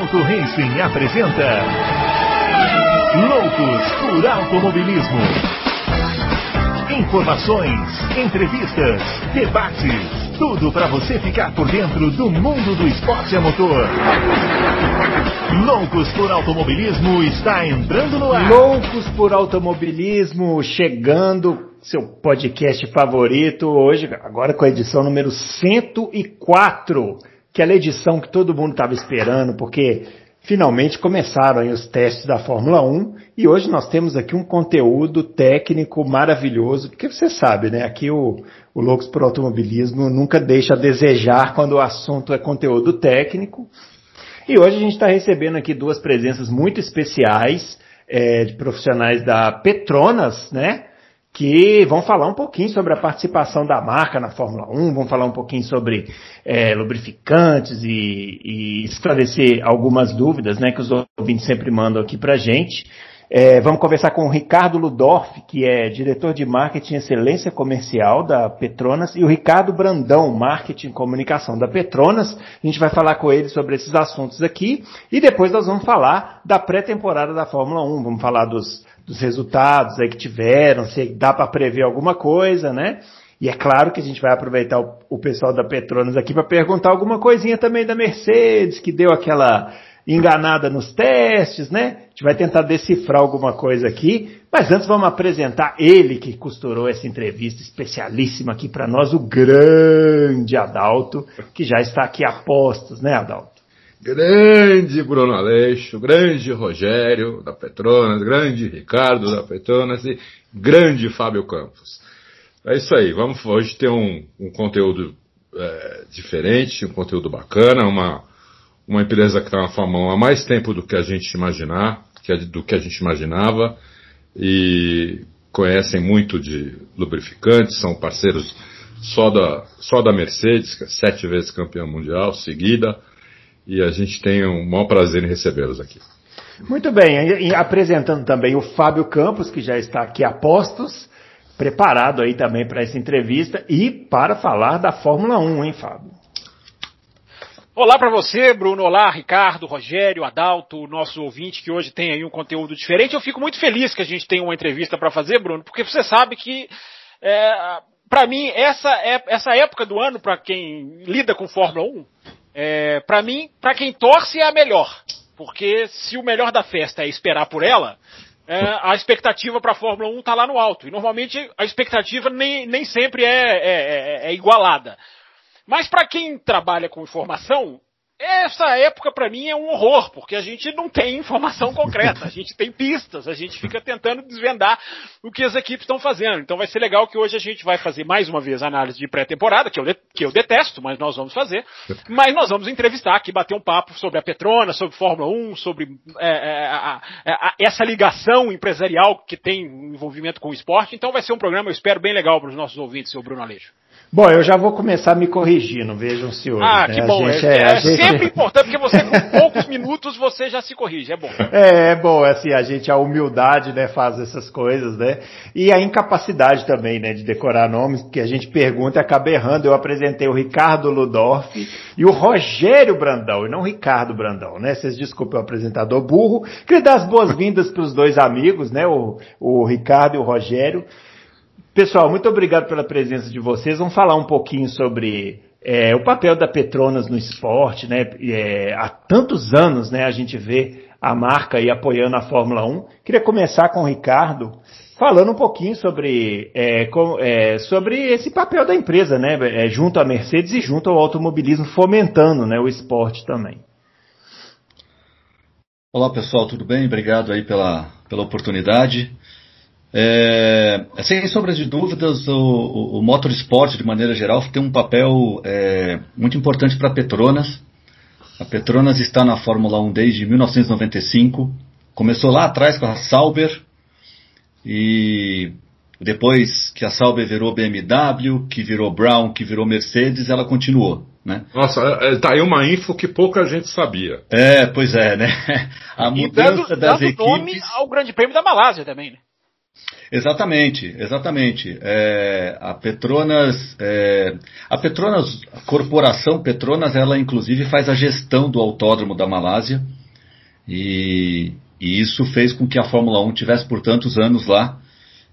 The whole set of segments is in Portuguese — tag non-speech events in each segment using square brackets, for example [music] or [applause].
Adalto Racing apresenta Loucos por Automobilismo. Informações, entrevistas, debates, tudo para você ficar por dentro do mundo do esporte a motor. Loucos por Automobilismo está entrando no ar. Loucos por Automobilismo chegando seu podcast favorito hoje, agora com a edição número 104, aquela edição que todo mundo estava esperando, porque finalmente começaram os testes da Fórmula 1 e hoje nós temos aqui um conteúdo técnico maravilhoso, porque você sabe, né? Aqui o, o Loucos por Automobilismo nunca deixa a desejar quando o assunto é conteúdo técnico. E hoje a gente está recebendo aqui duas presenças muito especiais é, de profissionais da Petronas, né? Que vão falar um pouquinho sobre a participação da marca na Fórmula 1, vão falar um pouquinho sobre é, lubrificantes e, e, esclarecer algumas dúvidas né, que os ouvintes sempre mandam aqui para gente. É, vamos conversar com o Ricardo Ludorf, que é diretor de marketing excelência comercial da Petronas, e o Ricardo Brandão, marketing e comunicação da Petronas. A gente vai falar com ele sobre esses assuntos aqui, e depois nós vamos falar da pré-temporada da Fórmula 1, vamos falar dos dos resultados aí que tiveram, se dá para prever alguma coisa, né? E é claro que a gente vai aproveitar o, o pessoal da Petronas aqui para perguntar alguma coisinha também da Mercedes, que deu aquela enganada nos testes, né? A gente vai tentar decifrar alguma coisa aqui, mas antes vamos apresentar ele que costurou essa entrevista especialíssima aqui para nós, o grande Adalto, que já está aqui a postos, né, Adalto? Grande Bruno Aleixo, grande Rogério da Petronas, grande Ricardo da Petronas e grande Fábio Campos. É isso aí, vamos hoje ter um, um conteúdo é, diferente, um conteúdo bacana, uma, uma empresa que está na 1 há mais tempo do que a gente imaginar, que, do que a gente imaginava, e conhecem muito de lubrificantes, são parceiros só da, só da Mercedes, é sete vezes campeã mundial, seguida, e a gente tem um maior prazer em recebê-los aqui. Muito bem, e apresentando também o Fábio Campos, que já está aqui a postos, preparado aí também para essa entrevista e para falar da Fórmula 1, hein, Fábio? Olá para você, Bruno. Olá, Ricardo, Rogério, Adalto, nosso ouvinte que hoje tem aí um conteúdo diferente. Eu fico muito feliz que a gente tenha uma entrevista para fazer, Bruno, porque você sabe que é, para mim essa, é, essa época do ano para quem lida com Fórmula 1 é, para mim, para quem torce é a melhor. Porque se o melhor da festa é esperar por ela, é, a expectativa para a Fórmula 1 está lá no alto. E normalmente a expectativa nem, nem sempre é, é, é, é igualada. Mas para quem trabalha com informação, essa época para mim é um horror, porque a gente não tem informação concreta, a gente tem pistas, a gente fica tentando desvendar o que as equipes estão fazendo. Então vai ser legal que hoje a gente vai fazer mais uma vez a análise de pré-temporada, que eu, que eu detesto, mas nós vamos fazer. Mas nós vamos entrevistar aqui, bater um papo sobre a Petrona, sobre Fórmula 1, sobre é, é, a, a, a, essa ligação empresarial que tem envolvimento com o esporte. Então vai ser um programa, eu espero, bem legal para os nossos ouvintes, seu Bruno Aleixo. Bom, eu já vou começar me corrigindo, vejam senhores. Ah, né? que bom. É, é, é gente... sempre importante, porque você com poucos minutos você já se corrige, é bom. É, é bom, assim, a gente, a humildade, né, faz essas coisas, né? E a incapacidade também, né, de decorar nomes, que a gente pergunta e acaba errando. Eu apresentei o Ricardo Ludorf e o Rogério Brandão, e não o Ricardo Brandão, né? Vocês desculpem o apresentador burro. Queria dar as boas-vindas para os dois amigos, né, o, o Ricardo e o Rogério. Pessoal, muito obrigado pela presença de vocês. Vamos falar um pouquinho sobre é, o papel da Petronas no esporte, né? É, há tantos anos, né, a gente vê a marca aí apoiando a Fórmula 1. Queria começar com o Ricardo, falando um pouquinho sobre, é, com, é, sobre esse papel da empresa, né? É, junto à Mercedes e junto ao automobilismo, fomentando né, o esporte também. Olá pessoal, tudo bem? Obrigado aí pela, pela oportunidade. É, sem sombra de dúvidas, o, o, o motorsport, de maneira geral, tem um papel é, muito importante para a Petronas. A Petronas está na Fórmula 1 desde 1995. Começou lá atrás com a Sauber e depois que a Sauber virou BMW, que virou Brown, que virou Mercedes, ela continuou. Né? Nossa, é, é, tá aí uma info que pouca gente sabia. É, pois é, né? [laughs] A mudança dando, das dando equipes. nome ao Grande Prêmio da Malásia também, né? Exatamente, exatamente. É, a Petronas, é, a Petronas, a corporação Petronas, ela inclusive faz a gestão do autódromo da Malásia e, e isso fez com que a Fórmula 1 tivesse por tantos anos lá,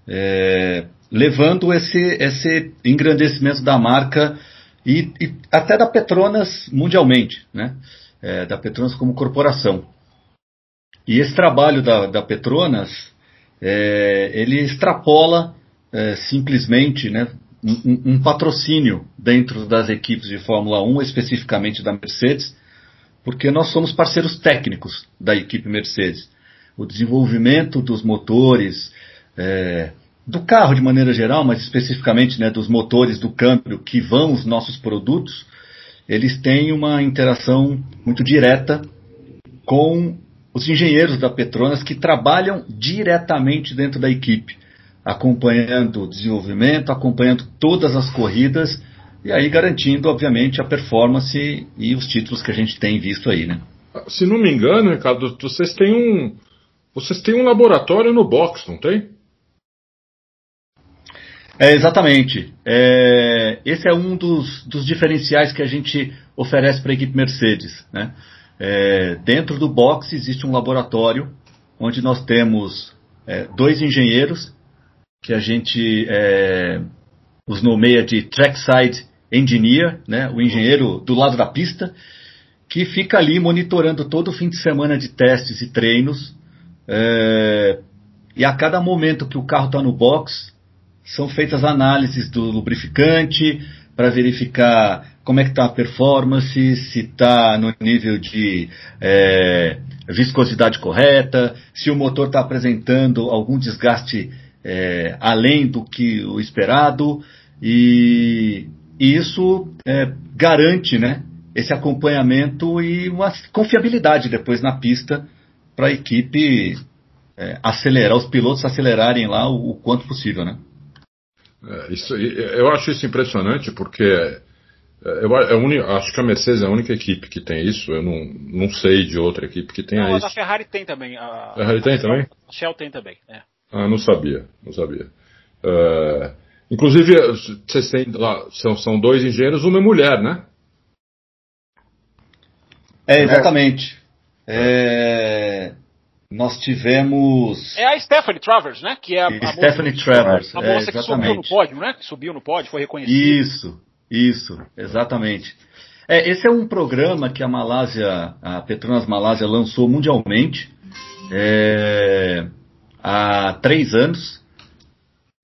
é, levando esse, esse engrandecimento da marca e, e até da Petronas mundialmente, né? É, da Petronas como corporação. E esse trabalho da, da Petronas é, ele extrapola é, simplesmente né, um, um, patrocínio dentro das equipes de Fórmula 1, especificamente da Mercedes, porque nós somos parceiros técnicos da equipe Mercedes. O desenvolvimento dos motores, é, do carro de maneira geral, mas especificamente né, dos motores do câmbio que vão os nossos produtos, eles têm uma interação muito direta com os engenheiros da Petronas que trabalham diretamente dentro da equipe, acompanhando o desenvolvimento, acompanhando todas as corridas e aí garantindo, obviamente, a performance e os títulos que a gente tem visto aí, né? Se não me engano, Ricardo, vocês têm um vocês têm um laboratório no box, não tem? É, exatamente. É, esse é um dos, dos diferenciais que a gente oferece para a equipe Mercedes. Né? É, dentro do box existe um laboratório onde nós temos é, dois engenheiros que a gente é, os nomeia de trackside engineer, né, o engenheiro do lado da pista, que fica ali monitorando todo o fim de semana de testes e treinos. É, e a cada momento que o carro está no box, são feitas análises do lubrificante para verificar como é que está a performance, se está no nível de é, viscosidade correta, se o motor está apresentando algum desgaste é, além do que o esperado, e, e isso é, garante né, esse acompanhamento e uma confiabilidade depois na pista para a equipe é, acelerar, os pilotos acelerarem lá o, o quanto possível, né? É, isso, eu acho isso impressionante porque é, eu, eu, acho que a Mercedes é a única equipe que tem isso. Eu não, não sei de outra equipe que tenha não, isso. A Ferrari tem também. A, Ferrari tem também? A Shell tem também. É. Ah, não sabia, não sabia. Uh, inclusive, vocês têm lá, são, são dois engenheiros, uma é mulher, né? É, exatamente. É, nós tivemos. É a Stephanie Travers, né? Que é a, a Stephanie moça, Travers. A moça é, que subiu no pódio, né? Que subiu no pódio, foi reconhecida. Isso. Isso, exatamente. É, esse é um programa que a Malásia, a Petronas Malásia lançou mundialmente é, há três anos,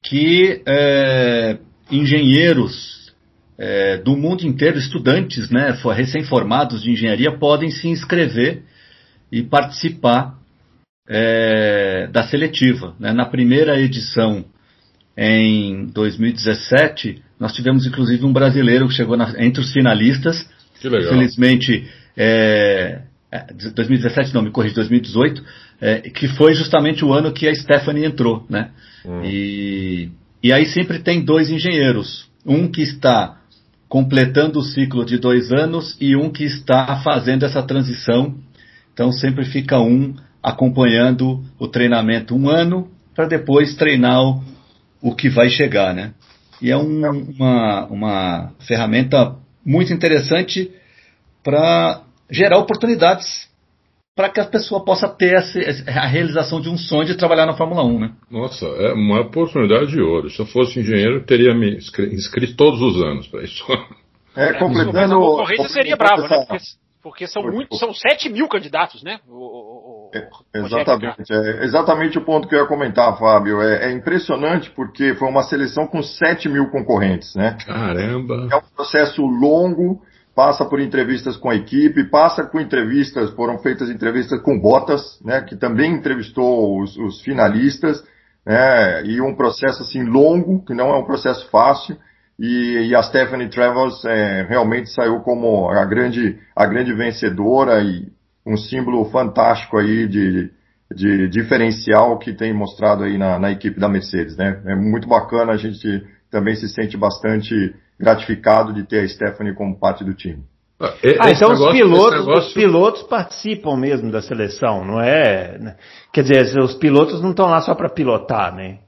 que é, engenheiros é, do mundo inteiro, estudantes, né, recém-formados de engenharia, podem se inscrever e participar é, da seletiva. Né? Na primeira edição, em 2017, nós tivemos inclusive um brasileiro que chegou na, entre os finalistas. Que legal. Infelizmente, é, 2017 é, não, me corrigi, 2018, é, que foi justamente o ano que a Stephanie entrou, né? Hum. E, e aí sempre tem dois engenheiros, um que está completando o ciclo de dois anos e um que está fazendo essa transição. Então sempre fica um acompanhando o treinamento um ano para depois treinar o, o que vai chegar, né? E é um, uma, uma ferramenta muito interessante para gerar oportunidades para que a pessoa possa ter essa, a realização de um sonho de trabalhar na Fórmula 1, né? Nossa, é uma oportunidade de ouro. Se eu fosse engenheiro, teria me inscrito todos os anos para isso. É, completando. A concorrência seria brava, né? Porque, porque são, muito, são 7 mil candidatos, né? O, o, é, exatamente, é exatamente o ponto que eu ia comentar, Fábio. É, é, impressionante porque foi uma seleção com 7 mil concorrentes, né? Caramba! É um processo longo, passa por entrevistas com a equipe, passa por entrevistas, foram feitas entrevistas com Bottas, né? Que também entrevistou os, os finalistas, né? E um processo assim longo, que não é um processo fácil. E, e a Stephanie Travers é, realmente saiu como a grande, a grande vencedora e um símbolo fantástico aí de, de diferencial que tem mostrado aí na, na equipe da Mercedes, né? É muito bacana, a gente também se sente bastante gratificado de ter a Stephanie como parte do time. Ah, ah então negócio, os pilotos, negócio... os pilotos participam mesmo da seleção, não é? Quer dizer, os pilotos não estão lá só para pilotar, né?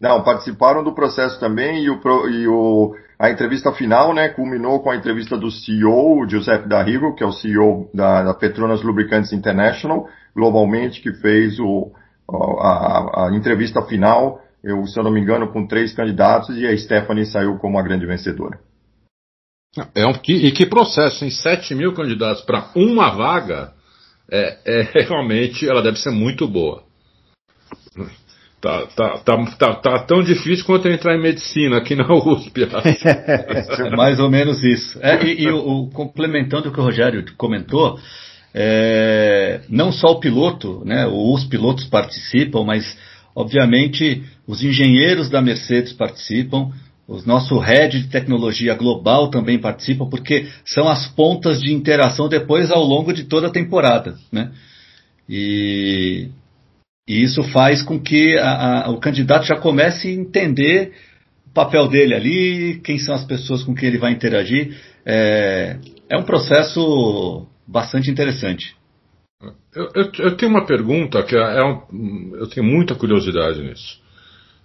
Não, participaram do processo também e, o, e o, a entrevista final, né, culminou com a entrevista do CEO, Giuseppe D'Arrigo, que é o CEO da, da Petronas Lubricantes International, globalmente, que fez o, a, a, entrevista final, eu, se eu não me engano, com três candidatos e a Stephanie saiu como a grande vencedora. É um, que, e que processo, em 7 mil candidatos para uma vaga, é, é, [laughs] realmente ela deve ser muito boa. Tá, tá, tá, tá, tá tão difícil quanto entrar em medicina aqui na USP. [laughs] Mais ou menos isso. É, e, e o, o, complementando o que o Rogério comentou, é, não só o piloto, né, os pilotos participam, mas obviamente os engenheiros da Mercedes participam, o nosso head de tecnologia global também participa, porque são as pontas de interação depois ao longo de toda a temporada. Né? E, e isso faz com que a, a, o candidato já comece a entender o papel dele ali, quem são as pessoas com quem ele vai interagir. É, é um processo bastante interessante. Eu, eu, eu, tenho uma pergunta que é, é um, eu tenho muita curiosidade nisso.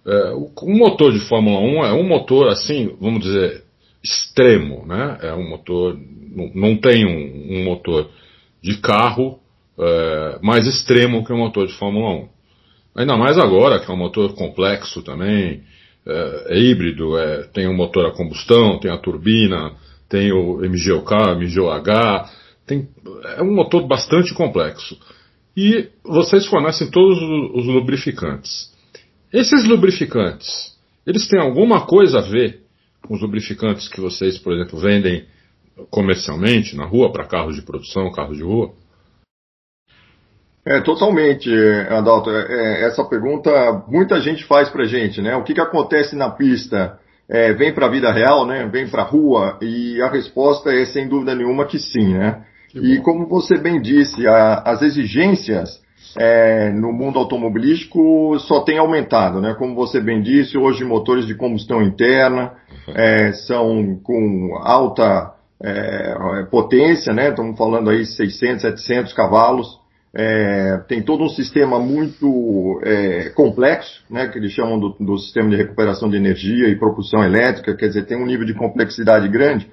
É, o, motor de Fórmula 1 é um motor assim, vamos dizer, extremo, né? É um motor, não, não tem um, um, motor de carro é, mais extremo que o um motor de Fórmula 1. Ainda mais agora que é um motor complexo também, é, é híbrido, é, tem um motor a combustão, tem a turbina, tem o MGOK, MGOH, tem, é um motor bastante complexo. E vocês fornecem todos os lubrificantes. Esses lubrificantes, eles têm alguma coisa a ver com os lubrificantes que vocês, por exemplo, vendem comercialmente na rua para carros de produção, carros de rua? É, totalmente, Adalto. É, é essa pergunta muita gente faz pra gente, né? O que, que acontece na pista? É, vem para a vida real, né? Vem para a rua? E a resposta é sem dúvida nenhuma que sim, né? E como você bem disse, a, as exigências é, no mundo automobilístico só tem aumentado, né? Como você bem disse, hoje motores de combustão interna é, são com alta é, potência, né? Estamos falando aí 600, 700 cavalos. É, tem todo um sistema muito é, complexo, né, que eles chamam do, do sistema de recuperação de energia e propulsão elétrica, quer dizer, tem um nível de complexidade grande.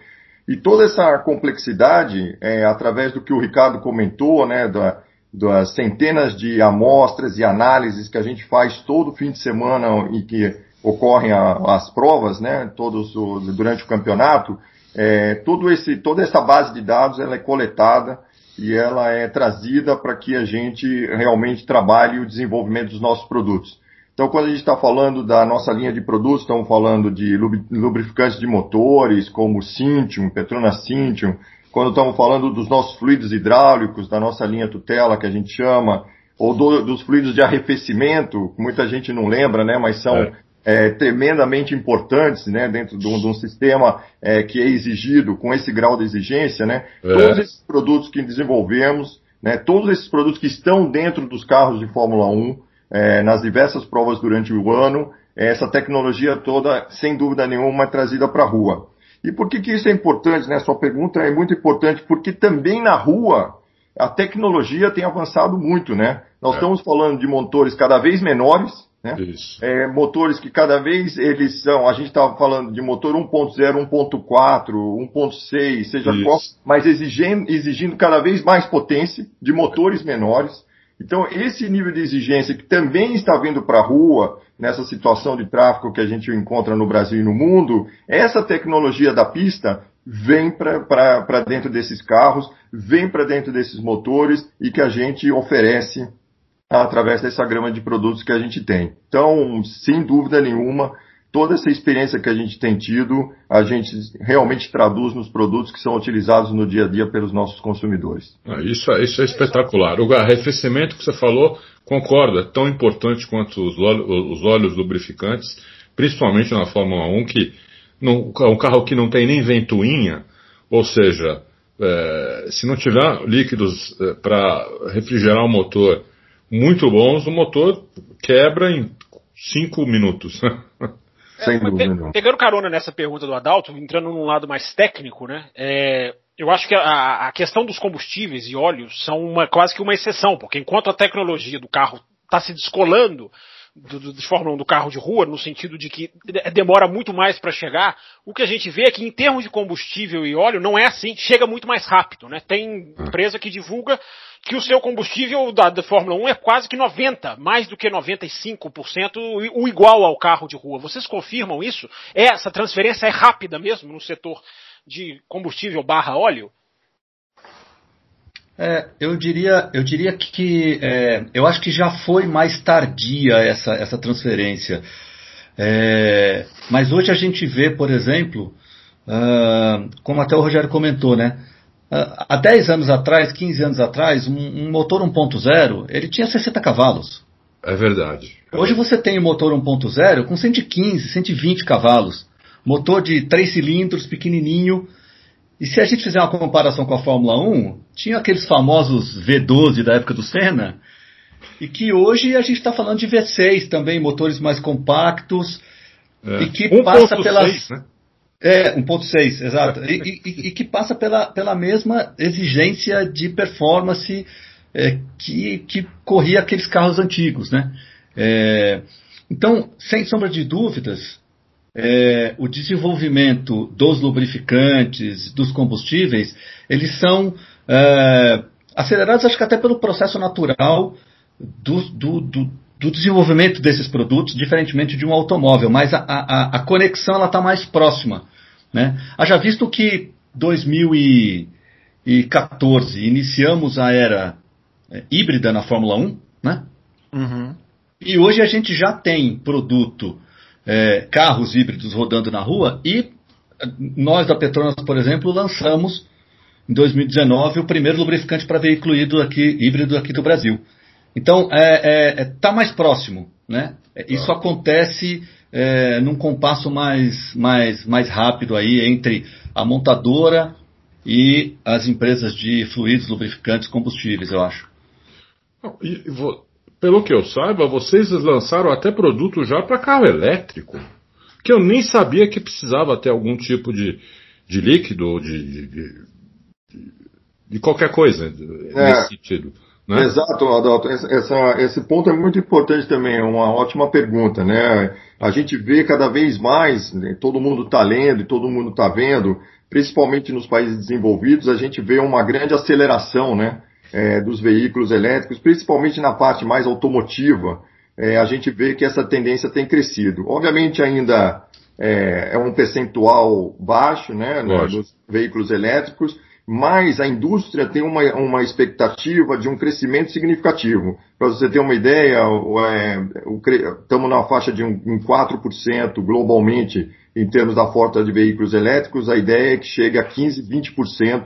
E toda essa complexidade, é, através do que o Ricardo comentou, né, da, das centenas de amostras e análises que a gente faz todo fim de semana e que ocorrem a, as provas, né, todos o, durante o campeonato, é, todo esse, toda essa base de dados ela é coletada e ela é trazida para que a gente realmente trabalhe o desenvolvimento dos nossos produtos. Então, quando a gente está falando da nossa linha de produtos, estamos falando de lubrificantes de motores, como Cintium, Petronas Cintium. Quando estamos falando dos nossos fluidos hidráulicos, da nossa linha tutela, que a gente chama, ou do, dos fluidos de arrefecimento, muita gente não lembra, né, mas são é. É, tremendamente importantes, né, dentro de um, de um sistema é, que é exigido com esse grau de exigência, né. É. Todos esses produtos que desenvolvemos, né, todos esses produtos que estão dentro dos carros de Fórmula 1, é, nas diversas provas durante o ano, essa tecnologia toda, sem dúvida nenhuma, é trazida para a rua. E por que, que isso é importante? Né? Sua pergunta é muito importante, porque também na rua a tecnologia tem avançado muito. Né? Nós é. estamos falando de motores cada vez menores, né? É, motores que cada vez eles são, a gente estava falando de motor 1.0, 1.4, 1.6, seja Isso. qual, mas exigindo, exigindo cada vez mais potência de motores menores. Então, esse nível de exigência que também está vindo para a rua, nessa situação de tráfego que a gente encontra no Brasil e no mundo, essa tecnologia da pista vem para dentro desses carros, vem para dentro desses motores e que a gente oferece através dessa grama de produtos que a gente tem. Então, sem dúvida nenhuma, toda essa experiência que a gente tem tido, a gente realmente traduz nos produtos que são utilizados no dia a dia pelos nossos consumidores. Ah, isso, é, isso é espetacular. O arrefecimento que você falou, concordo, é tão importante quanto os, os óleos lubrificantes, principalmente na Fórmula 1, que não, é um carro que não tem nem ventoinha, ou seja, é, se não tiver líquidos é, para refrigerar o motor muito bons, o motor quebra em 5 minutos. Sem dúvida. Pe pegando carona nessa pergunta do Adalto, entrando num lado mais técnico, né? É, eu acho que a, a, questão dos combustíveis e óleos são uma, quase que uma exceção, porque enquanto a tecnologia do carro está se descolando do, de Fórmula 1 do carro de rua, no sentido de que demora muito mais para chegar, o que a gente vê é que em termos de combustível e óleo não é assim, chega muito mais rápido, né? Tem ah. empresa que divulga que o seu combustível da, da Fórmula 1 é quase que 90, mais do que 95%, o igual ao carro de rua. Vocês confirmam isso? Essa transferência é rápida mesmo no setor de combustível barra óleo? É, eu diria, eu diria que é, eu acho que já foi mais tardia essa, essa transferência. É, mas hoje a gente vê, por exemplo, uh, como até o Rogério comentou, né? Uh, há 10 anos atrás, 15 anos atrás, um, um motor 1.0 ele tinha 60 cavalos. É verdade. Hoje você tem um motor 1.0 com 115, 120 cavalos. Motor de 3 cilindros, pequenininho, e se a gente fizer uma comparação com a Fórmula 1, tinha aqueles famosos V12 da época do Senna, e que hoje a gente está falando de V6 também, motores mais compactos, é. e que 1. passa pela. Né? É, 1.6, exato. E, e, e, que passa pela, pela mesma exigência de performance é, que, que corria aqueles carros antigos, né? É, então, sem sombra de dúvidas, é, o desenvolvimento dos lubrificantes, dos combustíveis, eles são é, acelerados, acho que até pelo processo natural do, do, do, do, desenvolvimento desses produtos, diferentemente de um automóvel, mas a, a, a conexão está mais próxima. Né? Haja visto que 2014 iniciamos a era é, híbrida na Fórmula 1, né? Uhum. E hoje a gente já tem produto é, carros híbridos rodando na rua e nós da Petronas, por exemplo, lançamos em 2019 o primeiro lubrificante para veículo híbrido aqui, híbrido aqui do Brasil. Então, está é, é, tá mais próximo. Né? Isso ah. acontece é, num compasso mais, mais, mais rápido aí entre a montadora e as empresas de fluidos, lubrificantes, combustíveis, eu acho. E, pelo que eu saiba, vocês lançaram até produto já para carro elétrico. Que eu nem sabia que precisava ter algum tipo de, de líquido, de, de, de qualquer coisa é, nesse sentido. Né? Exato, Adalto. Essa, esse ponto é muito importante também, é uma ótima pergunta, né? A gente vê cada vez mais, né, todo mundo está lendo e todo mundo está vendo, principalmente nos países desenvolvidos, a gente vê uma grande aceleração, né? É, dos veículos elétricos, principalmente na parte mais automotiva, é, a gente vê que essa tendência tem crescido. Obviamente ainda é, é um percentual baixo né, né dos veículos elétricos, mas a indústria tem uma, uma expectativa de um crescimento significativo. Para você ter uma ideia, estamos na faixa de um, um 4% globalmente em termos da frota de veículos elétricos, a ideia é que chegue a 15%, 20%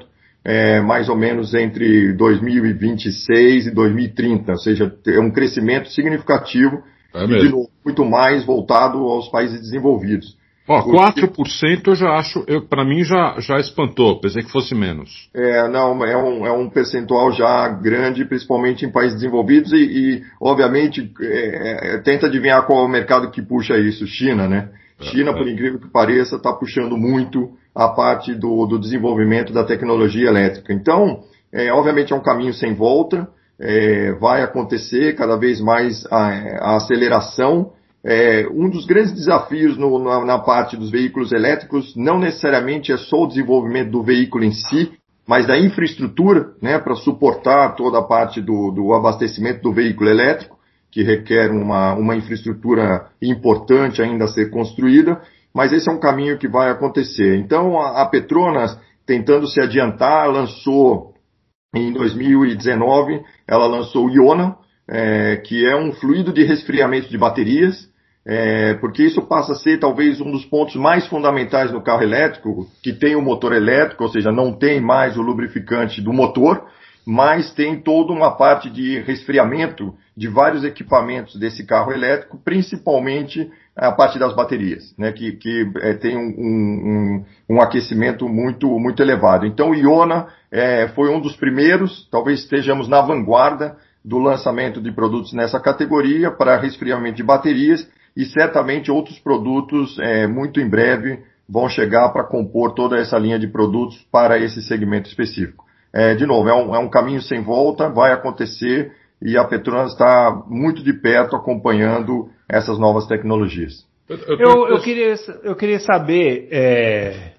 é, mais ou menos entre 2026 e 2030, ou seja, é um crescimento significatiativo é e de novo, muito mais voltado aos países desenvolvidos. Ó, Porque... 4% eu já acho, para mim já, já espantou, pensei que fosse menos. É, não, é um, é um percentual já grande, principalmente em países desenvolvidos e, e obviamente, é, é, tenta adivinhar qual é o mercado que puxa isso, China, né? É, China, por incrível que pareça, está puxando muito a parte do, do, desenvolvimento da tecnologia elétrica. Então, é, obviamente é um caminho sem volta, é, vai acontecer cada vez mais a, a aceleração. É, um dos grandes desafios no, na, na, parte dos veículos elétricos não necessariamente é só o desenvolvimento do veículo em si, mas da infraestrutura, né, para suportar toda a parte do, do abastecimento do veículo elétrico que requer uma, uma infraestrutura importante ainda a ser construída, mas esse é um caminho que vai acontecer. Então, a, Petronas, tentando se adiantar, lançou em 2019, ela lançou o Iona, é, que é um fluido de resfriamento de baterias, é, porque isso passa a ser talvez um dos pontos mais fundamentais no carro elétrico, que tem o motor elétrico, ou seja, não tem mais o lubrificante do motor, mas tem toda uma parte de resfriamento de vários equipamentos desse carro elétrico, principalmente a parte das baterias, né, que, que é, tem um, um, um, aquecimento muito, muito elevado. Então o Iona é, foi um dos primeiros, talvez estejamos na vanguarda do lançamento de produtos nessa categoria para resfriamento de baterias e certamente outros produtos é, muito em breve vão chegar para compor toda essa linha de produtos para esse segmento específico. É, de novo, é um, é um caminho sem volta, vai acontecer e a Petronas está muito de perto acompanhando essas novas tecnologias. Eu, eu, queria, eu queria saber, é,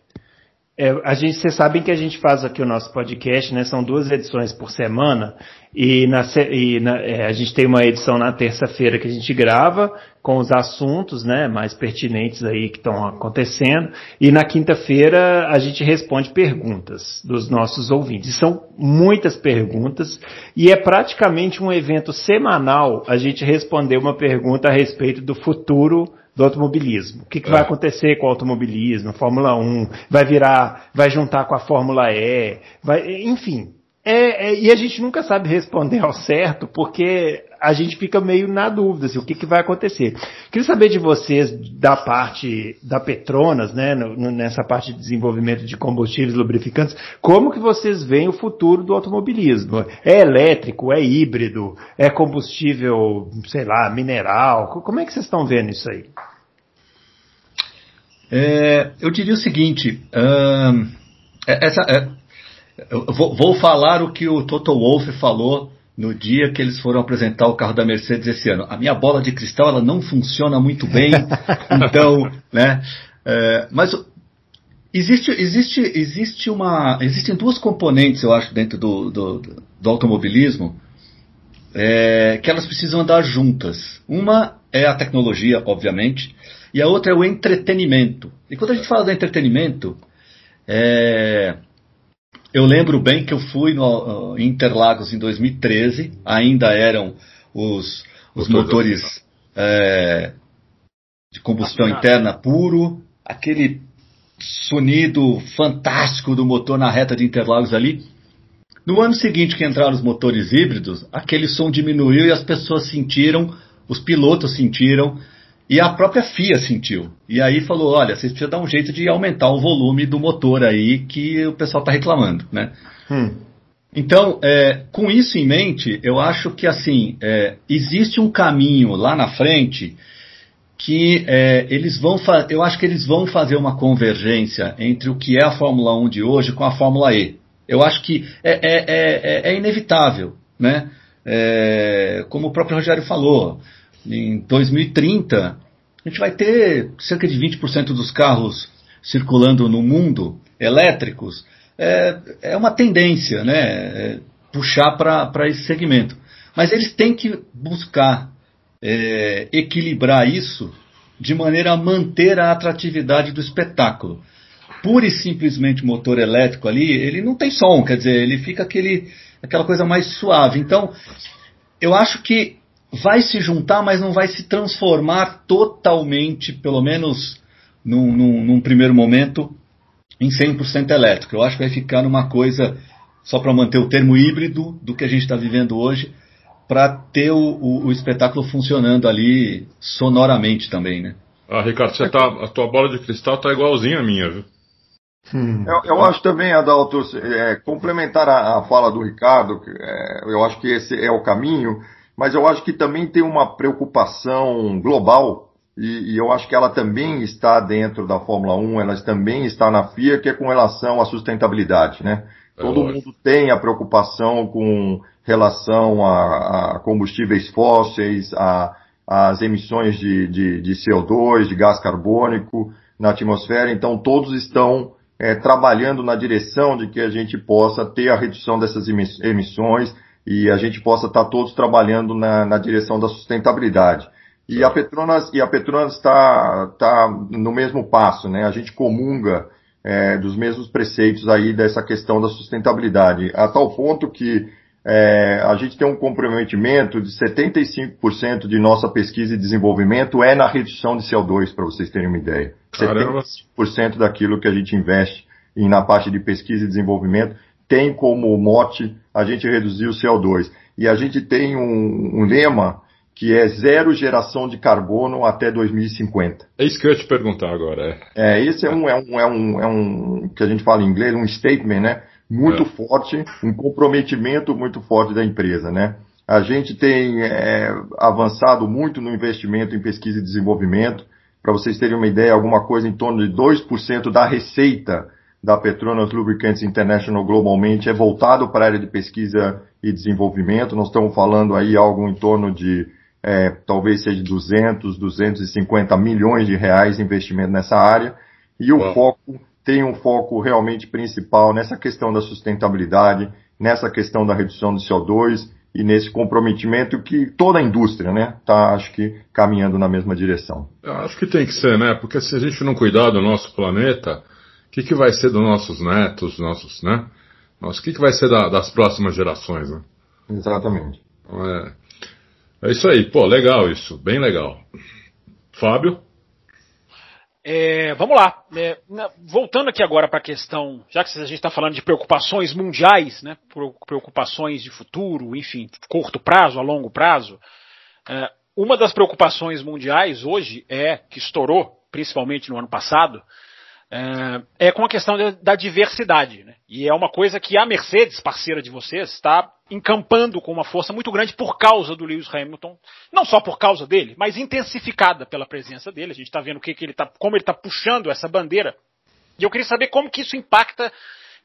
é, a gente, vocês sabem que a gente faz aqui o nosso podcast, né? São duas edições por semana e, na, e na, é, a gente tem uma edição na terça-feira que a gente grava com os assuntos, né? Mais pertinentes aí que estão acontecendo e na quinta-feira a gente responde perguntas dos nossos ouvintes. E são muitas perguntas e é praticamente um evento semanal a gente responder uma pergunta a respeito do futuro do automobilismo. O que, que é. vai acontecer com o automobilismo, Fórmula 1, vai virar, vai juntar com a Fórmula E, vai, enfim. É, é, e a gente nunca sabe responder ao certo, porque a gente fica meio na dúvida assim, o que, que vai acontecer. Queria saber de vocês, da parte da Petronas, né, no, nessa parte de desenvolvimento de combustíveis lubrificantes, como que vocês veem o futuro do automobilismo? É elétrico, é híbrido, é combustível, sei lá, mineral? Como é que vocês estão vendo isso aí? É, eu diria o seguinte, uh, essa, é, vou, vou, falar o que o Toto Wolff falou no dia que eles foram apresentar o carro da Mercedes esse ano. A minha bola de cristal ela não funciona muito bem, [laughs] então, né? É, mas existe, existe, existe uma, existem duas componentes, eu acho, dentro do, do, do automobilismo é, que elas precisam andar juntas. Uma é a tecnologia, obviamente, e a outra é o entretenimento. E quando a gente fala do entretenimento, é, eu lembro bem que eu fui no, em Interlagos em 2013, ainda eram os, os motores é, de combustão interna puro, aquele sonido fantástico do motor na reta de Interlagos ali. No ano seguinte que entraram os motores híbridos, aquele som diminuiu e as pessoas sentiram, os pilotos sentiram e a própria FIA sentiu. E aí falou: olha, vocês precisam dar um jeito de aumentar o volume do motor aí que o pessoal está reclamando, né? Hum. Então, é, com isso em mente, eu acho que assim é, existe um caminho lá na frente que é, eles vão, eu acho que eles vão fazer uma convergência entre o que é a Fórmula 1 de hoje com a Fórmula E. Eu acho que é, é, é, é inevitável, né? como o próprio Rogério falou, em 2030, a gente vai ter cerca de 20% dos carros circulando no mundo elétricos. É, é uma tendência, né? É puxar para esse segmento. Mas eles têm que buscar é, equilibrar isso de maneira a manter a atratividade do espetáculo. Pura e simplesmente motor elétrico ali, ele não tem som, quer dizer, ele fica aquele, aquela coisa mais suave. Então, eu acho que vai se juntar, mas não vai se transformar totalmente, pelo menos num, num, num primeiro momento, em 100% elétrico. Eu acho que vai ficar numa coisa, só para manter o termo híbrido do que a gente está vivendo hoje, para ter o, o, o, espetáculo funcionando ali sonoramente também, né? Ah, Ricardo, você tá, a tua bola de cristal tá igualzinha a minha, viu? Hum. Eu, eu, acho também, Adalto, é, complementar a, a, fala do Ricardo, é, eu acho que esse é o caminho, mas eu acho que também tem uma preocupação global, e, e, eu acho que ela também está dentro da Fórmula 1, ela também está na FIA, que é com relação à sustentabilidade, né? É Todo lógico. mundo tem a preocupação com relação a, a combustíveis fósseis, a, as emissões de, de, de, CO2, de gás carbônico na atmosfera, então todos estão é, trabalhando na direção de que a gente possa ter a redução dessas emissões, e a gente possa estar todos trabalhando na, na direção da sustentabilidade. E a Petronas e a Petronas está tá no mesmo passo, né? A gente comunga é, dos mesmos preceitos aí dessa questão da sustentabilidade, a tal ponto que é, a gente tem um comprometimento de 75% de nossa pesquisa e desenvolvimento é na redução de CO2, para vocês terem uma ideia. Caramba. 75% daquilo que a gente investe em, na parte de pesquisa e desenvolvimento tem como mote a gente reduzir o CO2. E a gente tem um, um lema que é zero geração de carbono até 2050. É isso que eu ia te perguntar agora. É, é esse é um, é um, é um, é um, que a gente fala em inglês, um statement, né? Muito é. forte, um comprometimento muito forte da empresa, né? A gente tem é, avançado muito no investimento em pesquisa e desenvolvimento. Para vocês terem uma ideia, alguma coisa em torno de 2% da receita da Petronas Lubricants International globalmente é voltado para a área de pesquisa e desenvolvimento. Nós estamos falando aí algo em torno de é, talvez seja 200, 250 milhões de reais de investimento nessa área, e o foco tem um foco realmente principal nessa questão da sustentabilidade, nessa questão da redução do CO2 e nesse comprometimento que toda a indústria, né, está, acho que, caminhando na mesma direção. Eu acho que tem que ser, né? Porque se a gente não cuidar do nosso planeta, o que, que vai ser dos nossos netos, nossos, né? Nossa, o que, que vai ser da, das próximas gerações, né? Exatamente. Então, é, é isso aí, pô, legal isso, bem legal. Fábio? É, vamos lá. É, voltando aqui agora para a questão, já que a gente está falando de preocupações mundiais, né, preocupações de futuro, enfim, curto prazo, a longo prazo, é, uma das preocupações mundiais hoje é, que estourou, principalmente no ano passado, é, é com a questão da diversidade. Né? E é uma coisa que a Mercedes, parceira de vocês, está encampando com uma força muito grande por causa do Lewis Hamilton. Não só por causa dele, mas intensificada pela presença dele. A gente está vendo que, que ele tá, como ele está puxando essa bandeira. E eu queria saber como que isso impacta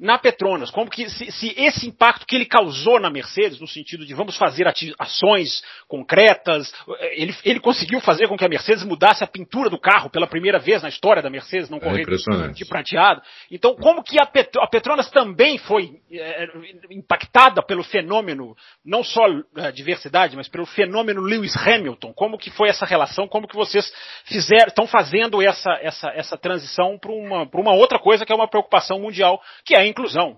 na Petronas, como que se, se, esse impacto que ele causou na Mercedes, no sentido de vamos fazer ações concretas, ele, ele, conseguiu fazer com que a Mercedes mudasse a pintura do carro pela primeira vez na história da Mercedes, não é correr de, de prateado. Então, como que a, Petro, a Petronas também foi é, impactada pelo fenômeno, não só a diversidade, mas pelo fenômeno Lewis Hamilton? Como que foi essa relação? Como que vocês fizeram, estão fazendo essa, essa, essa transição para uma, uma outra coisa que é uma preocupação mundial, que é a inclusão.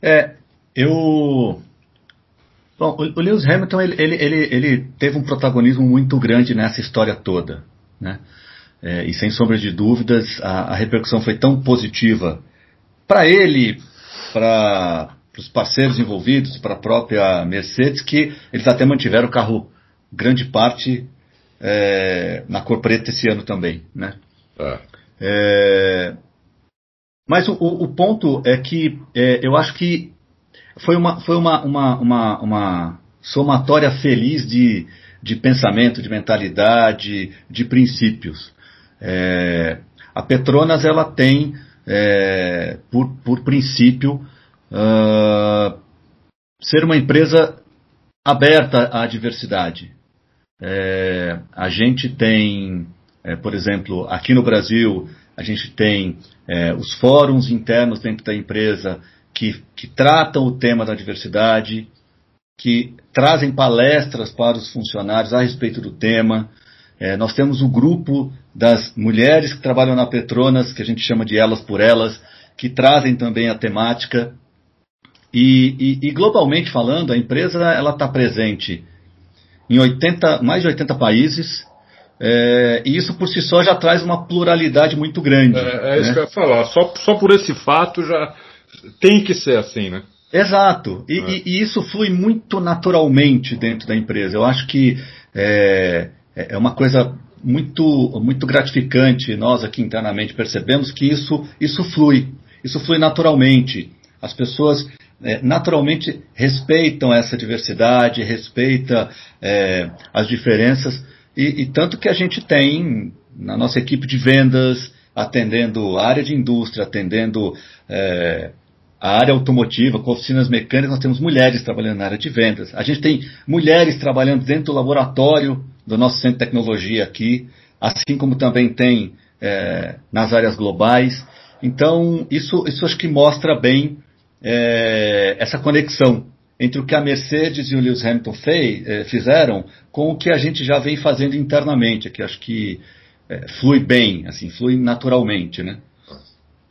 É, eu. Bom, o Lewis Hamilton ele, ele, ele, ele, teve um protagonismo muito grande nessa história toda, né? É, e sem sombra de dúvidas, a, a repercussão foi tão positiva para ele, para os parceiros envolvidos, para a própria Mercedes, que eles até mantiveram o carro grande parte é, na cor preta esse ano também, né? É. É, mas o, o, ponto é que é, eu acho que foi uma, foi uma, uma, uma, uma somatória feliz de, de pensamento, de mentalidade, de princípios. É, a Petronas ela tem, é, por, por princípio, uh, ser uma empresa aberta à diversidade. É, a gente tem é, por exemplo, aqui no Brasil, a gente tem é, os fóruns internos dentro da empresa que, que tratam o tema da diversidade, que trazem palestras para os funcionários a respeito do tema. É, nós temos o grupo das mulheres que trabalham na Petronas, que a gente chama de Elas por Elas, que trazem também a temática. E, e, e globalmente falando, a empresa ela está presente em 80, mais de 80 países, é, e isso por si só já traz uma pluralidade muito grande. É, é isso né? que eu ia falar. Só, só por esse fato já tem que ser assim, né? Exato. E, é. e, e isso flui muito naturalmente dentro da empresa. Eu acho que é, é, é uma coisa muito, muito gratificante. Nós aqui internamente percebemos que isso, isso flui. Isso flui naturalmente. As pessoas é, naturalmente respeitam essa diversidade, respeitam é, as diferenças e, e, tanto que a gente tem na nossa equipe de vendas, atendendo a área de indústria, atendendo é, a área automotiva, com oficinas mecânicas, nós temos mulheres trabalhando na área de vendas. A gente tem mulheres trabalhando dentro do laboratório do nosso centro de tecnologia aqui, assim como também tem é, nas áreas globais. Então, isso, isso acho que mostra bem é, essa conexão entre o que a Mercedes e o Lewis Hamilton fez, eh, fizeram com o que a gente já vem fazendo internamente, que acho que eh, flui bem, assim, flui naturalmente, né?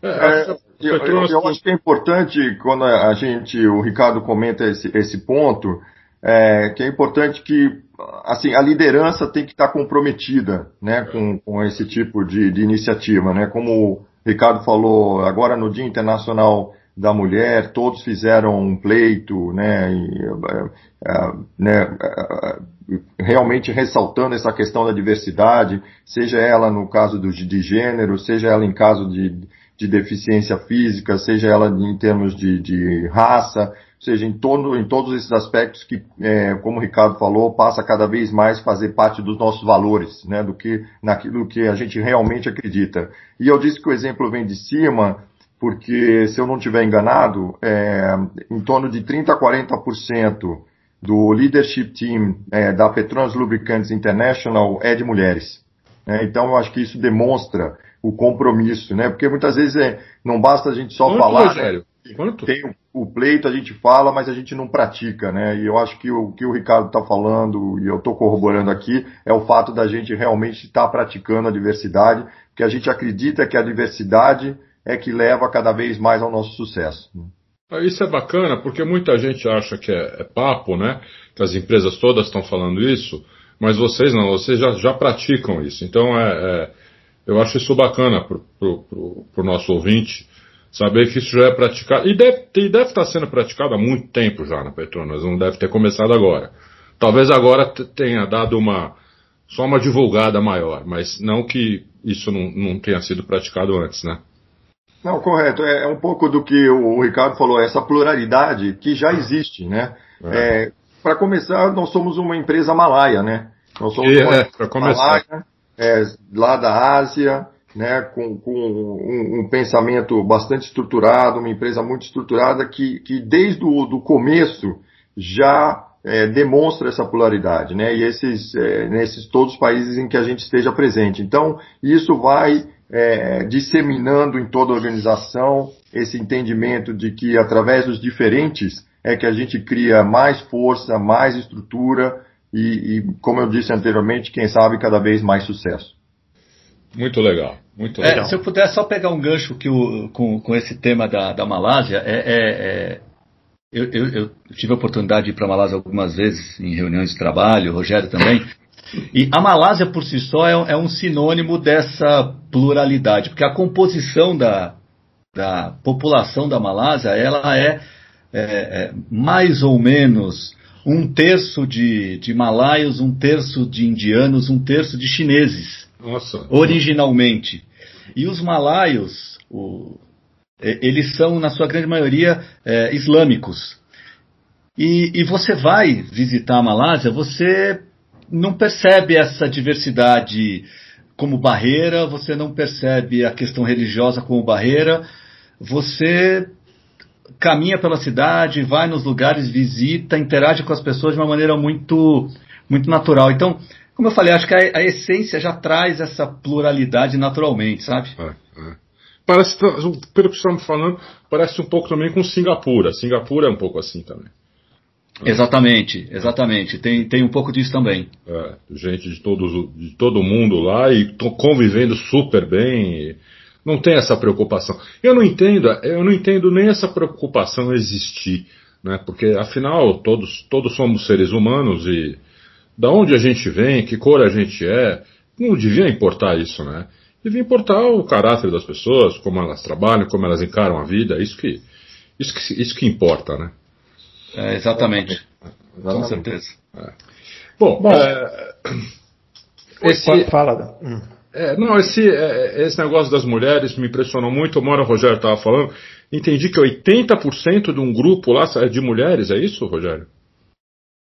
É, é eu, eu, eu, acho que é importante quando a gente, o Ricardo comenta esse, esse ponto, é, que é importante que assim a liderança tem que estar comprometida, né, com, com esse tipo de, de iniciativa, né? Como o Ricardo falou agora no Dia Internacional da mulher, todos fizeram um pleito, né, e, é, é, né, é, realmente ressaltando essa questão da diversidade, seja ela no caso do, de gênero, seja ela em caso de, de deficiência física, seja ela em termos de, de raça, seja em, todo, em todos esses aspectos que, é, como o Ricardo falou, passa cada vez mais fazer parte dos nossos valores, né, do que naquilo que a gente realmente acredita. E eu disse que o exemplo vem de cima, porque se eu não estiver enganado, é, em torno de 30 a 40% do leadership team é, da Petronas Lubricantes International é de mulheres. É, então eu acho que isso demonstra o compromisso, né? Porque muitas vezes é, não basta a gente só Quanto, falar. Rogério? Quanto? Tem o, o, pleito, a gente fala, mas a gente não pratica, né? E eu acho que o que o Ricardo está falando, e eu estou corroborando aqui, é o fato da gente realmente estar tá praticando a diversidade, porque a gente acredita que a diversidade é que leva cada vez mais ao nosso sucesso. Ah, isso é bacana, porque muita gente acha que é, é papo, né? Que as empresas todas estão falando isso, mas vocês não, vocês já, já praticam isso. Então, é, é eu acho isso bacana para o nosso ouvinte saber que isso já é praticado. E deve, e deve estar sendo praticado há muito tempo já na Petronas, não deve ter começado agora. Talvez agora tenha dado uma só uma divulgada maior, mas não que isso não, não tenha sido praticado antes, né? Não, correto. É, é um pouco do que o Ricardo falou, essa pluralidade que já existe, né? É. É, Para começar, nós somos uma empresa malaia, né? Nós somos e, uma é, empresa malaia, é, lá da Ásia, né, com, com um, um, pensamento bastante estruturado, uma empresa muito estruturada que, que desde o do começo já é, demonstra essa polaridade, né, e esses, é, nesses todos os países em que a gente esteja presente. Então, isso vai é, disseminando em toda a organização esse entendimento de que através dos diferentes é que a gente cria mais força, mais estrutura e, e como eu disse anteriormente, quem sabe cada vez mais sucesso. Muito legal, muito é, legal. se eu puder só pegar um gancho que o, com, com esse tema da, da Malásia, é, é, é eu, eu, eu, tive a oportunidade de ir para a Malásia algumas vezes em reuniões de trabalho, o Rogério também. E a Malásia por si só é, é um sinônimo dessa pluralidade, porque a composição da, da população da Malásia ela é, é, é mais ou menos um terço de, de malaios, um terço de indianos, um terço de chineses. Nossa. Originalmente. E os malaios, o, eles são, na sua grande maioria, é, islâmicos. E, e você vai visitar a Malásia, você não percebe essa diversidade como barreira, você não percebe a questão religiosa como barreira, você caminha pela cidade, vai nos lugares, visita, interage com as pessoas de uma maneira muito, muito natural. Então, como eu falei, acho que a, a essência já traz essa pluralidade naturalmente, sabe? É, é. Parece, pelo que me falando, parece um pouco também com Singapura. Singapura é um pouco assim também. Exatamente, exatamente. Tem, tem um pouco disso também. É, gente de, todos, de todo mundo lá e convivendo super bem. Não tem essa preocupação. Eu não entendo, eu não entendo nem essa preocupação existir, né? Porque afinal todos, todos somos seres humanos e da onde a gente vem, que cor a gente é, não devia importar isso, né? Devia importar o caráter das pessoas, como elas trabalham, como elas encaram a vida, isso que, isso que, isso que importa, né? É, exatamente. exatamente. Com certeza. É. Bom, Bom é, esse, fala. Hum. É, não, esse, é, esse negócio das mulheres me impressionou muito. O Mora Rogério estava falando. Entendi que 80% de um grupo lá é de mulheres, é isso, Rogério?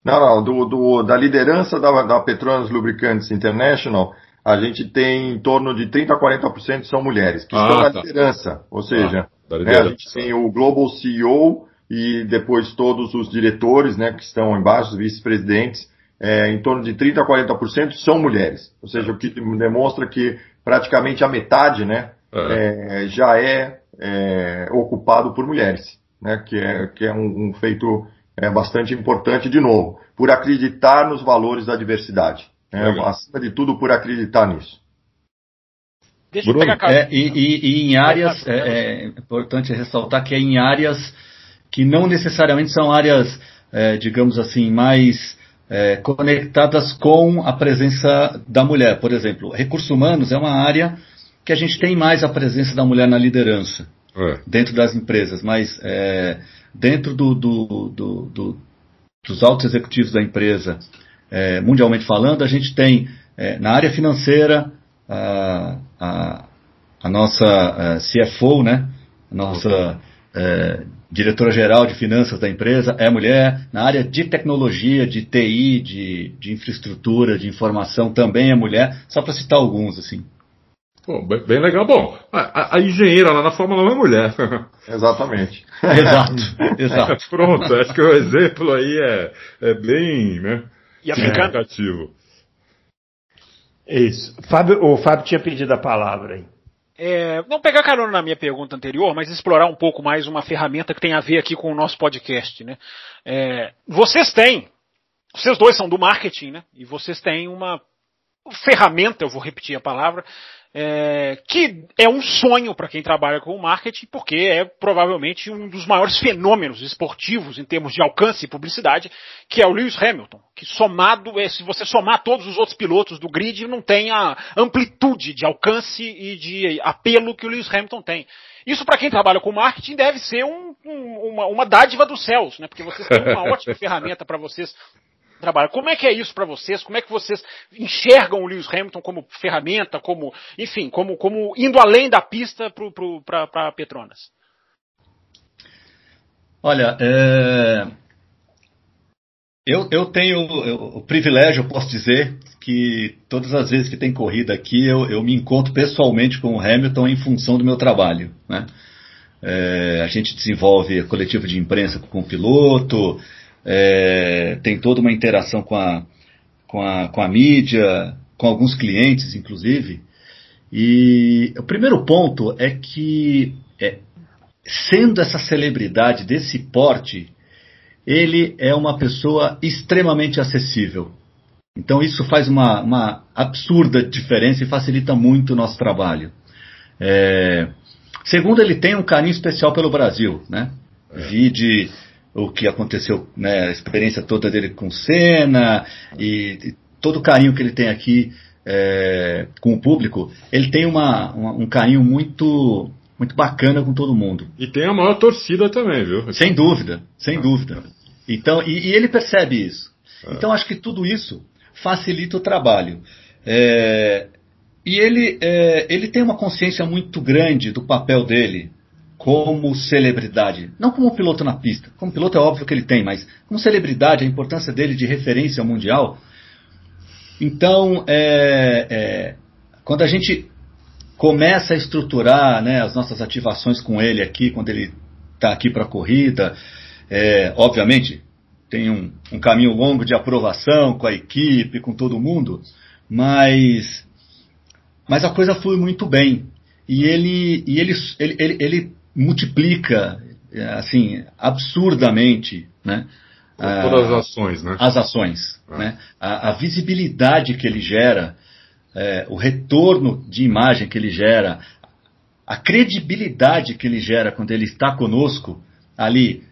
Não, não. Do, do, da liderança da, da Petronas Lubricantes International, a gente tem em torno de 30% a 40% são mulheres, que ah, estão na tá. liderança. Ou seja, ah, liderança. Né, a gente tem o Global CEO e depois todos os diretores né, que estão embaixo, os vice-presidentes é, em torno de 30% a 40% são mulheres. Ou seja, o que demonstra que praticamente a metade né, é. É, já é, é, ocupado por mulheres, né, que é, que é um, um feito é, bastante importante, de novo, por acreditar nos valores da diversidade. Né, acima de tudo, por acreditar nisso. Deixa Bruno, eu pegar é, e, e, e, em áreas, é, é, importante ressaltar que é em áreas que não necessariamente são áreas, é, digamos assim, mais é, conectadas com a presença da mulher. Por exemplo, recursos humanos é uma área que a gente tem mais a presença da mulher na liderança é. dentro das empresas, mas é, dentro do, do, do, dos altos executivos da empresa, é, mundialmente falando, a gente tem é, na área financeira a, a, a nossa a CFO, né? A nossa é, diretora-geral de finanças da empresa é mulher, na área de tecnologia, de TI, de, de infraestrutura, de informação também é mulher, só para citar alguns, assim. Pô, bem, bem legal. Bom, a, a, engenheira lá na Fórmula 1 é mulher. [laughs] Exatamente. exato, [laughs] exato. Pronto, acho que o exemplo aí é, é bem né, E significativo. Isso. Fábio, o Fábio tinha pedido a palavra aí. É, não pegar carona na minha pergunta anterior, mas explorar um pouco mais uma ferramenta que tem a ver aqui com o nosso podcast, né? É, vocês têm, vocês dois são do marketing, né? E vocês têm uma ferramenta, eu vou repetir a palavra, é, que é um sonho para quem trabalha com o marketing, porque é provavelmente um dos maiores fenômenos esportivos em termos de alcance e publicidade, que é o Lewis Hamilton, que somado, é, se você somar todos os outros pilotos do grid, não tem a amplitude de alcance e de apelo que o Lewis Hamilton tem. Isso para quem trabalha com marketing deve ser um, um, uma, uma dádiva dos céus, né? Porque vocês têm uma [laughs] ótima ferramenta para vocês trabalhar. Como é que é isso para vocês? Como é que vocês enxergam o Lewis Hamilton como ferramenta, como, enfim, como, como indo além da pista para Petronas? Olha, é... eu, eu tenho o privilégio, eu posso dizer, que todas as vezes que tem corrida aqui, eu, eu me encontro pessoalmente com o Hamilton em função do meu trabalho. Né? É, a gente desenvolve coletivo de imprensa com o piloto, é, tem toda uma interação com a, com, a, com a mídia, com alguns clientes, inclusive. E o primeiro ponto é que, é, sendo essa celebridade desse porte, ele é uma pessoa extremamente acessível. Então isso faz uma, uma absurda diferença e facilita muito o nosso trabalho. É, segundo, ele tem um carinho especial pelo Brasil, né? É. Vide o que aconteceu, né, a experiência toda dele com Senna e, e todo o carinho que ele tem aqui é, com o público, ele tem uma, uma, um carinho muito muito bacana com todo mundo. E tem a maior torcida também, viu? Sem dúvida, sem ah, dúvida. Então, e, e, ele percebe isso. Ah. Então, acho que tudo isso facilita o trabalho. É, e ele, é, ele tem uma consciência muito grande do papel dele como celebridade. Não como piloto na pista. Como piloto é óbvio que ele tem, mas como celebridade, a importância dele de referência mundial. Então, é, é, quando a gente começa a estruturar né, as nossas ativações com ele aqui, quando ele está aqui para a corrida, é, obviamente tem um, um, caminho longo de aprovação com a equipe, com todo mundo, mas, mas a coisa flui muito bem. E ele, e ele, ele, ele, ele multiplica é, assim absurdamente né, todas as ações, né? As ações, ah. né? A, a, visibilidade que ele gera, é, o retorno de imagem que ele gera, a credibilidade que ele gera quando ele está conosco ali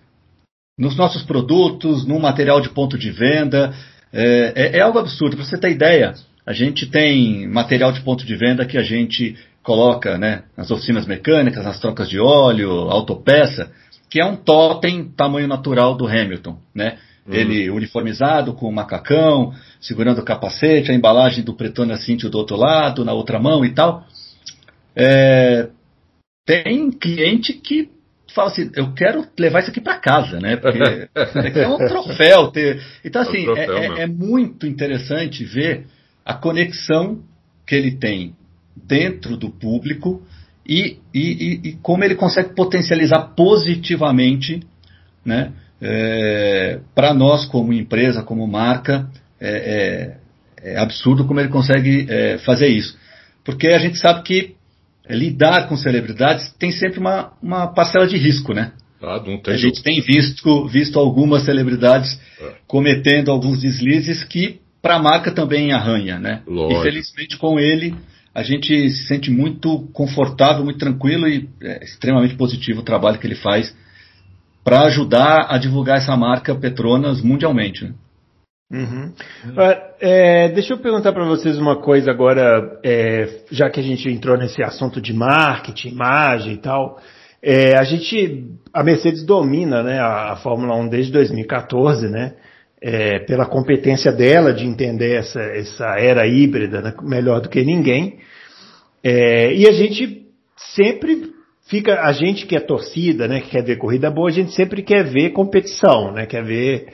nos nossos produtos, no material de ponto de venda, é, é, é algo absurdo. Para você ter ideia, a gente tem material de ponto de venda que a gente coloca né, nas oficinas mecânicas, nas trocas de óleo, autopeça, que é um totem tamanho natural do Hamilton, né? Uhum. Ele uniformizado com o macacão, segurando o capacete, a embalagem do Pretona Cintium do outro lado, na outra mão e tal. É, tem cliente que fala assim, eu quero levar isso aqui para casa, né? Porque [laughs] é um troféu ter. Então assim, é, um troféu, é, é, muito interessante ver a conexão que ele tem dentro do público e, e, e, como ele consegue potencializar positivamente né, é, para nós como empresa, como marca, é, é, é absurdo como ele consegue é, fazer isso. Porque a gente sabe que lidar com celebridades tem sempre uma, uma parcela de risco, né? Ah, a gente tem visto, visto algumas celebridades é. cometendo alguns deslizes que para a marca também arranha, né? Lógico. Infelizmente com ele a gente se sente muito confortável, muito tranquilo e é extremamente positivo o trabalho que ele faz para ajudar a divulgar essa marca Petronas mundialmente. Né? Uhum. É, deixa eu perguntar para vocês uma coisa agora, é, já que a gente entrou nesse assunto de marketing, imagem e tal. É, a gente, a Mercedes domina né, a, a Fórmula 1 desde 2014, né? é, pela competência dela de entender essa, essa era híbrida né, melhor do que ninguém. É, e a gente sempre fica, a gente que é torcida, né, que quer ver corrida boa, a gente sempre quer ver competição, né, quer ver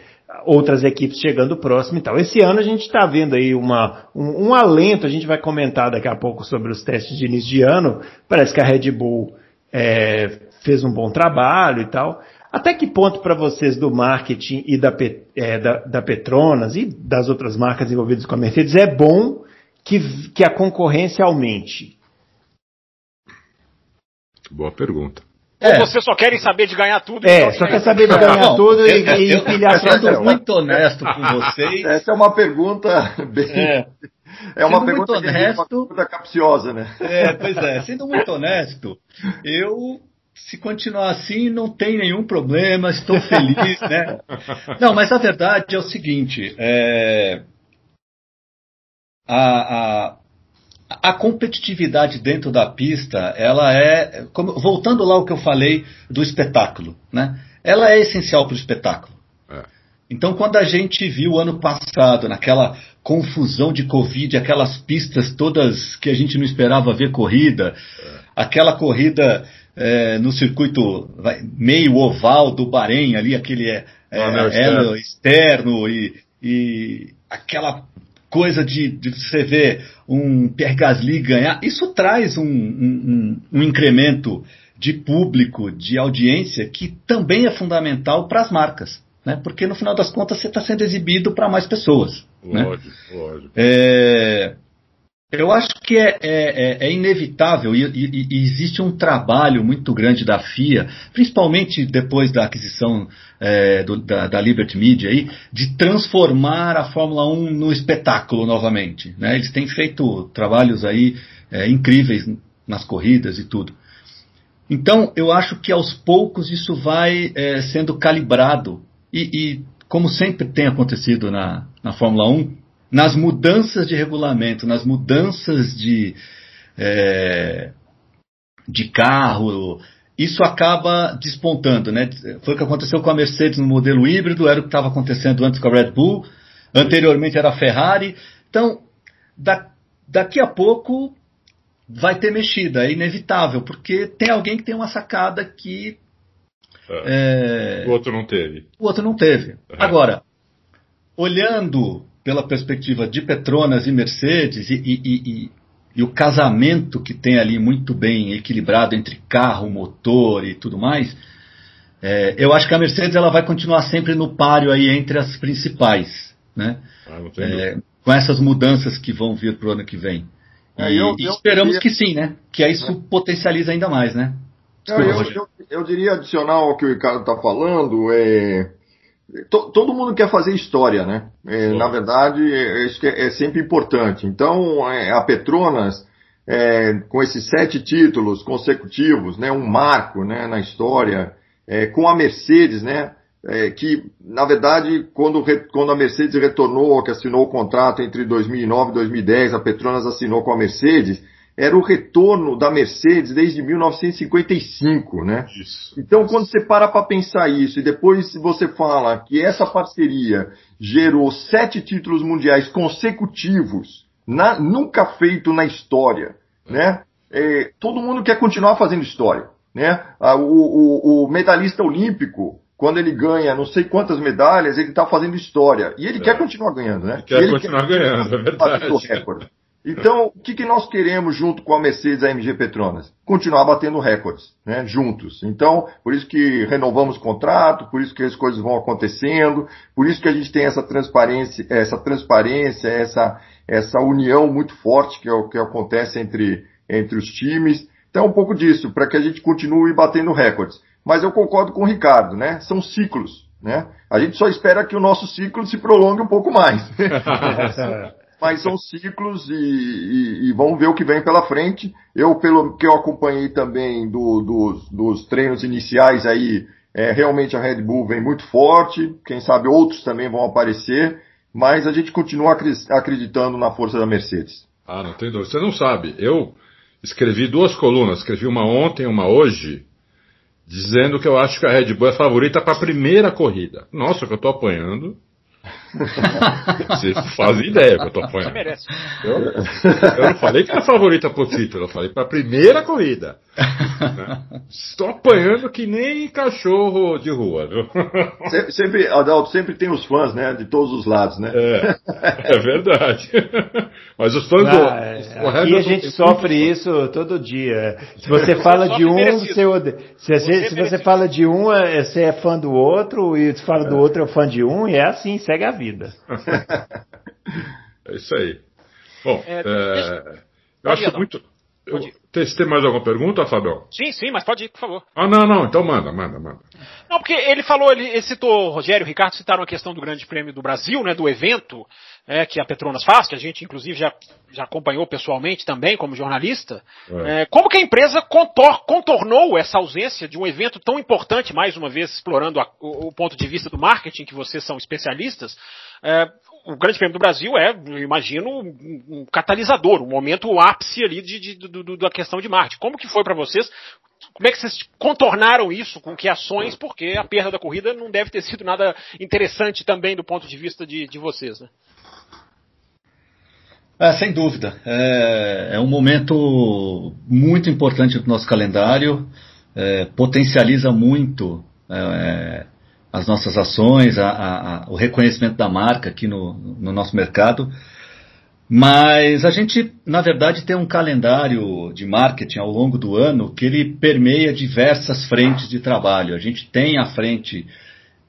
outras equipes chegando próximo e tal. Esse ano a gente está vendo aí uma, um, um, alento, a gente vai comentar daqui a pouco sobre os testes de início de ano. Parece que a Red Bull é, fez um bom trabalho e tal. Até que ponto para vocês do marketing e da, é, da, da, Petronas e das outras marcas envolvidas com a Mercedes é bom que, que a concorrência aumente? Boa pergunta. Ou é. vocês só querem saber de ganhar tudo? É, então, só quer saber de ganhar não, tudo eu, e, eu, empilhar eu, Sendo muito honesto com vocês. [laughs] Essa é uma pergunta bem. É, é uma pergunta, honesto, uma pergunta capciosa, né? É, pois é. Sendo muito honesto, eu se continuar assim, não tem nenhum problema, estou feliz, né? Não, mas a verdade é o seguinte: é, a, a, a competitividade dentro da pista, ela é, como, voltando lá ao que eu falei do espetáculo, né? Ela é essencial para o espetáculo. É. Então, quando a gente viu ano passado, naquela confusão de Covid, aquelas pistas todas que a gente não esperava ver corrida, é. aquela corrida é, no circuito vai, meio oval do Bahrein, ali, aquele é, é, externo e, e aquela coisa de, de, você ver um Pierre Gasly ganhar, isso traz um, um, um, incremento de público, de audiência, que também é fundamental para as marcas. Né? Porque no final das contas você está sendo exibido para mais pessoas. Lógico, né? lógico. É, eu acho que é, é, é, é inevitável e, e, e, existe um trabalho muito grande da FIA, principalmente depois da aquisição é, do, da, da, Liberty Media, aí, de transformar a Fórmula 1 no espetáculo novamente. Né? Eles têm feito trabalhos aí é, incríveis nas corridas e tudo. Então, eu acho que aos poucos isso vai é, sendo calibrado e, e, como sempre tem acontecido na, na Fórmula 1, nas mudanças de regulamento, nas mudanças de, é, de carro, isso acaba despontando, né? Foi o que aconteceu com a Mercedes no modelo híbrido, era o que estava acontecendo antes com a Red Bull, anteriormente era a Ferrari. Então, da, daqui a pouco vai ter mexida, é inevitável, porque tem alguém que tem uma sacada que. É, é, o outro não teve. O outro não teve. Agora, olhando pela perspectiva de Petronas e Mercedes e, e, e, e, o casamento que tem ali muito bem equilibrado entre carro, motor e tudo mais, é, eu acho que a Mercedes ela vai continuar sempre no páreo aí entre as principais, né? Ah, é, com essas mudanças que vão vir para o ano que vem. É, e, eu, eu, esperamos eu, que sim, né? Que isso é. potencializa ainda mais, né? eu, diria adicionar ao que o Ricardo está falando, é, todo mundo quer fazer história, né? É, na verdade, é, isso é, é, sempre importante. Então, é, a Petronas, é, com esses sete títulos consecutivos, né, um marco né, na história, é, com a Mercedes, né, que, na verdade, quando, quando a Mercedes retornou, que assinou o contrato entre 2009 e 2010, a Petronas assinou com a Mercedes, era o retorno da Mercedes desde 1955, né? Isso. Então, quando você para para pensar isso e depois você fala que essa parceria gerou sete títulos mundiais consecutivos, na, nunca feito na história, né? É, todo mundo quer continuar fazendo história, né? O, o, o, medalhista olímpico, quando ele ganha não sei quantas medalhas, ele está fazendo história e ele é. quer continuar ganhando, né? Ele quer ele continuar quer ganhando, é verdade. Então, o que, que nós queremos junto com a Mercedes AMG Petronas? Continuar batendo recordes, né, juntos. Então, por isso que renovamos o contrato, por isso que as coisas vão acontecendo, por isso que a gente tem essa transparência, essa transparência, essa, essa união muito forte que, é que acontece entre, entre os times. Então, é um pouco disso, para que a gente continue batendo recordes. Mas eu concordo com o Ricardo, né? São ciclos, né? A gente só espera que o nosso ciclo se prolongue um pouco mais. [laughs] [laughs] mas são ciclos e, e, e, vamos ver o que vem pela frente. Eu, pelo que eu acompanhei também do, dos, dos, treinos iniciais aí, é, realmente a Red Bull vem muito forte, quem sabe outros também vão aparecer, mas a gente continua acreditando na força da Mercedes. Ah, não tem dúvida. Você não sabe, eu escrevi duas colunas, escrevi uma ontem e uma hoje, dizendo que eu acho que a Red Bull é favorita para a primeira corrida. Nossa, que eu estou apanhando. Você faz ideia que eu tô apanhando. Você merece. Eu, eu não falei que era favorita pro título, eu falei pra primeira corrida. Né? Estão apanhando que nem cachorro de rua. Viu? Sempre, sempre, Adalto, sempre tem os fãs, né? De todos os lados, né? É, é verdade. Mas os fãs Ah, do. é, os aqui corretos a gente sofre isso todo dia. Se você fala de sofre um, merecido. você odeia. Se, você, Você se você fala de um, é- você é fã do outro, e se fala do outro, é fã de um, e é assim, segue a vida. [laughs] É isso aí. Bom, É, é, deixa- eu acho muito. Eu. Tem, tem mais alguma pergunta, Fabião? Sim, sim, mas pode ir, por favor. Ah, não, não, então manda, manda, manda. Não, porque ele falou, ele, ele citou, Rogério e Ricardo citaram a questão do Grande Prêmio do Brasil, né, do evento é, que a Petronas faz, que a gente inclusive já, já acompanhou pessoalmente também como jornalista. É. É, como que a empresa contor- contornou essa ausência de um evento tão importante, mais uma vez explorando a- o, o ponto de vista do marketing, que vocês são especialistas? O Grande Prêmio do Brasil é, eu imagino, um, catalisador, um momento ápice ali de, de- do- da questão de marketing. Como que foi para vocês? Como é que vocês contornaram isso? Com que ações? Porque a perda da corrida não deve ter sido nada interessante também do ponto de vista de, de vocês, né? É, sem dúvida. É, é um momento muito importante do nosso calendário, é, potencializa muito é, as nossas ações, a- a- a- o reconhecimento da marca aqui no, no nosso mercado. Mas a gente, na verdade, tem um calendário de marketing ao longo do ano que ele permeia diversas frentes de trabalho. A gente tem a frente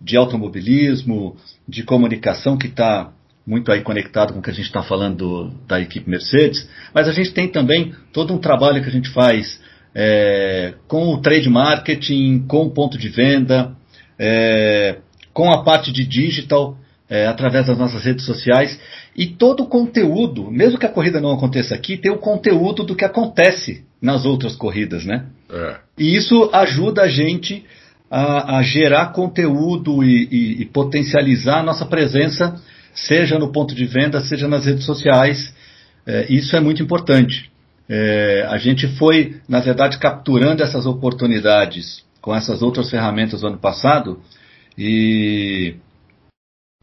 de automobilismo, de comunicação, que está muito aí conectado com o que a gente está falando do- da equipe Mercedes, mas a gente tem também todo um trabalho que a gente faz é, com o trade marketing, com o ponto de venda, é, com a parte de digital, é, através das nossas redes sociais, e todo o conteúdo, mesmo que a corrida não aconteça aqui, tem o conteúdo do que acontece nas outras corridas, né? É. E isso ajuda a gente a, a gerar conteúdo e, e- e potencializar a nossa presença, seja no ponto de venda, seja nas redes sociais. É, isso é muito importante. É, a gente foi, na verdade, capturando essas oportunidades com essas outras ferramentas do ano passado e,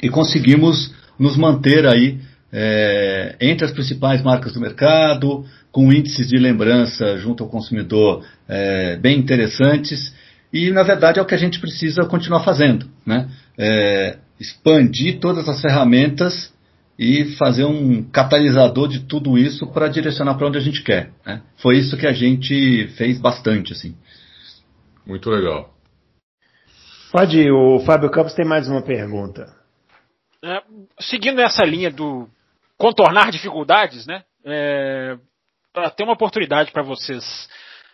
e conseguimos nos manter aí é, entre as principais marcas do mercado, com índices de lembrança junto ao consumidor é, bem interessantes. E, na verdade, é o que a gente precisa continuar fazendo. Né? É, expandir todas as ferramentas e fazer um catalisador de tudo isso para direcionar para onde a gente quer. Né? Foi isso que a gente fez bastante. assim. Muito legal. Pode ir, o Fábio Campos tem mais uma pergunta. É, seguindo essa linha do contornar dificuldades, né? É, ter uma oportunidade para vocês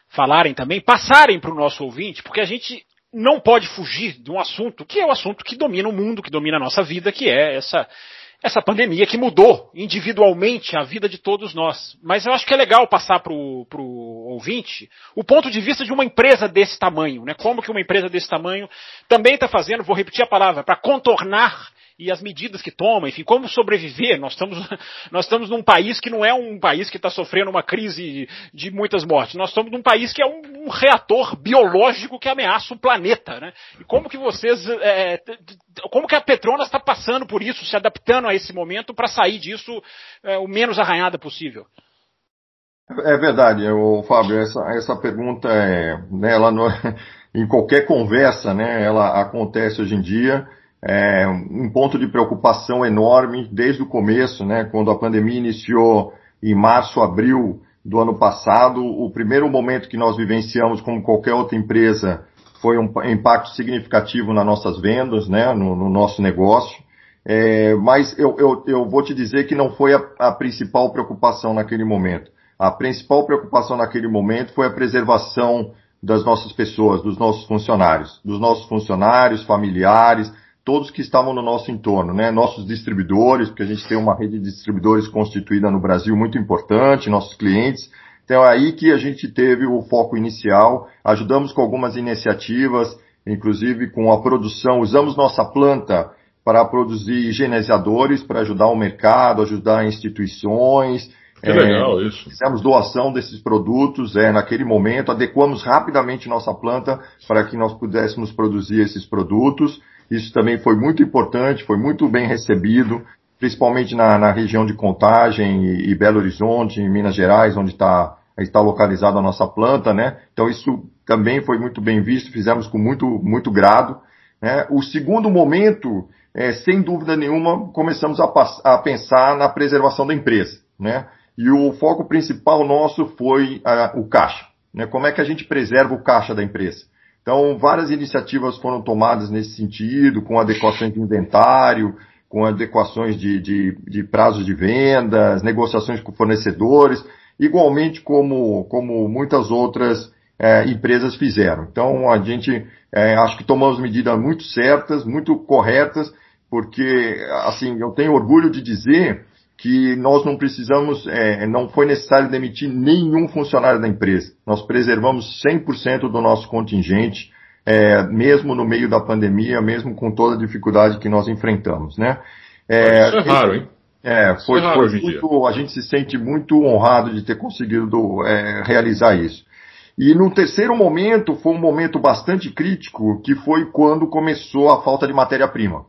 falarem também, passarem para o nosso ouvinte, porque a gente não pode fugir de um assunto que é o assunto que domina o mundo, que domina a nossa vida, que é essa essa pandemia que mudou individualmente a vida de todos nós. Mas eu acho que é legal passar para o ouvinte o ponto de vista de uma empresa desse tamanho, né? Como que uma empresa desse tamanho também está fazendo, vou repetir a palavra, para contornar e as medidas que toma, enfim, como sobreviver. Nós estamos, [laughs] nós estamos num país que não é um país que está sofrendo uma crise de muitas mortes. Nós estamos num país que é um, um reator biológico que ameaça o planeta, né? E como que vocês, é, como que a Petronas está passando por isso, se adaptando a esse momento para sair disso é, o menos arranhada possível? É verdade, o Fábio, essa, essa pergunta é, né, ela não, [laughs] em qualquer conversa, né, ela acontece hoje em dia é, um ponto de preocupação enorme desde o começo, né, quando a pandemia iniciou em março, abril do ano passado. O primeiro momento que nós vivenciamos, como qualquer outra empresa, foi um impacto significativo nas nossas vendas, né, no, no nosso negócio. É, mas eu, eu, eu, vou te dizer que não foi a, a principal preocupação naquele momento. A principal preocupação naquele momento foi a preservação das nossas pessoas, dos nossos funcionários, dos nossos funcionários, familiares, todos que estavam no nosso entorno, né? Nossos distribuidores, porque a gente tem uma rede de distribuidores constituída no Brasil muito importante, nossos clientes. Então é aí que a gente teve o foco inicial. Ajudamos com algumas iniciativas, inclusive com a produção. Usamos nossa planta para produzir higienizadores para ajudar o mercado, ajudar instituições. Que legal é, isso. Fizemos doação desses produtos é, naquele momento, adequamos rapidamente nossa planta para que nós pudéssemos produzir esses produtos. Isso também foi muito importante, foi muito bem recebido, principalmente na, na região de Contagem e, e, Belo Horizonte, em Minas Gerais, onde está está localizada a nossa planta, né? Então isso também foi muito bem visto, fizemos com muito, muito grado. Né? O segundo momento, é, sem dúvida nenhuma, começamos a, a, pensar na preservação da empresa, né? E o foco principal nosso foi a, o caixa, né? Como é que a gente preserva o caixa da empresa? Então, várias iniciativas foram tomadas nesse sentido, com adequações de inventário, com adequações de, de, de prazos de vendas, negociações com fornecedores, igualmente como, como muitas outras é, empresas fizeram. Então, a gente é, acho que tomamos medidas muito certas, muito corretas, porque, assim, eu tenho orgulho de dizer que nós não precisamos, é, não foi necessário demitir nenhum funcionário da empresa. Nós preservamos 100% do nosso contingente, é, mesmo no meio da pandemia, mesmo com toda a dificuldade que nós enfrentamos, né? É, Isso é raro, hein? É, foi, é foi muito, a gente se sente muito honrado de ter conseguido é, realizar isso. E no terceiro momento, foi um momento bastante crítico, que foi quando começou a falta de matéria-prima.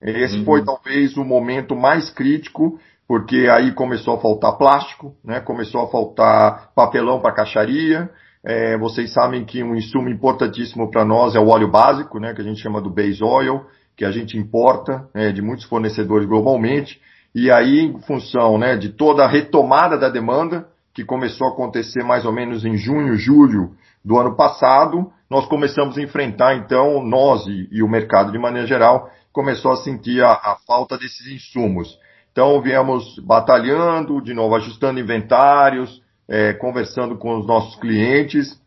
Esse uhum. foi talvez o momento mais crítico, porque aí começou a faltar plástico, né? começou a faltar papelão para caixaria, é, vocês sabem que um insumo importantíssimo para nós é o óleo básico, né, que a gente chama do base oil, que a gente importa né, de muitos fornecedores globalmente. E aí, em função né, de toda a retomada da demanda, que começou a acontecer mais ou menos em junho, julho do ano passado, nós começamos a enfrentar, então, nós e, e o mercado de maneira geral, começou a sentir a, a falta desses insumos. Então, viemos batalhando, de novo, ajustando inventários, é, conversando com os nossos clientes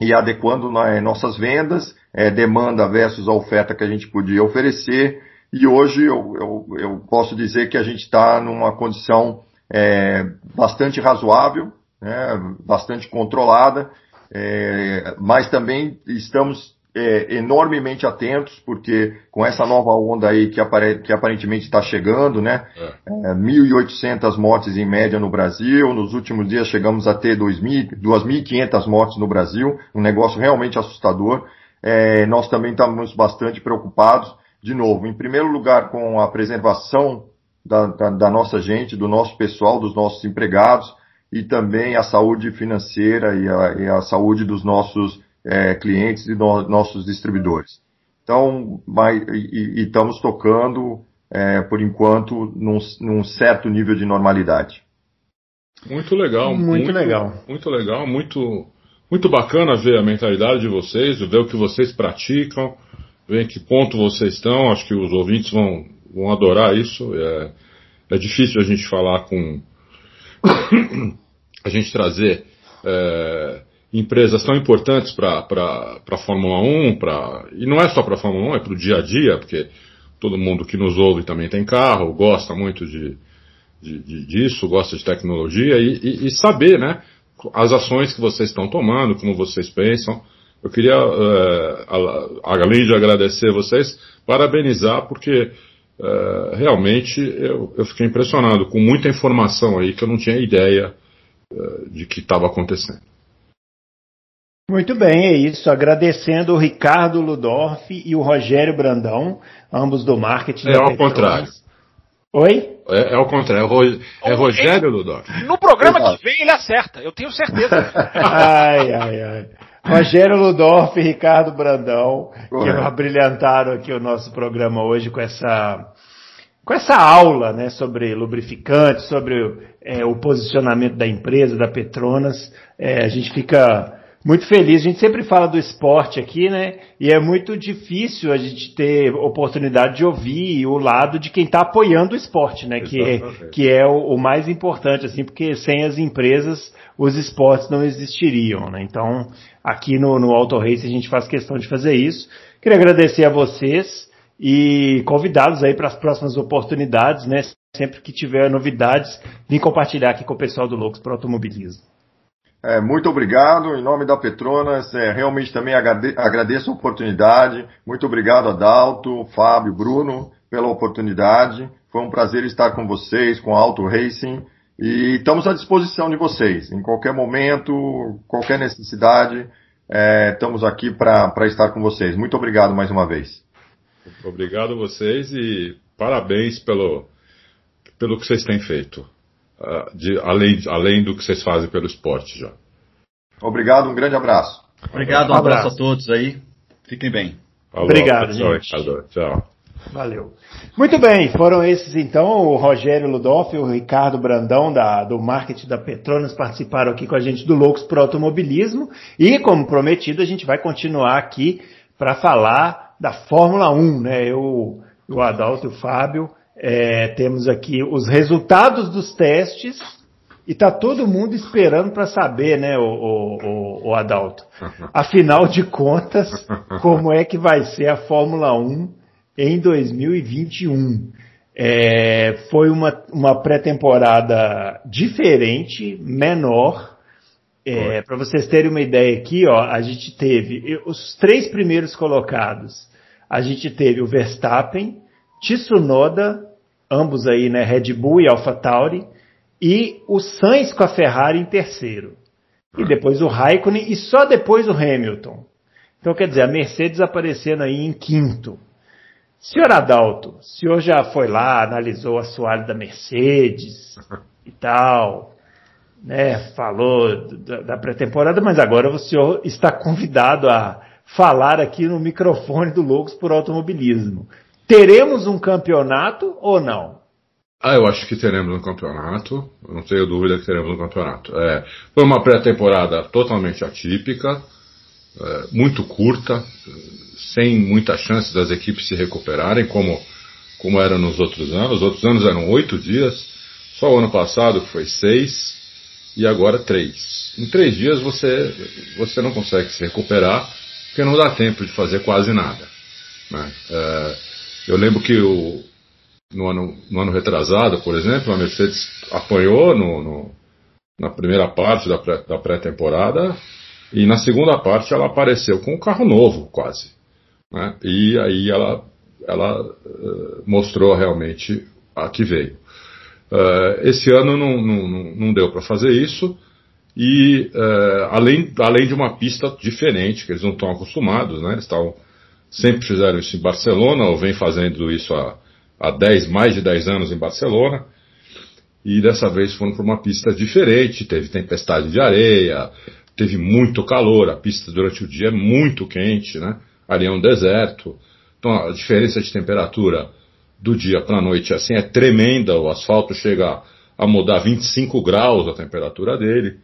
e adequando né, nossas vendas, é, demanda versus a oferta que a gente podia oferecer. E hoje eu, eu, eu posso dizer que a gente está numa condição é, bastante razoável, né, bastante controlada, é, mas também estamos é, enormemente atentos, porque com essa nova onda aí que, apare que aparentemente está chegando, né? É. É, 1.800 mortes em média no Brasil, nos últimos dias chegamos a ter 2.500 mortes no Brasil, um negócio realmente assustador. É, nós também estamos bastante preocupados, de novo, em primeiro lugar com a preservação da, da, da nossa gente, do nosso pessoal, dos nossos empregados, e também a saúde financeira e a, e a saúde dos nossos é, clientes e no, nossos distribuidores. Então, mas, e, e estamos tocando, é, por enquanto, num, num, certo nível de normalidade. Muito legal. Muito, muito legal. Muito legal, muito, muito bacana ver a mentalidade de vocês, ver o que vocês praticam, ver em que ponto vocês estão. Acho que os ouvintes vão, vão adorar isso. É, é difícil a gente falar com. [coughs] a gente trazer. É, empresas tão importantes para a Fórmula 1, pra, e não é só para a Fórmula 1, é para o dia a dia, porque todo mundo que nos ouve também tem carro, gosta muito de, de, de disso, gosta de tecnologia, e, e, e, saber né, as ações que vocês estão tomando, como vocês pensam. Eu queria, é, além de agradecer vocês, parabenizar, porque é, realmente eu, eu fiquei impressionado com muita informação aí que eu não tinha ideia é, de que estava acontecendo. Muito bem, é isso. Agradecendo o Ricardo Ludorff e o Rogério Brandão, ambos do marketing. É ao contrário. Oi? É, é ao contrário, é, é Rogério Ludorff. No programa que vem ele acerta, eu tenho certeza. [laughs] ai, ai, ai. Rogério Ludorff e Ricardo Brandão, que abrilhantaram aqui o nosso programa hoje com essa, com essa aula né, sobre lubrificantes, sobre é, o posicionamento da empresa, da Petronas. É, a gente fica muito feliz. A gente sempre fala do esporte aqui, né? E é muito difícil a gente ter oportunidade de ouvir o lado de quem está apoiando o esporte, né? Que é, que é o, o, mais importante, assim, porque sem as empresas os esportes não existiriam, né? Então, aqui no, no Auto Race a gente faz questão de fazer isso. Queria agradecer a vocês e convidados aí para as próximas oportunidades, né? Sempre que tiver novidades, vim compartilhar aqui com o pessoal do Loucos para Automobilismo. É, muito obrigado. Em nome da Petronas, é, realmente também agradeço a oportunidade. Muito obrigado, Adalto, Fábio, Bruno, pela oportunidade. Foi um prazer estar com vocês, com Auto Racing. E estamos à disposição de vocês. Em qualquer momento, qualquer necessidade, é, estamos aqui para estar com vocês. Muito obrigado mais uma vez. Obrigado a vocês e parabéns pelo, pelo que vocês têm feito. Ah, de, além, além do que vocês fazem pelo esporte já. Obrigado, um grande abraço. Obrigado, um abraço, abraço a todos aí. Fiquem bem. Falou, Obrigado, gente. Tchau. Valeu. Muito bem, foram esses então, o Rogério Ludoff e o Ricardo Brandão da, do marketing da Petronas participaram aqui com a gente do Loucos pro Automobilismo e, como prometido, a gente vai continuar aqui para falar da Fórmula 1, né? Eu, o Adalto e o Fábio é, temos aqui os resultados dos testes e tá todo mundo esperando para saber, né, o, o, o, Adalto. [laughs] Afinal de contas, como é que vai ser a Fórmula 1 em 2021? É, foi uma, uma pré-temporada diferente, menor. É, para vocês terem uma ideia aqui, ó, a gente teve os três primeiros colocados. A gente teve o Verstappen, Tsunoda, ambos aí, né, Red Bull e AlphaTauri, e o Sainz com a Ferrari em terceiro. E depois o Raikkonen e só depois o Hamilton. Então, quer dizer, a Mercedes aparecendo aí em quinto. Senhor Adalto, o senhor já foi lá, analisou a assoalho da Mercedes [laughs] e tal, né? Falou da, da pré-temporada, mas agora o senhor está convidado a falar aqui no microfone do Loucos por Automobilismo. Teremos um campeonato ou não? Ah, eu acho que teremos um campeonato. Não tenho dúvida que teremos um campeonato. É, foi uma pré-temporada totalmente atípica, é, muito curta, sem muita chance das equipes se recuperarem, como, como era nos outros anos. Os outros anos eram oito dias, só o ano passado foi seis e agora três. Em três dias você, você não consegue se recuperar, porque não dá tempo de fazer quase nada. Né? É, eu lembro que o, no, ano, no ano retrasado, por exemplo, a Mercedes apanhou no, no, na primeira parte da, pré, da pré-temporada e na segunda parte ela apareceu com um carro novo, quase. Né? E aí ela, ela uh, mostrou realmente a que veio. Uh, esse ano não, não, não deu para fazer isso e uh, além, além de uma pista diferente, que eles não estão acostumados, né? eles estavam sempre fizeram isso em Barcelona, ou vem fazendo isso há, há 10, mais de 10 anos em Barcelona, e dessa vez foram para uma pista diferente, teve tempestade de areia, teve muito calor, a pista durante o dia é muito quente, né? Ali é um deserto, então a diferença de temperatura do dia para a noite assim é tremenda, o asfalto chega a mudar 25 graus a temperatura dele.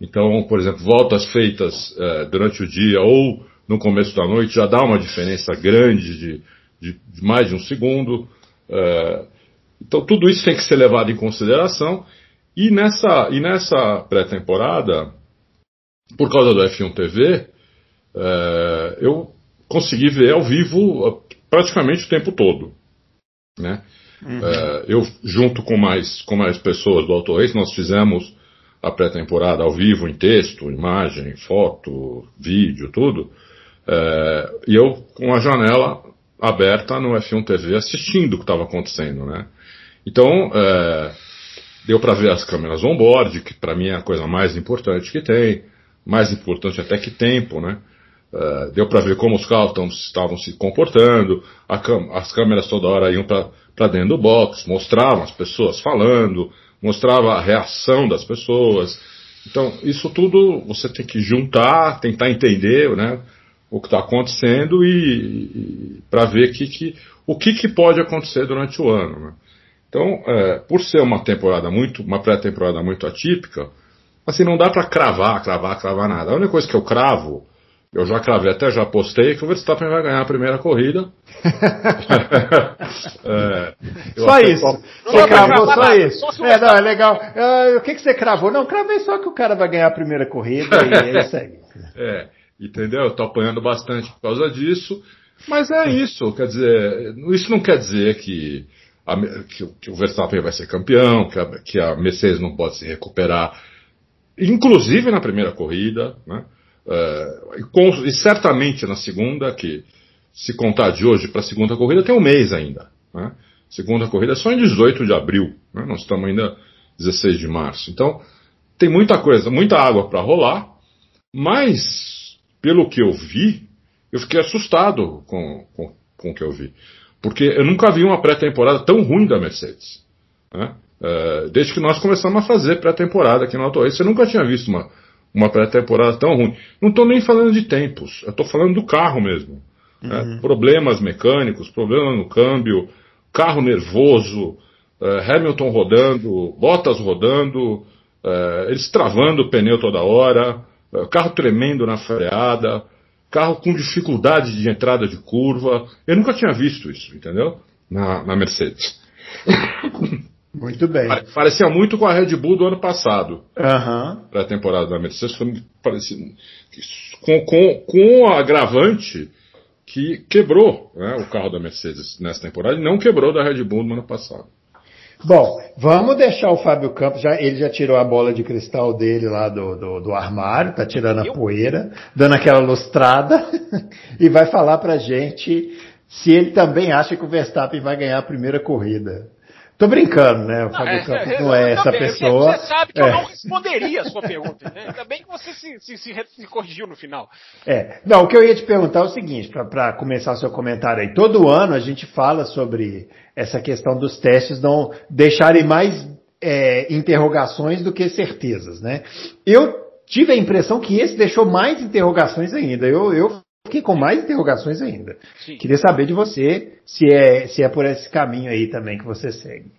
Então, por exemplo, voltas feitas eh, durante o dia ou no começo da noite já dá uma diferença grande de, de, de mais de um segundo. É, então tudo isso tem que ser levado em consideração. E nessa, e nessa pré-temporada, por causa do F1 TV, é, eu consegui ver ao vivo praticamente o tempo todo. Né? Uhum. É, eu, junto com mais, com mais pessoas do Auto Race, nós fizemos a pré-temporada ao vivo, em texto, imagem, foto, vídeo, tudo. É, e eu com a janela aberta no F1 TV assistindo o que estava acontecendo, né? Então, é, deu para ver as câmeras on-board, que para mim é a coisa mais importante que tem, mais importante até que tempo, né? É, deu para ver como os carros estavam se comportando, as câmeras toda hora iam para dentro do box, mostravam as pessoas falando, mostrava a reação das pessoas. Então, isso tudo você tem que juntar, tentar entender, né? O que está acontecendo e, e para ver que, que, o que, que, pode acontecer durante o ano. Né? Então, é, por ser uma temporada muito, uma pré-temporada muito atípica, assim não dá para cravar, cravar, cravar nada. A única coisa que eu cravo, eu já cravei, até já postei, é que o Verstappen vai ganhar a primeira corrida. [laughs] é, só isso. Você cravou só isso. É, não, é legal. Uh, o que, que você cravou? Não, cravei só que o cara vai ganhar a primeira corrida e é isso aí. É. Entendeu? Eu tô apanhando bastante por causa disso. Mas é isso, quer dizer, isso não quer dizer que, a, que, que o Verstappen vai ser campeão, que a, que a, Mercedes não pode se recuperar, inclusive na primeira corrida, né? É, e, com, e, certamente na segunda, que se contar de hoje para a segunda corrida, tem um mês ainda. Né? Segunda corrida é só em 18 de abril, né? nós estamos ainda 16 de março. Então, tem muita coisa, muita água para rolar, mas pelo que eu vi, eu fiquei assustado com, com, com o que eu vi. Porque eu nunca vi uma pré-temporada tão ruim da Mercedes. Né? Uh, desde que nós começamos a fazer pré-temporada aqui no Auto Race, eu nunca tinha visto uma, uma pré-temporada tão ruim. Não estou nem falando de tempos, eu estou falando do carro mesmo. Né? Uhum. Problemas mecânicos, problema no câmbio, carro nervoso, uh, Hamilton rodando, Bottas rodando, uh, eles travando o pneu toda hora, carro tremendo na freada, carro com dificuldade de entrada de curva. Eu nunca tinha visto isso, entendeu? Na, na Mercedes. [laughs] Muito bem. Parecia muito com a Red Bull do ano passado. Uhum. Para a temporada da Mercedes. Parecia, com, com, com o agravante que quebrou né, o carro da Mercedes nessa temporada e não quebrou da Red Bull no ano passado. Bom, vamos deixar o Fábio Campos, já, ele já tirou a bola de cristal dele lá do, do, do armário, tá tirando a poeira, dando aquela lustrada, [laughs] e vai falar pra gente se ele também acha que o Verstappen vai ganhar a primeira corrida. Tô brincando, né? O Fábio é, Campos é, não é essa também, pessoa. Você sabe que é. eu não responderia a sua pergunta, né? Ainda bem que você se, se, se, se, corrigiu no final. É. Não, o que eu ia te perguntar é o seguinte, para começar o seu comentário aí. Todo ano a gente fala sobre essa questão dos testes não deixarem mais é, interrogações do que certezas, né? Eu tive a impressão que esse deixou mais interrogações ainda. Eu, eu fiquei com mais interrogações ainda. Sim. Queria saber de você se é, se é por esse caminho aí também que você segue.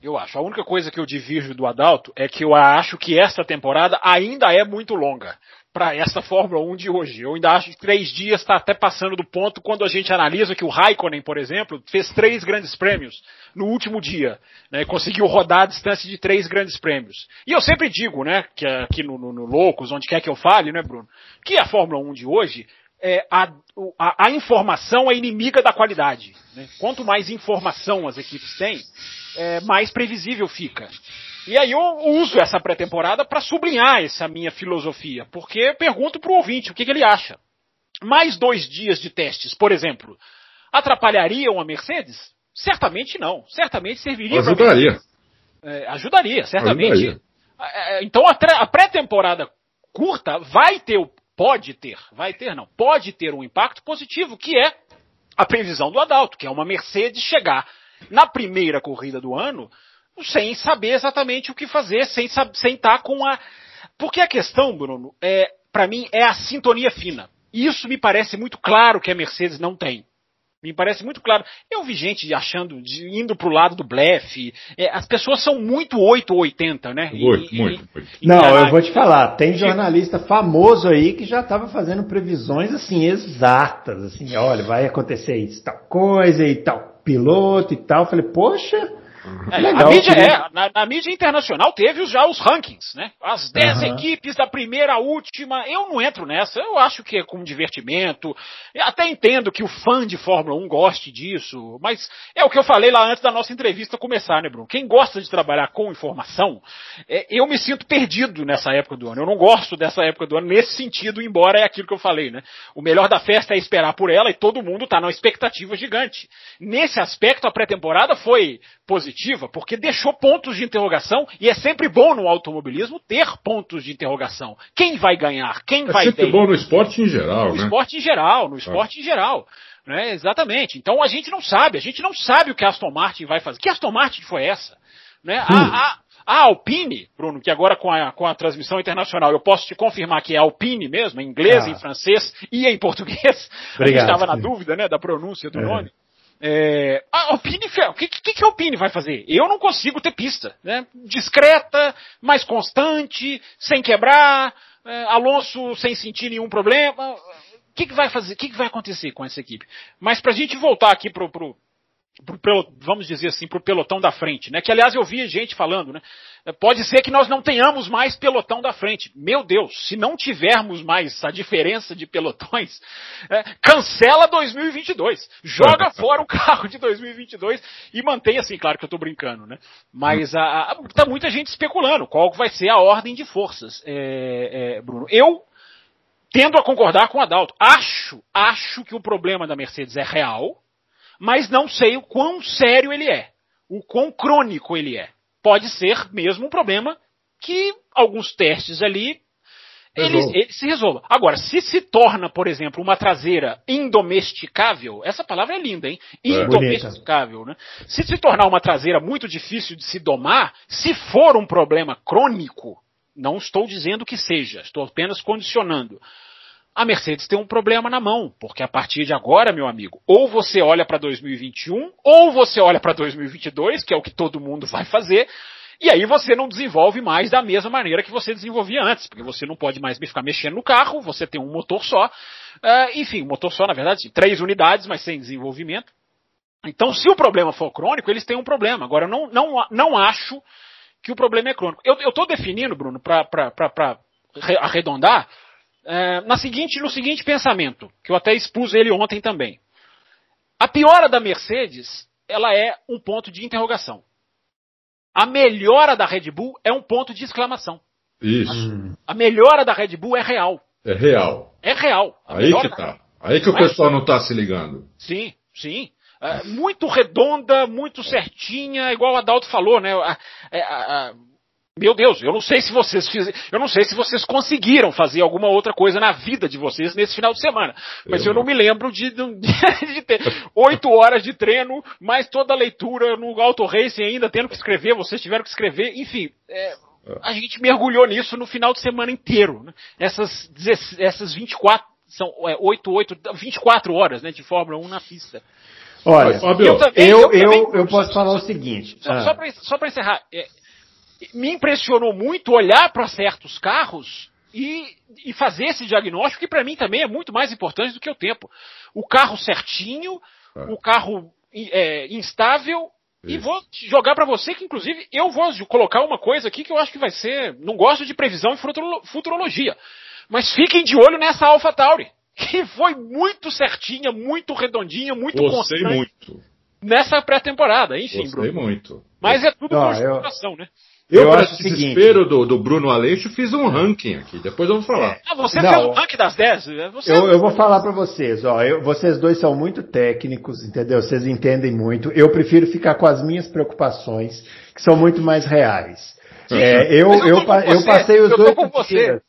Eu acho. A única coisa que eu divirjo do Adalto é que eu acho que esta temporada ainda é muito longa para essa Fórmula 1 de hoje. Eu ainda acho que três dias está até passando do ponto quando a gente analisa que o Raikkonen, por exemplo, fez três grandes prêmios no último dia, né, conseguiu rodar a distância de três grandes prêmios. E eu sempre digo, né, que aqui no, no, no Loucos, onde quer que eu fale, né, Bruno, que a Fórmula 1 de hoje é, a, a, a, informação é inimiga da qualidade. Né? Quanto mais informação as equipes têm, é, mais previsível fica. E aí eu uso essa pré-temporada para sublinhar essa minha filosofia, porque eu pergunto para o ouvinte o que, que, ele acha. Mais dois dias de testes, por exemplo, atrapalhariam a Mercedes? Certamente não. Certamente serviria para. Ajudaria. É, ajudaria, certamente. Ajudaria. É, é, então a pré-temporada curta vai ter pode ter, vai ter não, pode ter um impacto positivo, que é a previsão do Adalto, que é uma Mercedes chegar na primeira corrida do ano sem saber exatamente o que fazer, sem, sem estar tá com a. Porque a questão, Bruno, é, para mim, é a sintonia fina. Isso me parece muito claro que a Mercedes não tem. Me parece muito claro. Eu vi gente achando, de, indo pro lado do blefe. É, as pessoas são muito 8 ou 80, né? Muito, e, muito, muito. Não, eu vou te falar. Tem jornalista famoso aí que já estava fazendo previsões assim exatas, assim, olha, vai acontecer isso, tal coisa e tal piloto e tal. Eu falei, poxa, é, a mídia é, na, na, mídia internacional teve já os rankings, né? As 10 uhum. equipes da primeira à última. Eu não entro nessa, eu acho que é com divertimento. Eu até entendo que o fã de Fórmula 1 goste disso, mas é o que eu falei lá antes da nossa entrevista começar, né, Bruno? Quem gosta de trabalhar com informação, é, eu me sinto perdido nessa época do ano. Eu não gosto dessa época do ano nesse sentido, embora é aquilo que eu falei, né? O melhor da festa é esperar por ela e todo mundo está numa expectativa gigante. Nesse aspecto, a pré-temporada foi positiva, porque deixou pontos de interrogação e é sempre bom no automobilismo ter pontos de interrogação. Quem vai ganhar? Quem é vai sempre bom no esporte em geral, no né? esporte em geral, no esporte é. em geral. Né? Exatamente. Então a gente não sabe, a gente não sabe o que a Aston Martin vai fazer. Que Aston Martin foi essa? Né? Hum. A, a, a Alpine, Bruno, que agora com a, com a transmissão internacional eu posso te confirmar que é Alpine mesmo, em inglês, ah. em francês e em português. Obrigado. A gente estava na dúvida né, da pronúncia do é. nome. É, a Alpine, o que, que, que a Alpine vai fazer? Eu não consigo ter pista, né? Discreta, mais constante, sem quebrar, é, Alonso sem sentir nenhum problema. O que, que vai fazer? O que, que vai acontecer com essa equipe? Mas para a gente voltar aqui pro, pro, pro, vamos dizer assim, para o pelotão da frente, né? Que aliás eu vi gente falando, né? Pode ser que nós não tenhamos mais pelotão da frente. Meu Deus, se não tivermos mais a diferença de pelotões, é, cancela 2022. Joga [laughs] fora o carro de 2022 e mantém assim, claro que eu estou brincando, né? Mas a, a, tá muita gente especulando qual vai ser a ordem de forças, é, é, Bruno. Eu tendo a concordar com o Adalto. Acho, acho que o problema da Mercedes é real, mas não sei o quão sério ele é, o quão crônico ele é pode ser mesmo um problema que alguns testes ali ele, ele, se resolva. Agora, se se torna, por exemplo, uma traseira indomesticável, essa palavra é linda, hein? É. Indomesticável, né? Se se tornar uma traseira muito difícil de se domar, se for um problema crônico, Não estou dizendo que seja, estou apenas condicionando. A Mercedes tem um problema na mão, porque a partir de agora, meu amigo, ou você olha para 2021, ou você olha para 2022, que é o que todo mundo vai fazer, e aí você não desenvolve mais da mesma maneira que você desenvolvia antes, porque você não pode mais ficar mexendo no carro, você tem um motor só. Uh, enfim, um motor só, na verdade, três unidades, mas sem desenvolvimento. Então, se o problema for crônico, eles têm um problema. Agora, eu não, não, não acho que o problema é crônico. Eu estou definindo, Bruno, para arredondar, é, na seguinte, no seguinte pensamento, que eu até expus ele ontem também. A piora da Mercedes, ela é um ponto de interrogação. A melhora da Red Bull é um ponto de exclamação. Isso. A, a melhora da Red Bull é real. É real. É real. A Aí que tá. Aí que o pessoal não está se ligando. Sim, sim. É, muito redonda, muito certinha, igual o Adalto falou, né? A, é, a, a, meu Deus, eu não sei se vocês fiz, eu não sei se vocês conseguiram fazer alguma outra coisa na vida de vocês nesse final de semana. Mas eu, eu não me lembro de, de, [laughs] de, ter oito horas de treino, mais toda a leitura no Auto Racing ainda tendo que escrever, vocês tiveram que escrever, enfim. É, a gente mergulhou nisso no final de semana inteiro. Né? Essas, essas 24, são é, 8, 8, 24 horas né, de Fórmula 1 na pista. Olha, Fábio, eu, também, eu, eu, eu, eu posso falar o seguinte. Só, ah. só para encerrar, é, me impressionou muito olhar para certos carros e, e, fazer esse diagnóstico, que para mim também é muito mais importante do que o tempo. O carro certinho, ah. o carro é, instável isso. E vou jogar para você que, inclusive, eu vou colocar uma coisa aqui que eu acho que vai ser. Não gosto de previsão e futurologia. Mas fiquem de olho nessa Alpha Tauri. [laughs] Que foi muito certinha, muito redondinha, muito Gostei constante. muito. Nessa pré-temporada, enfim, Gostei Bruno. muito. Mas é tudo Não, conjugação, eu... né? Eu, eu para desespero do, do Bruno Aleixo, fiz um ranking aqui. Depois eu vou falar. Ah, você Não, fez um ranking das 10? É, você... Eu, eu vou falar para vocês. Ó, eu, vocês dois são muito técnicos, entendeu? Vocês entendem muito. Eu prefiro ficar com as minhas preocupações, que são muito mais reais. É, eu, eu, eu, eu, passei os dois dias.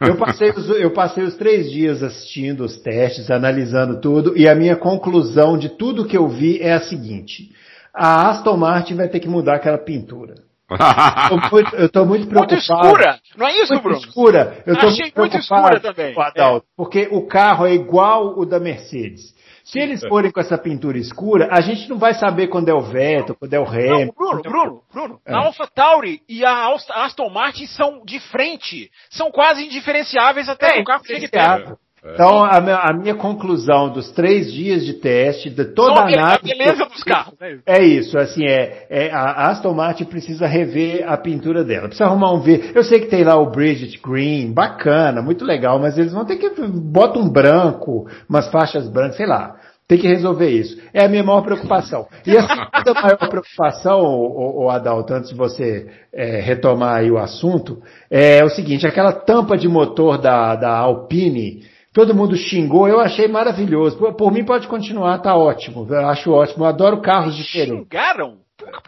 Eu passei, os, eu passei os três dias assistindo os testes, analisando tudo, e a minha conclusão de tudo que eu vi é a seguinte: a Aston Martin vai ter que mudar aquela pintura [laughs] eu estou muito preocupado. Muito escura, não é isso, muito Bruno? escura. Eu estou muito, muito escura também. Adalto, é. Porque o carro é igual o da Mercedes. Se eles forem com essa pintura escura, a gente não vai saber quando é o Vettel, quando é o Hamilton. Bruno, Bruno, Bruno, é. a Alpha Tauri e a Aston Martin são de frente. São quase indiferenciáveis até é, o carro chegue perto. É. Então, a minha, a minha, conclusão dos três dias de teste, de toda a análise. A beleza dos carros, é isso. É isso, assim, é, é, a Aston Martin precisa rever a pintura dela. Precisa arrumar um V. Eu sei que tem lá o Bridget Green, bacana, muito legal, mas eles vão ter que. Bota um branco, umas faixas brancas, sei lá. Tem que resolver isso. É a minha maior preocupação. E a segunda maior preocupação, o, o Adalto, antes de você é, retomar aí o assunto, é o seguinte, aquela tampa de motor da, da Alpine, Todo mundo xingou, eu achei maravilhoso. Por, por mim pode continuar, tá ótimo. Eu acho ótimo. Eu adoro carros diferentes. Xingaram?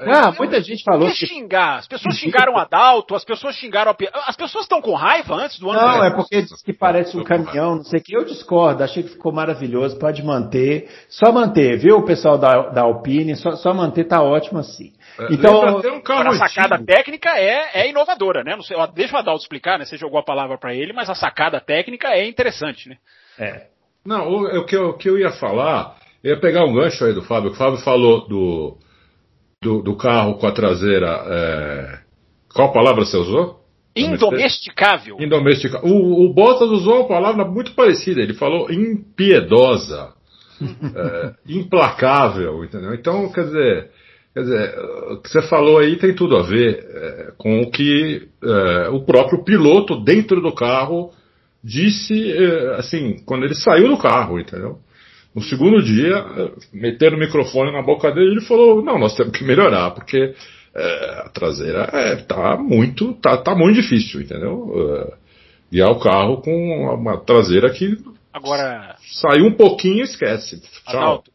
Ah, muita gente falou que xingar. As pessoas xingaram o Adalto, as pessoas xingaram a... As pessoas estão com raiva antes do ano Não, é porque diz que parece um caminhão, não sei o que. Eu discordo, achei que ficou maravilhoso, pode manter. Só manter, viu, o pessoal da, da Alpine? Só, só manter tá ótimo assim. É, então, um a sacada técnica é, é inovadora, né? Não sei, deixa o Adalto explicar, né? Você jogou a palavra para ele, mas a sacada técnica é interessante, né? É. Não, o, o, que eu, o que eu ia falar, eu ia pegar um gancho aí do Fábio. O Fábio falou do, do, do carro com a traseira. É... Qual palavra você usou? Indomesticável. Indomesticável. O, o Bottas usou uma palavra muito parecida. Ele falou impiedosa, [laughs] é, implacável, entendeu? Então, quer dizer, Quer dizer, o que você falou aí tem tudo a ver é, com o que é, o próprio piloto dentro do carro disse, é, assim, quando ele saiu do carro, entendeu? No segundo dia, é, meteram o microfone na boca dele ele falou, não, nós temos que melhorar, porque é, a traseira é, tá muito, tá, tá muito difícil, entendeu? e é o carro com uma traseira que Agora, saiu um pouquinho e esquece. Tchau. Adalto,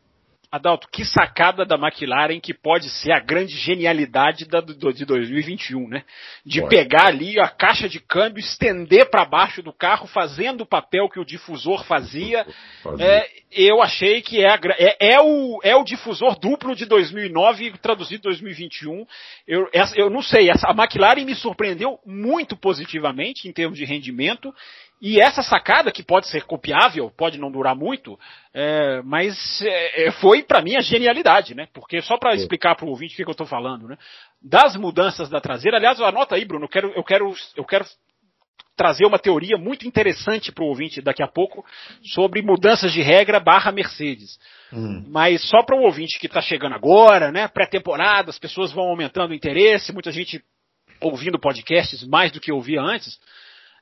Adalto, que sacada da McLaren que pode ser a grande genialidade da, do, de 2021, né? De pegar ali a caixa de câmbio, estender para baixo do carro, fazendo o papel que o difusor fazia. É, eu achei que é, a, é, é, o, é o difusor duplo de 2009 traduzido em 2021. Eu, essa, eu não sei, essa, a McLaren me surpreendeu muito positivamente em termos de rendimento e essa sacada, que pode ser copiável, pode não durar muito, é, mas é, é foi para mim a genialidade, né? Porque só para explicar para o ouvinte o que, que eu estou falando, né? Das mudanças da traseira, aliás, anota aí, Bruno, eu quero, eu quero, eu quero trazer uma teoria muito interessante para o ouvinte daqui a pouco sobre mudanças de regra barra Mercedes. Hum. Mas só para o ouvinte que está chegando agora, né? Pré-temporada, as pessoas vão aumentando o interesse, muita gente ouvindo podcasts mais do que ouvia antes.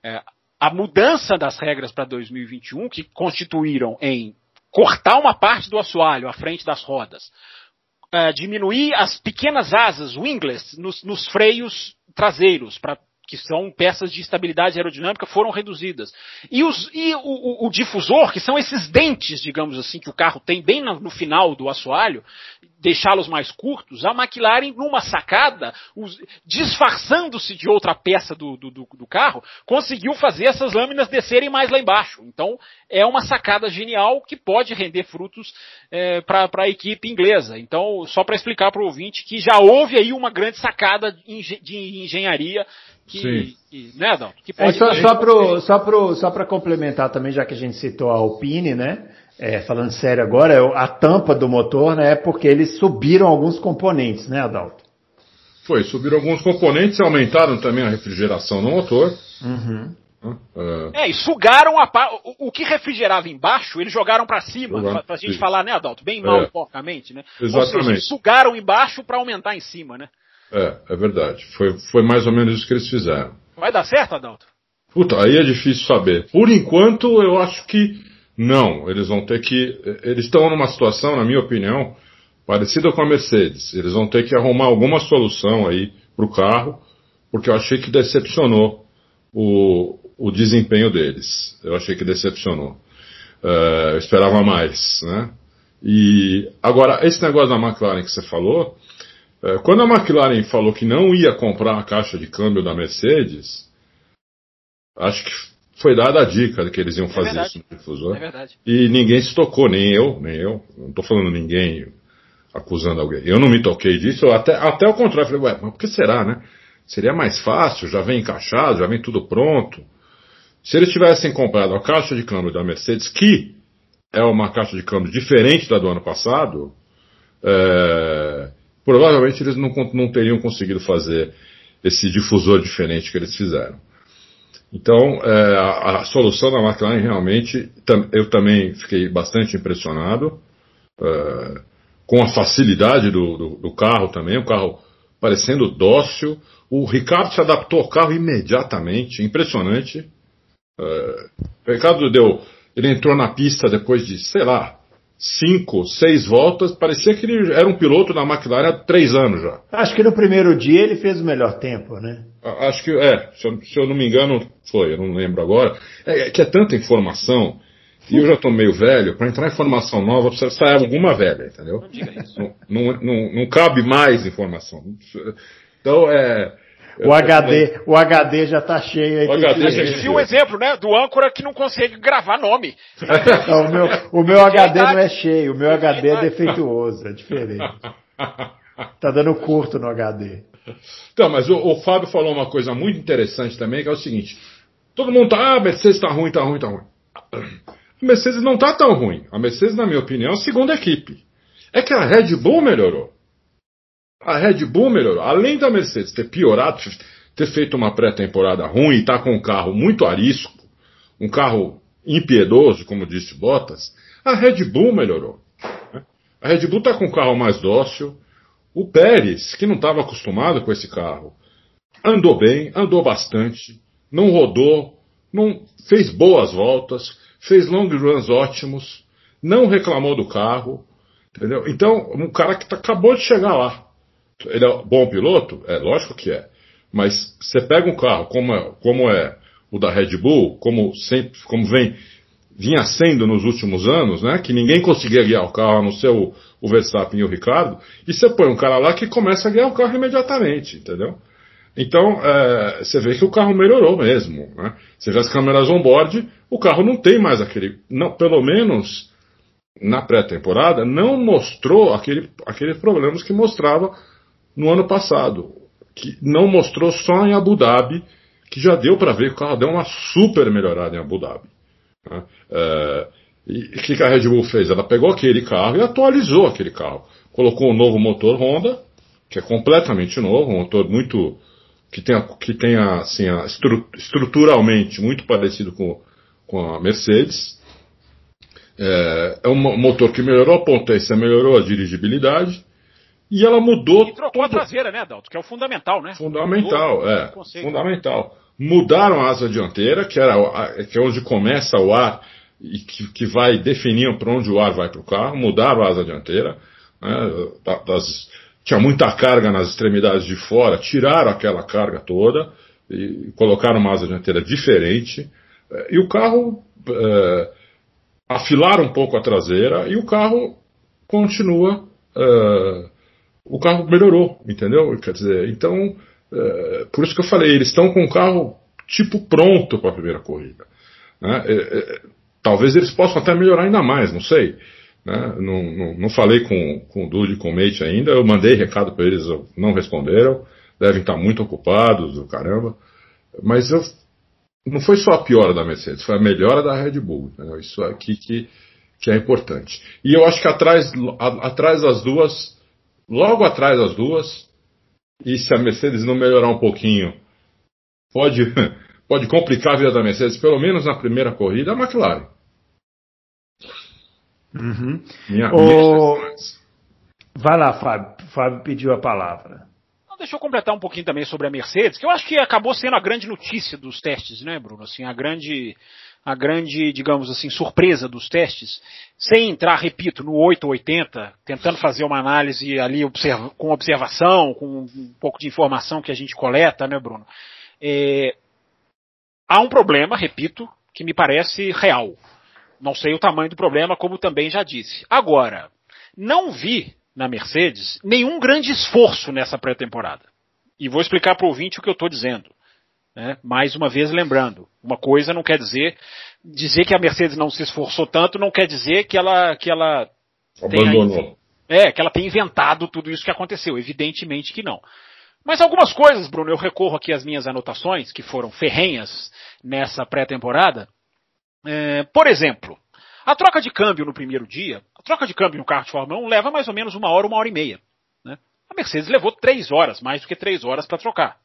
É, a mudança das regras para 2021, que constituíram em cortar uma parte do assoalho à frente das rodas, uh, diminuir as pequenas asas, winglets, nos, nos freios traseiros, para que são peças de estabilidade aerodinâmica, foram reduzidas. E, os, e o, o, o, difusor, que são esses dentes, digamos assim, que o carro tem bem no, no final do assoalho, deixá-los mais curtos, a McLaren, numa sacada, disfarçando-se de outra peça do, do, do, carro, conseguiu fazer essas lâminas descerem mais lá embaixo. Então, é uma sacada genial que pode render frutos é, para a equipe inglesa. Então, só para explicar para o ouvinte que já houve aí uma grande sacada de engenharia que, que, né, Adalto? Que é, pode é, só, só, para complementar também, já que a gente citou a Alpine, né? É, falando sério agora, a tampa do motor, né? É porque eles subiram alguns componentes, né, Adalto? Foi, subiram alguns componentes, aumentaram também a refrigeração no motor. Uhum. Uh, é, e sugaram a o, o que refrigerava embaixo, eles jogaram para cima, para pra, gente falar, né, Adalto? Bem mal, é. porcamente, né? Exatamente. Ou seja, sugaram embaixo para aumentar em cima, né? É, é verdade. Foi, foi mais ou menos isso que eles fizeram. Vai dar certo, Adalto? Puta, aí é difícil saber. Por enquanto, eu acho que não. Eles vão ter que. Eles estão numa situação, na minha opinião, parecida com a Mercedes. Eles vão ter que arrumar alguma solução aí para o carro, porque eu achei que decepcionou o, o desempenho deles. Eu achei que decepcionou. Uh, eu esperava mais, né? E agora, esse negócio da McLaren que você falou, é, quando a McLaren falou que não ia comprar a caixa de câmbio da Mercedes, acho que foi dada a dica de que eles iam é fazer é isso no difusor. É verdade. E ninguém se tocou, nem eu, nem eu. Não estou falando ninguém acusando alguém. Eu não me toquei disso, até, até o contrário. Falei, ué, mas por que será, né? Seria mais fácil, já vem encaixado, já vem tudo pronto. Se eles tivessem comprado a caixa de câmbio da Mercedes, que é uma caixa de câmbio diferente da do ano passado, é, provavelmente eles não, não teriam conseguido fazer esse difusor diferente que eles fizeram. Então, é, a, a, solução da McLaren realmente, tam, eu também fiquei bastante impressionado é, com a facilidade do, do, do, carro também, o carro parecendo dócil. O Ricardo se adaptou ao carro imediatamente, impressionante. É, o Ricardo deu, ele entrou na pista depois de, sei lá, cinco, seis voltas, parecia que ele era um piloto da McLaren há três anos já. Acho que no primeiro dia ele fez o melhor tempo, né? Acho que é, se eu, se eu não me engano, foi, eu não lembro agora. É, é que é tanta informação, e eu já estou meio velho, para entrar informação nova precisa sair alguma velha, entendeu? Não diga isso. Não, não, não, não cabe mais informação. Então, é, o HD, o HD já está cheio aí. O HD a gente viu um exemplo, né? Do âncora que não consegue gravar nome. [laughs] Não, o meu, o meu HD não é cheio, o meu HD é defeituoso, é diferente. [laughs] Tá dando curto no HD. Então, mas o, o Fábio falou uma coisa muito interessante também, que é o seguinte: todo mundo tá, ah, a Mercedes tá ruim, tá ruim, tá ruim. A [clears throat] Mercedes não tá tão ruim. A Mercedes, na minha opinião, é a segunda equipe. É que a Red Bull melhorou. A Red Bull melhorou. Além da Mercedes ter piorado, ter feito uma pré-temporada ruim e estar tá com um carro muito arisco, um carro impiedoso, como disse Bottas, a Red Bull melhorou. Né? A Red Bull está com um carro mais dócil. O Pérez, que não estava acostumado com esse carro, andou bem, andou bastante, não rodou, não fez boas voltas, fez long runs ótimos, não reclamou do carro, entendeu? Então, um cara que tá, acabou de chegar lá. Ele é bom piloto? É, lógico que é. Mas você pega um carro como é, como é o da Red Bull, como, sempre, como vem vinha sendo nos últimos anos, né? Que ninguém conseguia guiar o carro, a não ser o, o Verstappen e o Ricardo, e você põe um cara lá que começa a guiar o carro imediatamente, entendeu? Então, é, você vê que o carro melhorou mesmo. Né? Você vê as câmeras on-board, o carro não tem mais aquele. Não, pelo menos na pré-temporada, não mostrou aquele, aqueles problemas que mostrava no ano passado. Que não mostrou só em Abu Dhabi, que já deu para ver que o carro deu uma super melhorada em Abu Dhabi. Né? É, e o que a Red Bull fez? Ela pegou aquele carro e atualizou aquele carro. Colocou um novo motor Honda, que é completamente novo, um motor muito. que tem, que tem assim, a, estru, estruturalmente muito parecido com, com a Mercedes. É, é, um motor que melhorou a potência, melhorou a dirigibilidade. E ela mudou. E trocou a traseira, né, Adalto? Que é o fundamental, né? Fundamental, mudou, é. Fundamental. Mudaram a asa dianteira, que, era, que é onde começa o ar e que, que vai definir para onde o ar vai para o carro. Mudaram a asa dianteira. Né, das, tinha muita carga nas extremidades de fora, tiraram aquela carga toda e colocaram uma asa dianteira diferente. E o carro. É, afilaram um pouco a traseira e o carro continua. É, o carro melhorou, entendeu? Quer dizer, então, é, por isso que eu falei, eles estão com o carro tipo pronto para a primeira corrida. Né? É, é, talvez eles possam até melhorar ainda mais, não sei. Né? Não, não, não, falei com, com o Dude com o Mate ainda, eu mandei recado para eles, não responderam, devem estar muito ocupados, o caramba. Mas eu, não foi só a piora da Mercedes, foi a melhora da Red Bull. Isso aqui que, que é importante. E eu acho que atrás, a, atrás das duas logo atrás das duas. E se a Mercedes não melhorar um pouquinho, pode, [laughs] pode complicar a vida da Mercedes, pelo menos na primeira corrida, a McLaren. Uhum. Minha, o... minha Vai lá, Fábio. Fábio pediu a palavra. Deixa eu completar um pouquinho também sobre a Mercedes, que eu acho que acabou sendo a grande notícia dos testes, né, Bruno? Assim, a grande a grande, digamos assim, surpresa dos testes, sem entrar, repito, no 8 ou 80, tentando fazer uma análise ali observa, com observação, com um pouco de informação que a gente coleta, né, Bruno? É, há um problema, repito, que me parece real. Não sei o tamanho do problema, como também já disse. Agora, não vi na Mercedes nenhum grande esforço nessa pré-temporada. E vou explicar para o ouvinte o que eu estou dizendo. Né? Mais uma vez lembrando, uma coisa não quer dizer dizer que a Mercedes não se esforçou tanto, não quer dizer que ela que ela abandonou. é, que ela tem inventado tudo isso que aconteceu. Evidentemente que não. Mas algumas coisas, Bruno, eu recorro aqui às minhas anotações, que foram ferrenhas nessa pré-temporada. É, por exemplo, a troca de câmbio no primeiro dia, a troca de câmbio no carro de Fórmula 1 leva mais ou menos uma hora, uma hora e meia. Né? A Mercedes levou três horas, mais do que três horas para trocar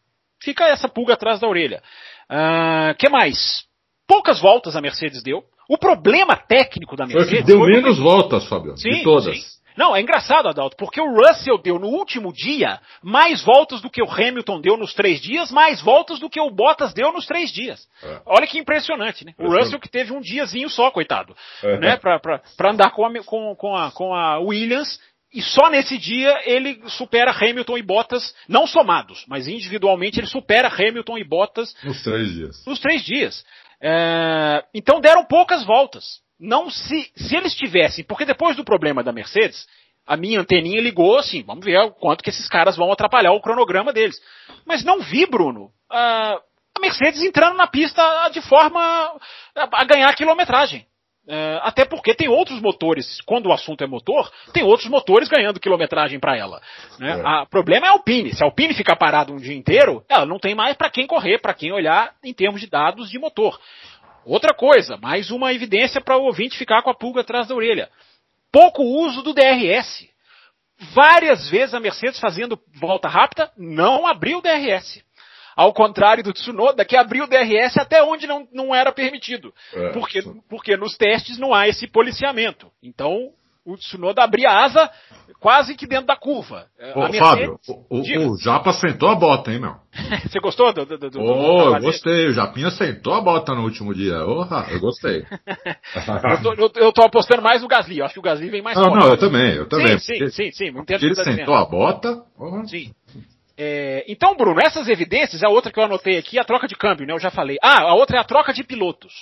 fica essa pulga atrás da orelha. Uh, que mais? Poucas voltas a Mercedes deu. O problema técnico da Mercedes. Foi que deu foi menos voltas, Fabio. Sim, de todas. Sim. Não, é engraçado, Adalto, porque o Russell deu no último dia mais voltas do que o Hamilton deu nos três dias, mais voltas do que o Bottas deu nos três dias. É. Olha que impressionante, né? O Russell que teve um diazinho só, coitado, é. né? Pra, pra, pra andar com a, com, com, a, com a Williams e só nesse dia ele supera Hamilton e Bottas, não somados, mas individualmente ele supera Hamilton e Bottas. Nos três dias. Nos três dias. É, então deram poucas voltas. Não se, se eles tivessem, porque depois do problema da Mercedes, a minha anteninha ligou assim, vamos ver o quanto que esses caras vão atrapalhar o cronograma deles. Mas não vi, Bruno, a Mercedes entrando na pista de forma a ganhar quilometragem. Uh, até porque tem outros motores, quando o assunto é motor, tem outros motores ganhando quilometragem para ela. Né? É. O problema é a Alpine. Se a Alpine ficar parada um dia inteiro, ela não tem mais para quem correr, para quem olhar em termos de dados de motor. Outra coisa, mais uma evidência para o ouvinte ficar com a pulga atrás da orelha. Pouco uso do DRS. Várias vezes a Mercedes fazendo volta rápida não abriu o DRS. Ao contrário do Tsunoda, que abriu o DRS até onde não, não era permitido. É. Porque, porque nos testes não há esse policiamento. Então, o Tsunoda abria a asa quase que dentro da curva. Ô, Mercedes, Fábio, o, o, Japa sentou a bota, hein, meu? [laughs] Você gostou do, do, do, do Oh, eu gostei. O Japinha sentou a bota no último dia. Oh, eu gostei. [laughs] eu, tô, eu, eu, tô, apostando mais no Gasly. Eu acho que o Gasly vem mais não, forte. Não, eu também, eu também. Sim, sim, sim. sim. Ele tá sentou a bota. Oh. Sim. É, então, Bruno, essas evidências, a outra que eu anotei aqui, a troca de câmbio, né? Eu já falei. Ah, a outra é a troca de pilotos.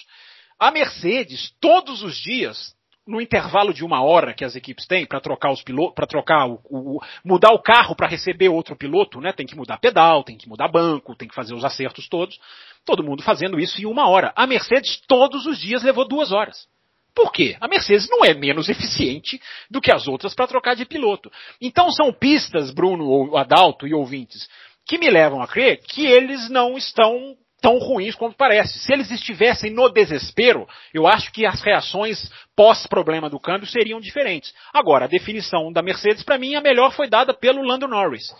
A Mercedes, todos os dias, no intervalo de uma hora que as equipes têm para trocar os pilotos, para trocar o, o, mudar o carro para receber outro piloto, né? Tem que mudar pedal, tem que mudar banco, tem que fazer os acertos todos. Todo mundo fazendo isso em uma hora. A Mercedes todos os dias levou duas horas. Por quê? A Mercedes não é menos eficiente do que as outras para trocar de piloto. Então são pistas, Bruno, Adalto e ouvintes, que me levam a crer que eles não estão tão ruins quanto parece. Se eles estivessem no desespero, eu acho que as reações pós-problema do câmbio seriam diferentes. Agora, a definição da Mercedes, para mim, a melhor foi dada pelo Lando Norris.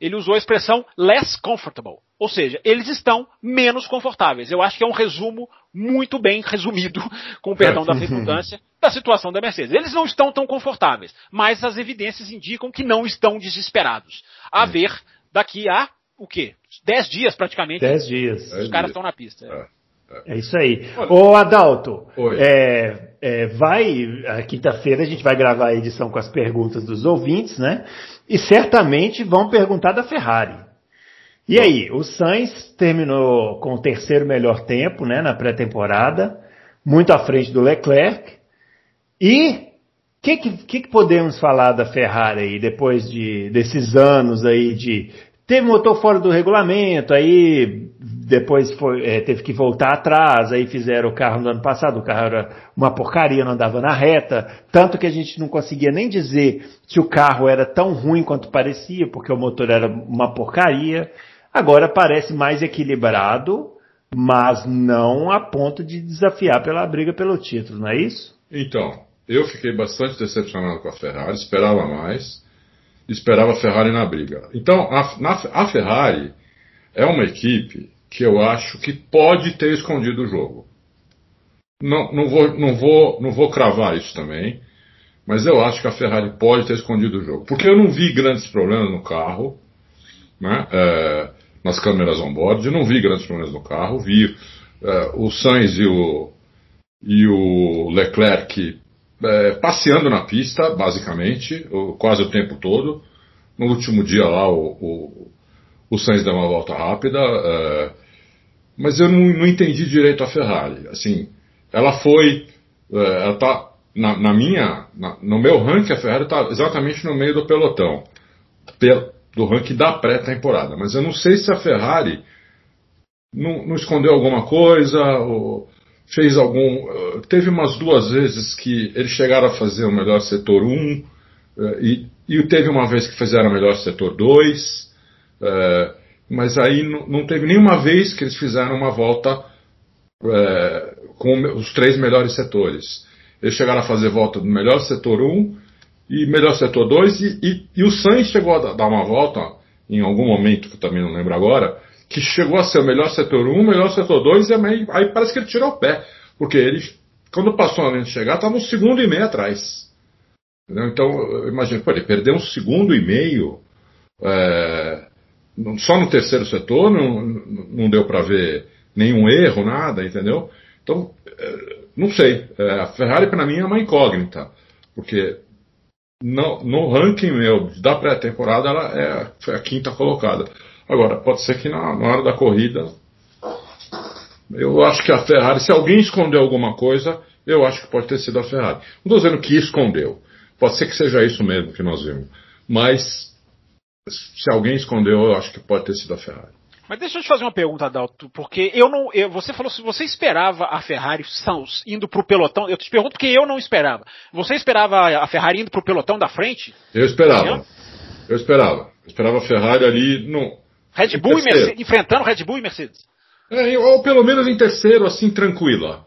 Ele usou a expressão less comfortable. Ou seja, eles estão menos confortáveis. Eu acho que é um resumo muito bem resumido, [laughs] com o perdão da redundância, da situação da Mercedes. Eles não estão tão confortáveis, mas as evidências indicam que não estão desesperados. A ver daqui a o quê? Dez dias praticamente. Dez dias. Os caras estão na pista. É. é isso aí. Ô Adalto, é, é, vai, a quinta-feira a gente vai gravar a edição com as perguntas dos ouvintes, né? E certamente vão perguntar da Ferrari. E aí, o Sainz terminou com o terceiro melhor tempo, né, na pré-temporada, muito à frente do Leclerc. E o que, que, que, podemos falar da Ferrari aí, depois de, desses anos aí de Teve motor fora do regulamento, aí depois foi, é, teve que voltar atrás, aí fizeram o carro no ano passado, o carro era uma porcaria, não andava na reta, tanto que a gente não conseguia nem dizer se o carro era tão ruim quanto parecia, porque o motor era uma porcaria. Agora parece mais equilibrado, mas não a ponto de desafiar pela briga pelo título, não é isso? Então, eu fiquei bastante decepcionado com a Ferrari, esperava mais esperava a Ferrari na briga. Então, a, na, a Ferrari é uma equipe que eu acho que pode ter escondido o jogo. Não, não, vou, não, vou, não vou cravar isso também, mas eu acho que a Ferrari pode ter escondido o jogo. Porque eu não vi grandes problemas no carro, né, é, nas câmeras on-board, eu não vi grandes problemas no carro, vi é, o Sainz e o, e o Leclerc é, passeando na pista, basicamente, o, quase o tempo todo. No último dia lá, o, o, o Sainz deu uma volta rápida, é, mas eu não, não, entendi direito a Ferrari. Assim, ela foi, é, ela tá na, na minha, na, no meu ranking, a Ferrari está exatamente no meio do pelotão, do ranking da pré-temporada. Mas eu não sei se a Ferrari não, não escondeu alguma coisa, ou, fez algum. Eh, teve umas duas vezes que eles chegaram a fazer o melhor setor 1, eh, e, e teve uma vez que fizeram o melhor setor 2, eh, mas aí não, teve nenhuma vez que eles fizeram uma volta com os três melhores setores. Eles chegaram a fazer volta do melhor setor 1 e melhor setor 2, e, e, e o Sainz chegou a dar uma volta em algum momento, que eu também não lembro agora, que chegou a ser o melhor setor 1, o melhor setor 2, e aí, aí parece que ele tirou o pé. Porque ele, quando passou a linha de chegar, estava um segundo e meio atrás. Entendeu? Então, imagina, ele perdeu um segundo e meio. É, só no terceiro setor não, não deu para ver nenhum erro, nada, entendeu? Então, é, não sei. É, a Ferrari para mim é uma incógnita. Porque no, no ranking meu da pré-temporada ela é, a quinta colocada. Agora, pode ser que na, na hora da corrida. Eu acho que a Ferrari, se alguém escondeu alguma coisa, eu acho que pode ter sido a Ferrari. Não estou dizendo que escondeu. Pode ser que seja isso mesmo que nós vimos. Mas, se alguém escondeu, eu acho que pode ter sido a Ferrari. Mas deixa eu te fazer uma pergunta, Adalto, porque eu não. Eu, você falou se você esperava a Ferrari indo para o pelotão. Eu te pergunto porque eu não esperava. Você esperava a Ferrari indo para o pelotão da frente? Eu esperava. Eu esperava. Eu esperava a Ferrari ali no, Red Bull e Mercedes, enfrentando Red Bull e Mercedes. É, ou pelo menos em terceiro, assim, tranquila.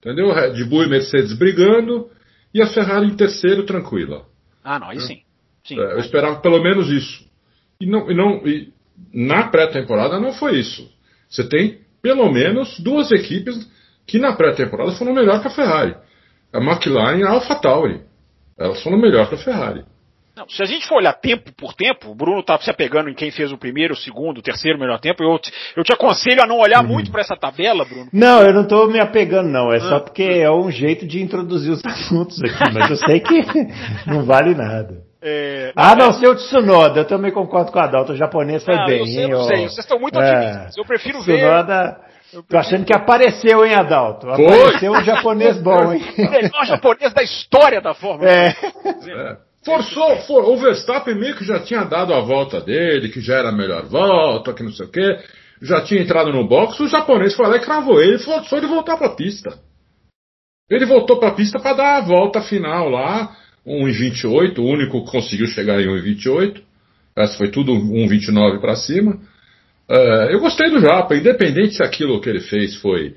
Entendeu? Red Bull e Mercedes brigando e a Ferrari em terceiro, tranquila. Ah, não, aí sim. sim. É, eu esperava pelo menos isso. E, não, e, não, e na pré-temporada não foi isso. Você tem pelo menos duas equipes que na pré-temporada foram melhor que a Ferrari. A McLaren e a AlphaTauri. Elas foram melhor que a Ferrari. Não, se a gente for olhar tempo por tempo, o Bruno está se apegando em quem fez o primeiro, o segundo, o terceiro melhor tempo. Eu te, eu te aconselho a não olhar uhum. muito para essa tabela, Bruno. Não, eu não estou me apegando, não. É ah. só porque é um jeito de introduzir os [laughs] assuntos aqui, mas eu sei que [laughs] não vale nada. É, ah, não, é... seu Tsunoda, eu também concordo com a Adalto, o japonês foi não, bem. Eu sei, eu sei, vocês estão muito é, otimistas. Eu prefiro Tsunoda, ver. Tô achando que apareceu, hein, Adalto? Foi. Apareceu um japonês bom, hein? [laughs] O melhor japonês da história da Fórmula 1. É. É. Forçou, for, o Verstappen meio que já tinha dado a volta dele, que já era a melhor volta, que não sei o quê. Já tinha entrado no box, o japonês foi lá e cravou ele forçou ele voltar pra pista. Ele voltou pra pista para dar a volta final lá, 1,28, o único que conseguiu chegar em 1,28. Essa foi tudo 1,29 para cima. É, eu gostei do Japa, independente se aquilo que ele fez foi,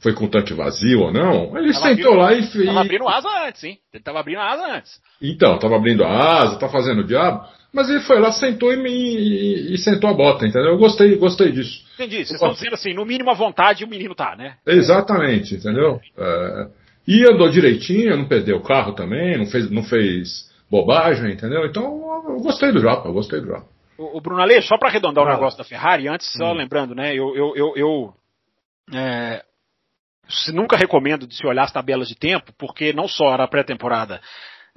foi com tanque vazio ou não. Ele Tava sentou abrindo- lá e fez. Tava abrindo asa antes, hein? Ele tava abrindo asa antes. Então, tava abrindo a asa, tá fazendo o diabo, mas ele foi lá, sentou e, me- e- e sentou a bota, entendeu? Eu gostei, gostei disso. Entendi. Vocês estão dizendo assim, no mínimo a vontade o menino tá, né? Exatamente, entendeu? É, e andou direitinho, não perdeu o carro também, não fez, não fez bobagem, entendeu? Então, eu gostei do Japa, eu gostei do Japa. O, o Bruno Ale, só para arredondar o negócio da Ferrari, antes, só lembrando, né? Eu, eu, eu, eu, é, nunca recomendo de se olhar as tabelas de tempo, porque não só na pré-temporada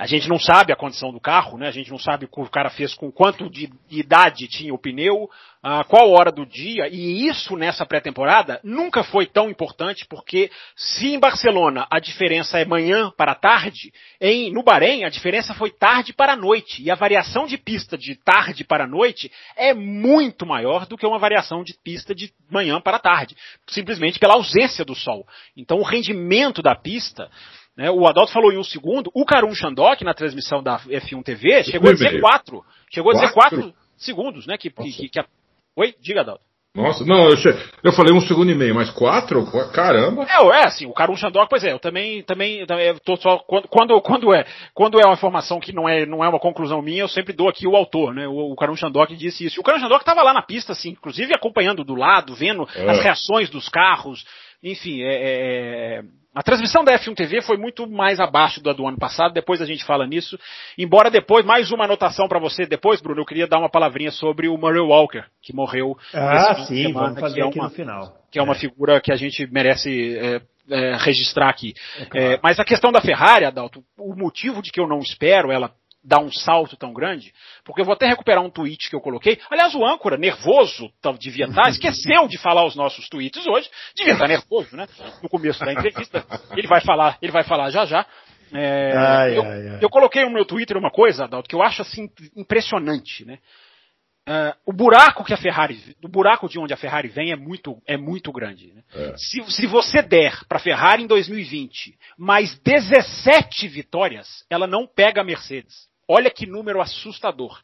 a gente não sabe a condição do carro, né? A gente não sabe o que o cara fez com quanto de idade tinha o pneu, a qual hora do dia, e isso nessa pré-temporada nunca foi tão importante, porque se em Barcelona a diferença é manhã para tarde, em no Bahrein a diferença foi tarde para noite, e a variação de pista de tarde para noite é muito maior do que uma variação de pista de manhã para tarde, simplesmente pela ausência do sol. Então o rendimento da pista né, o Adalto falou em um segundo, o Karun Shandok, na transmissão da F1 TV, chegou a dizer quatro. Chegou a dizer Quatro? segundos, né? Que, que, que- a- Oi? Diga, Adalto. Nossa, não, eu, che- eu falei um segundo e meio, mas quatro? Caramba! É, é assim, o Karun Shandok, pois é, eu também, também, também eu tô só, quando, quando, quando é, quando é uma informação que não é, não é uma conclusão minha, eu sempre dou aqui o autor, né, o, o Karun Shandok disse isso. E o Karun Shandok estava lá na pista, assim, inclusive acompanhando do lado, vendo É. as reações dos carros, enfim, é, é, a transmissão da F1 TV foi muito mais abaixo da do ano passado, depois a gente fala nisso. Embora depois, mais uma anotação para você depois, Bruno, eu queria dar uma palavrinha sobre o Murray Walker, que morreu Ah, sim, semana, vamos fazer é aqui uma, no final. que é uma É. figura que a gente merece é, é, registrar aqui. É claro. É, mas a questão da Ferrari, Adalto, o motivo de que eu não espero ela dar um salto tão grande, porque eu vou até recuperar um tweet que eu coloquei. Aliás, o âncora, nervoso, devia estar, esqueceu de falar os nossos tweets hoje, devia estar nervoso, né? No começo da entrevista. Ele vai falar, ele vai falar já já. É, Ai, eu, ai, ai. eu coloquei no meu Twitter uma coisa, Adalto, que eu acho assim impressionante, né? Ah, o buraco que a Ferrari, o buraco de onde a Ferrari vem é muito, é muito grande. né? É. Se, se você der para a Ferrari em 2020 mais 17 vitórias, ela não pega a Mercedes. Olha que número assustador.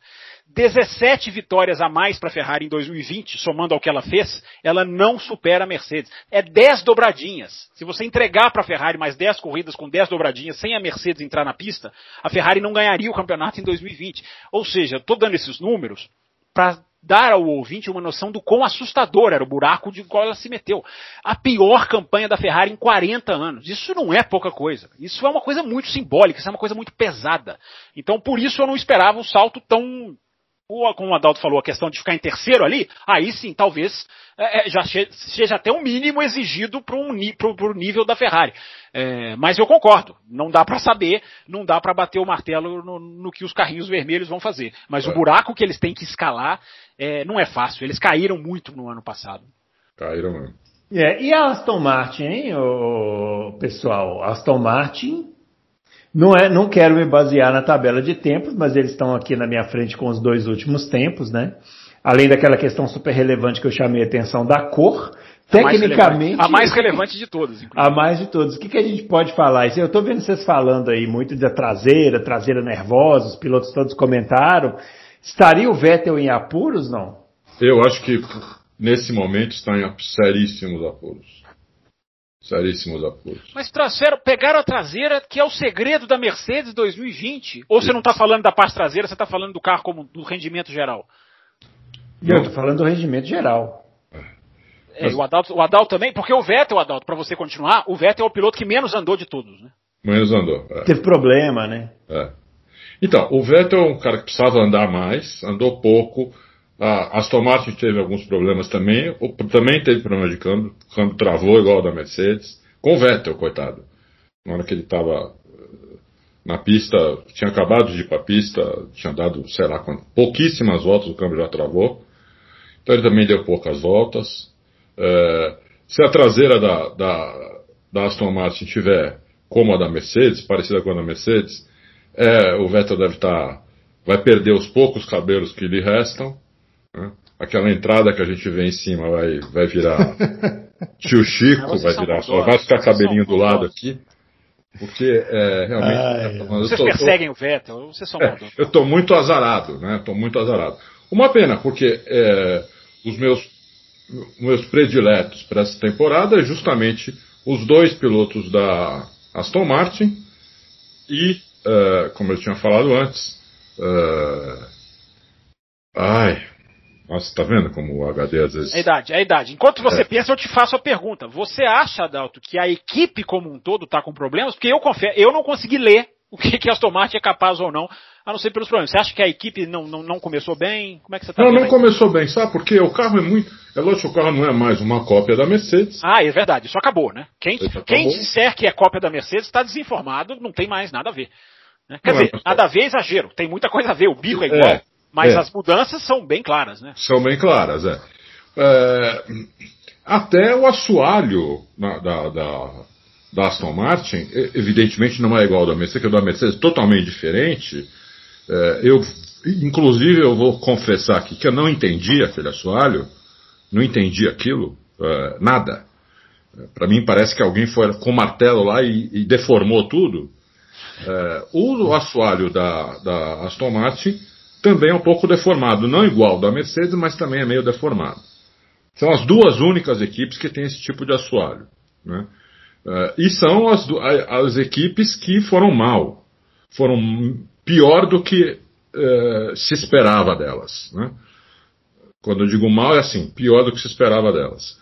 17 vitórias a mais para a Ferrari em 2020, somando ao que ela fez, ela não supera a Mercedes. É 10 dobradinhas. Se você entregar para a Ferrari mais 10 corridas com 10 dobradinhas sem a Mercedes entrar na pista, a Ferrari não ganharia o campeonato em 2020. Ou seja, estou dando esses números para dar ao ouvinte uma noção do quão assustador era o buraco de qual ela se meteu. A pior campanha da Ferrari em 40 anos. Isso não é pouca coisa. Isso é uma coisa muito simbólica, isso é uma coisa muito pesada. Então, por isso eu não esperava um salto tão o- como o Adalto falou, a questão de ficar em terceiro ali, aí sim, talvez é, é, já seja até um mínimo exigido para um, pro nível da Ferrari. É, mas eu concordo, não dá para saber, não dá para bater o martelo no, no que os carrinhos vermelhos vão fazer. Mas o É. buraco que eles têm que escalar é, não é fácil. Eles caíram muito no ano passado. Caíram mesmo. É, e a Aston Martin, hein, ô, pessoal? Aston Martin, não, é, não quero me basear na tabela de tempos, mas eles estão aqui na minha frente com os dois últimos tempos, né? Além daquela questão super relevante que eu chamei a atenção da cor, A mais tecnicamente. relevante- a mais relevante de todas, inclusive. A mais de todos. O que, que a gente pode falar? Eu estou vendo vocês falando aí muito da traseira, traseira nervosa, os pilotos todos comentaram. Estaria o Vettel em apuros, não? Eu acho que nesse momento está em seríssimos apuros. Seríssimos apuros. Mas trouxeram, pegaram a traseira, que é o segredo da Mercedes 2020. Ou você não está falando da parte traseira, você está falando do carro como do rendimento geral? Eu estou falando do rendimento geral. É, Mas- o, Adalto, o Adalto também, porque o Vettel, Adalto, para você continuar, o Vettel é o piloto que menos andou de todos, né? Menos andou. é. Teve problema, né? É. Então, o Vettel é um cara que precisava andar mais, andou pouco. A Aston Martin teve alguns problemas também. Também teve problema de câmbio. O câmbio travou igual o da Mercedes. Com o Vettel, coitado. Na hora que ele estava na pista, tinha acabado de ir para a pista, tinha dado, sei lá, pouquíssimas voltas, o câmbio já travou. Então ele também deu poucas voltas. É, se a traseira da, da, da Aston Martin tiver como a da Mercedes, parecida com a da Mercedes, é, o Vettel deve estar. Tá, vai perder os poucos cabelos que lhe restam. Né? Aquela entrada que a gente vê em cima vai, vai virar [laughs] tio Chico, vai virar só, vai ficar cabelinho do lado aqui. Porque é, realmente. Ai, vocês tô, perseguem tô, o Vettel, vocês são é, Eu estou muito azarado, né? Estou muito azarado. Uma pena, porque é, os meus, meus prediletos para essa temporada é justamente os dois pilotos da Aston Martin e, uh, como eu tinha falado antes, uh, ai, nossa, tá vendo como o HD às vezes. É a idade, é a idade. Enquanto você é. pensa, eu te faço a pergunta. Você acha, Adalto, que a equipe como um todo está com problemas? Porque eu confesso, eu não consegui ler o que, que a Aston Martin é capaz ou não, a não ser pelos problemas. Você acha que a equipe não, não, não começou bem? Como é que você está Não, não começou bem, sabe? Porque o carro é muito. É lógico que o carro não é mais uma cópia da Mercedes. Ah, é verdade, isso acabou, né? Quem, quem disser que é cópia da Mercedes está desinformado, não tem mais nada a ver. Né? Quer não dizer, é nada a ver é exagero, tem muita coisa a ver, o bico é igual. É. Mas é. as mudanças são bem claras, né? São bem claras, é. é até o assoalho na, da, da, da, Aston Martin, evidentemente não é igual ao da Mercedes, que é da Mercedes totalmente diferente. É, eu, inclusive, eu vou confessar aqui que eu não entendi aquele assoalho, não entendi aquilo, é, nada. Para mim parece que alguém foi com martelo lá e, e deformou tudo. É, o assoalho da, da Aston Martin também é um pouco deformado, não igual da Mercedes, mas também é meio deformado. São as duas únicas equipes que têm esse tipo de assoalho. Né? Uh, e são as, as, equipes que foram mal, foram pior do que uh, se esperava delas. Né? Quando eu digo mal, é assim, pior do que se esperava delas.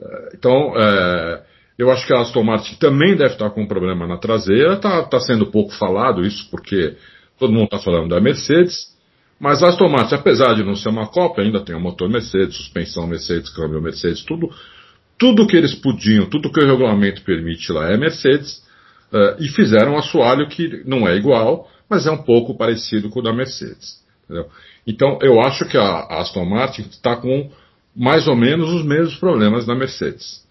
Uh, então, eu acho que a Aston Martin também deve estar com um problema na traseira, está tá sendo pouco falado isso, porque todo mundo está falando da Mercedes, mas a Aston Martin, apesar de não ser uma Copa, ainda tem o motor Mercedes, suspensão Mercedes, câmbio Mercedes, tudo, tudo que eles podiam, tudo que o regulamento permite lá é Mercedes, uh, e fizeram um assoalho que não é igual, mas é um pouco parecido com o da Mercedes. Entendeu? Então eu acho que a, Aston Martin está com mais ou menos os mesmos problemas da Mercedes.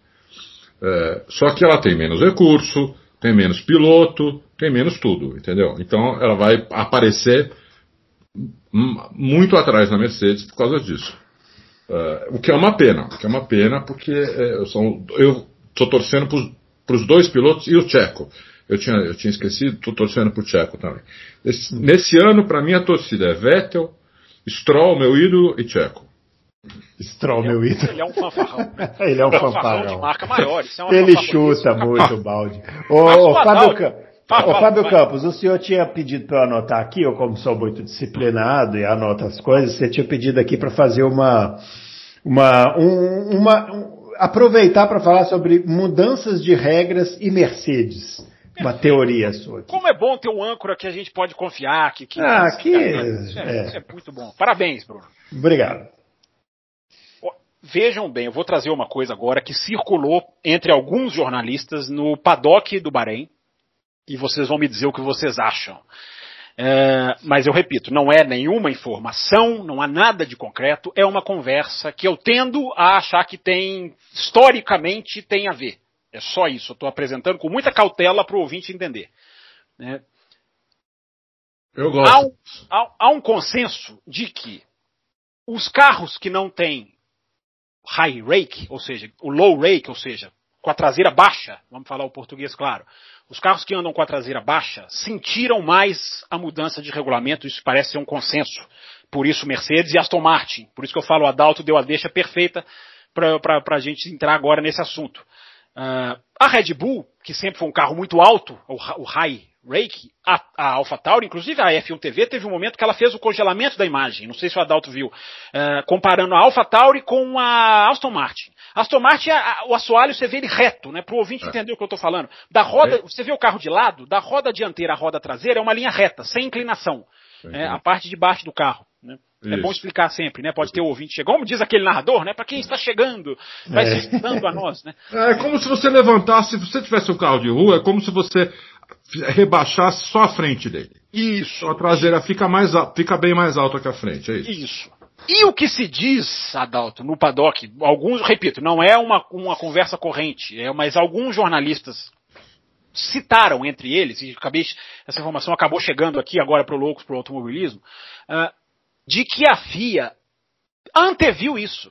Uh, só que ela tem menos recurso, tem menos piloto, tem menos tudo, entendeu? Então ela vai aparecer muito atrás na Mercedes por causa disso. Uh, o que é uma pena, o que é uma pena porque é, eu estou torcendo para os dois pilotos e o Checo. Eu tinha, eu tinha esquecido, estou torcendo para o Checo também. Esse, nesse ano, para mim, a torcida é Vettel, Stroll, meu ídolo, e Checo. Stroll, meu ídolo. Ele é um fanfarrão. [laughs] ele é um fanfarrão. de marca maior. É ele chuta muito o balde. Ô, ô Fábio, Ô, Fábio Campos, o senhor tinha pedido para eu anotar aqui, eu como sou muito disciplinado e anoto as coisas, você tinha pedido aqui para fazer uma, uma, um, uma um, aproveitar para falar sobre mudanças de regras e Mercedes. Uma teoria sua. Como é bom ter um âncora que a gente pode confiar. Que, que ah, que é, é, é muito bom. Parabéns, Bruno. Obrigado. Vejam bem, eu vou trazer uma coisa agora que circulou entre alguns jornalistas no paddock do Bahrein, e vocês vão me dizer o que vocês acham. É, mas eu repito, não é nenhuma informação, não há nada de concreto, é uma conversa que eu tendo a achar que tem, historicamente, tem a ver. É só isso, eu estou apresentando com muita cautela para o ouvinte entender. Né? Eu gosto. Há um, há, há um consenso de que os carros que não têm high rake, ou seja, o low rake, ou seja, com a traseira baixa, vamos falar o português claro, os carros que andam com a traseira baixa sentiram mais a mudança de regulamento, isso parece ser um consenso. Por isso Mercedes e Aston Martin. Por isso que eu falo, o Adalto deu a deixa perfeita para a gente entrar agora nesse assunto. Uh, a Red Bull, que sempre foi um carro muito alto, o, o high Rake, a, a AlphaTauri, inclusive a F1 TV, teve um momento que ela fez o congelamento da imagem, não sei se o Adalto viu, uh, comparando a AlphaTauri com a Aston Martin. A Aston Martin, a, o assoalho, você vê ele reto, né, para o ouvinte é. entender o que eu estou falando. Da roda, é. você vê o carro de lado, da roda dianteira à roda traseira é uma linha reta, sem inclinação. É, a parte de baixo do carro. Né? É bom explicar sempre, né? Pode ter o ouvinte chegando, como diz aquele narrador, né? Para quem está chegando, vai é. se a nós, né? É como se você levantasse, se você tivesse um carro de rua, é como se você rebaixasse só a frente dele. Isso. A traseira fica, mais, fica bem mais alta que a frente, é isso. Isso. E o que se diz, Adalto, no paddock, alguns, repito, não é uma, uma conversa corrente, é, mas alguns jornalistas citaram entre eles, e acabei, essa informação acabou chegando aqui agora para o Loucos para o Automobilismo, uh, de que a FIA anteviu isso.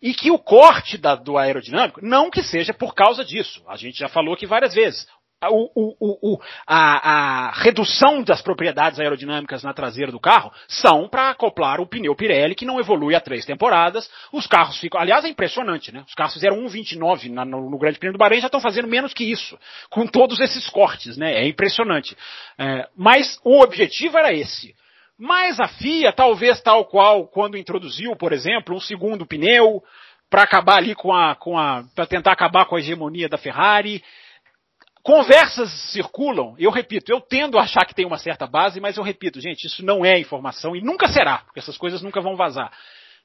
E que o corte da, do aerodinâmico, não que seja por causa disso, a gente já falou aqui várias vezes o, o, o, a, a, redução das propriedades aerodinâmicas na traseira do carro são para acoplar o pneu Pirelli, que não evolui há três temporadas. Os carros ficam. Aliás, é impressionante, né? Os carros fizeram 1,29 no, no Grande Prêmio do Bahrein já estão fazendo menos que isso, com todos esses cortes, né? É impressionante. É, mas o objetivo era esse. Mas a FIA, talvez tal qual quando introduziu, por exemplo, um segundo pneu para acabar ali com a, com a, para tentar acabar com a hegemonia da Ferrari. Conversas circulam, eu repito, eu tendo a achar que tem uma certa base, mas eu repito, gente, isso não é informação e nunca será, porque essas coisas nunca vão vazar.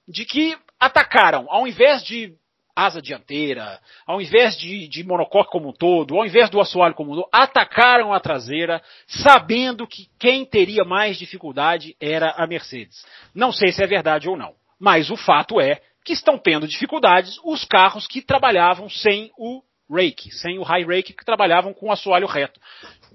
De que atacaram, ao invés de asa dianteira, ao invés de, de monocoque como um todo, ao invés do assoalho como um todo, atacaram a traseira, sabendo que quem teria mais dificuldade era a Mercedes. Não sei se é verdade ou não, mas o fato é que estão tendo dificuldades os carros que trabalhavam sem o rake, sem o high rake, que trabalhavam com assoalho reto.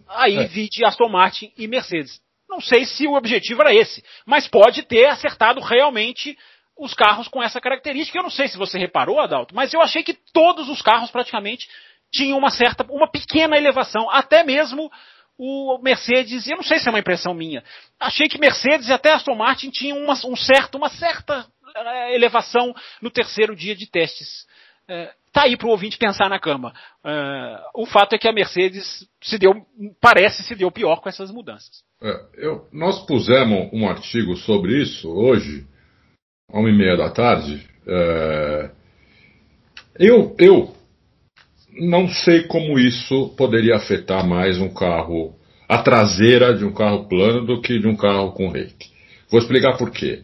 Aí é. vi de Aston Martin e Mercedes. Não sei se o objetivo era esse, mas pode ter acertado realmente os carros com essa característica. Eu não sei se você reparou, Adalto, mas eu achei que todos os carros praticamente tinham uma certa, uma pequena elevação, até mesmo o Mercedes, e eu não sei se é uma impressão minha, achei que Mercedes e até Aston Martin tinham uma, um certo, uma certa eh, elevação no terceiro dia de testes. É, tá aí para o ouvinte pensar na cama. É, o fato é que a Mercedes se deu, parece se deu pior com essas mudanças. É, eu, nós pusemos um artigo sobre isso hoje, à uma e meia da tarde. É, eu, eu não sei como isso poderia afetar mais um carro, a traseira de um carro plano do que de um carro com rake. Vou explicar por quê.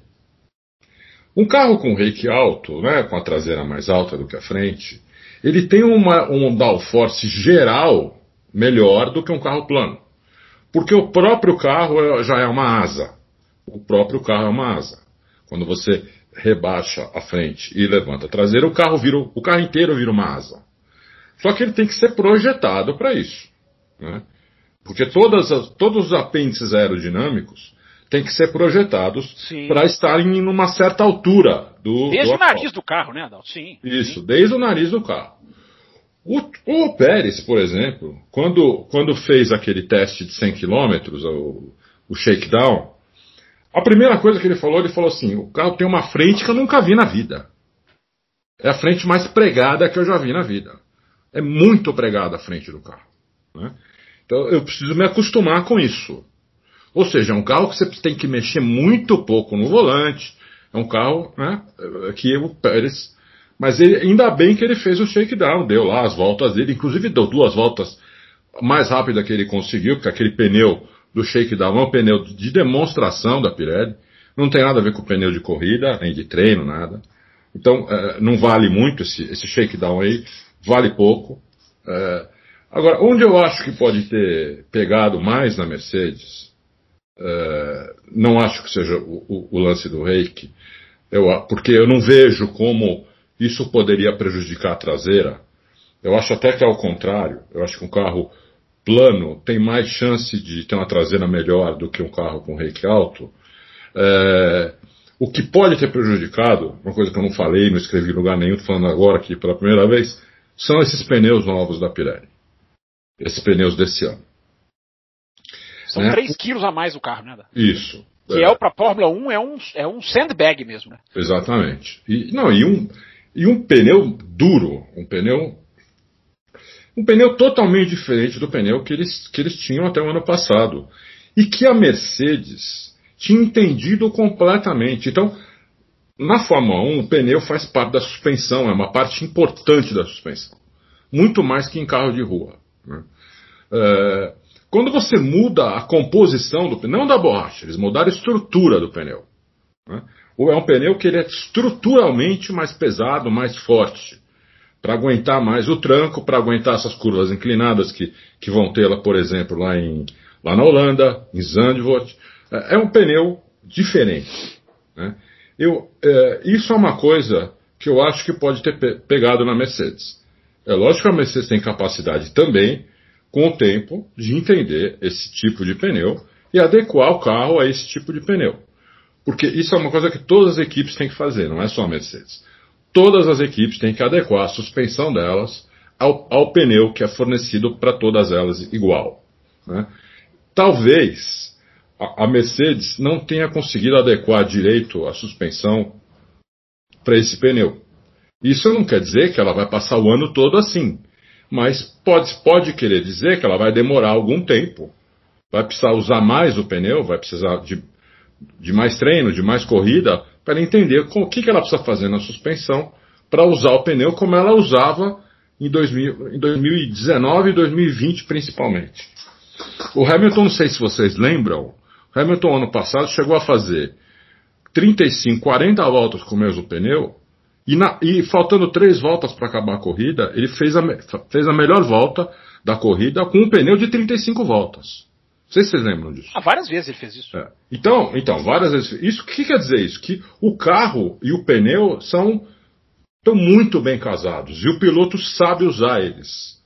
Um carro com rake alto, né, com a traseira mais alta do que a frente, ele tem uma, um downforce geral melhor do que um carro plano. Porque o próprio carro é, já é uma asa. O próprio carro é uma asa. Quando você rebaixa a frente e levanta a traseira, o carro vira, o carro inteiro vira uma asa. Só que ele tem que ser projetado para isso. Né? Porque todas as, todos os apêndices aerodinâmicos têm que ser projetados para estarem em uma certa altura do. Desde do o nariz do carro, né, Adalto? Sim. Isso, sim. desde o nariz do carro. O, o, Pérez, por exemplo, quando, quando fez aquele teste de 100 km, o, o shakedown, a primeira coisa que ele falou, ele falou assim: o carro tem uma frente que eu nunca vi na vida. É a frente mais pregada que eu já vi na vida. É muito pregada a frente do carro. Né? Então eu preciso me acostumar com isso. Ou seja, é um carro que você tem que mexer muito pouco no volante. É um carro né, que o Pérez. Mas ele, ainda bem que ele fez o shakedown, deu lá as voltas dele, inclusive deu duas voltas mais rápida que ele conseguiu, porque aquele pneu do shakedown é um pneu de demonstração da Pirelli. Não tem nada a ver com pneu de corrida, nem de treino, nada. Então, é, não vale muito esse, esse shakedown aí, vale pouco. É, agora, onde eu acho que pode ter pegado mais na Mercedes é, não acho que seja o, o, o lance do reiki, eu, porque eu não vejo como isso poderia prejudicar a traseira. Eu acho até que é o contrário. Eu acho que um carro plano tem mais chance de ter uma traseira melhor do que um carro com reiki alto. É, o que pode ter prejudicado, uma coisa que eu não falei, não escrevi em lugar nenhum, estou falando agora aqui pela primeira vez, são esses pneus novos da Pirelli. Esses pneus desse ano. São né? 3 quilos a mais o carro, né? Isso. Que é, é para Fórmula 1 é um, é um sandbag mesmo, né? Exatamente. E, não, e, um, e um pneu duro, um pneu. Um pneu totalmente diferente do pneu que eles, que eles tinham até o ano passado. E que a Mercedes tinha entendido completamente. Então, na Fórmula 1, o pneu faz parte da suspensão, é uma parte importante da suspensão. Muito mais que em carro de rua. Né? É, quando você muda a composição do pneu, não da borracha, eles mudaram a estrutura do pneu. Né? Ou é um pneu que ele é estruturalmente mais pesado, mais forte, para aguentar mais o tranco, para aguentar essas curvas inclinadas que, que vão ter lá, por exemplo, lá, em, lá na Holanda, em Zandvoort. É, é um pneu diferente. Né? eu, é, isso é uma coisa que eu acho que pode ter pe pegado na Mercedes. É lógico que a Mercedes tem capacidade também, com o tempo, de entender esse tipo de pneu e adequar o carro a esse tipo de pneu. Porque isso é uma coisa que todas as equipes têm que fazer, não é só a Mercedes. Todas as equipes têm que adequar a suspensão delas ao, ao pneu que é fornecido para todas elas igual. Né? Talvez a, a Mercedes não tenha conseguido adequar direito a suspensão para esse pneu. Isso não quer dizer que ela vai passar o ano todo assim, mas pode, pode querer dizer que ela vai demorar algum tempo. Vai precisar usar mais o pneu, vai precisar de, de mais treino, de mais corrida, para entender o que, que ela precisa fazer na suspensão para usar o pneu como ela usava em, 2000, em 2019 e 2020 principalmente. O Hamilton, não sei se vocês lembram, o Hamilton ano passado chegou a fazer 35, 40 voltas com o mesmo pneu e, na, e faltando três voltas para acabar a corrida, ele fez a, fez a melhor volta da corrida com um pneu de 35 voltas. Não sei se vocês lembram disso. Ah, várias vezes ele fez isso. É. Então, então, várias vezes. Isso o que quer dizer isso? Que o carro e o pneu são estão muito bem casados e o piloto sabe usar eles,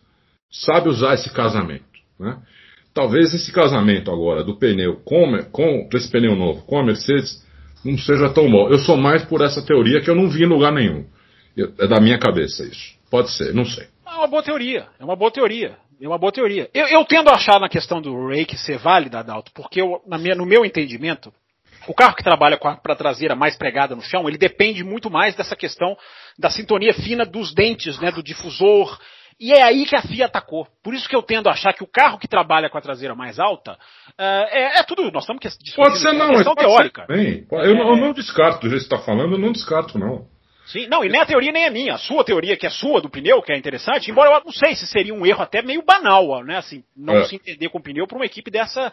sabe usar esse casamento. Né? Talvez esse casamento agora do pneu com, com desse pneu novo com a Mercedes não seja tão bom. Eu sou mais por essa teoria que eu não vi em lugar nenhum. É da minha cabeça isso. Pode ser, não sei. É uma boa teoria. É uma boa teoria. É uma boa teoria. Eu, eu tendo a achar na questão do rake ser válida, Adalto, porque eu, minha, no meu entendimento, o carro que trabalha para a traseira mais pregada no chão, ele depende muito mais dessa questão da sintonia fina dos dentes, né, do difusor. E é aí que a FIA atacou. Por isso que eu tendo a achar que o carro que trabalha com a traseira mais alta uh, é, é, tudo. Nós estamos discutindo. Pode ser não, é questão teórica. Bem, eu, é... eu, não descarto do jeito que você está falando, eu não descarto não. Sim, não, e nem a teoria nem a minha. A sua teoria, que é sua do pneu, que é interessante, embora eu não sei se seria um erro até meio banal, né? Assim, não é. se entender com pneu para uma equipe dessa,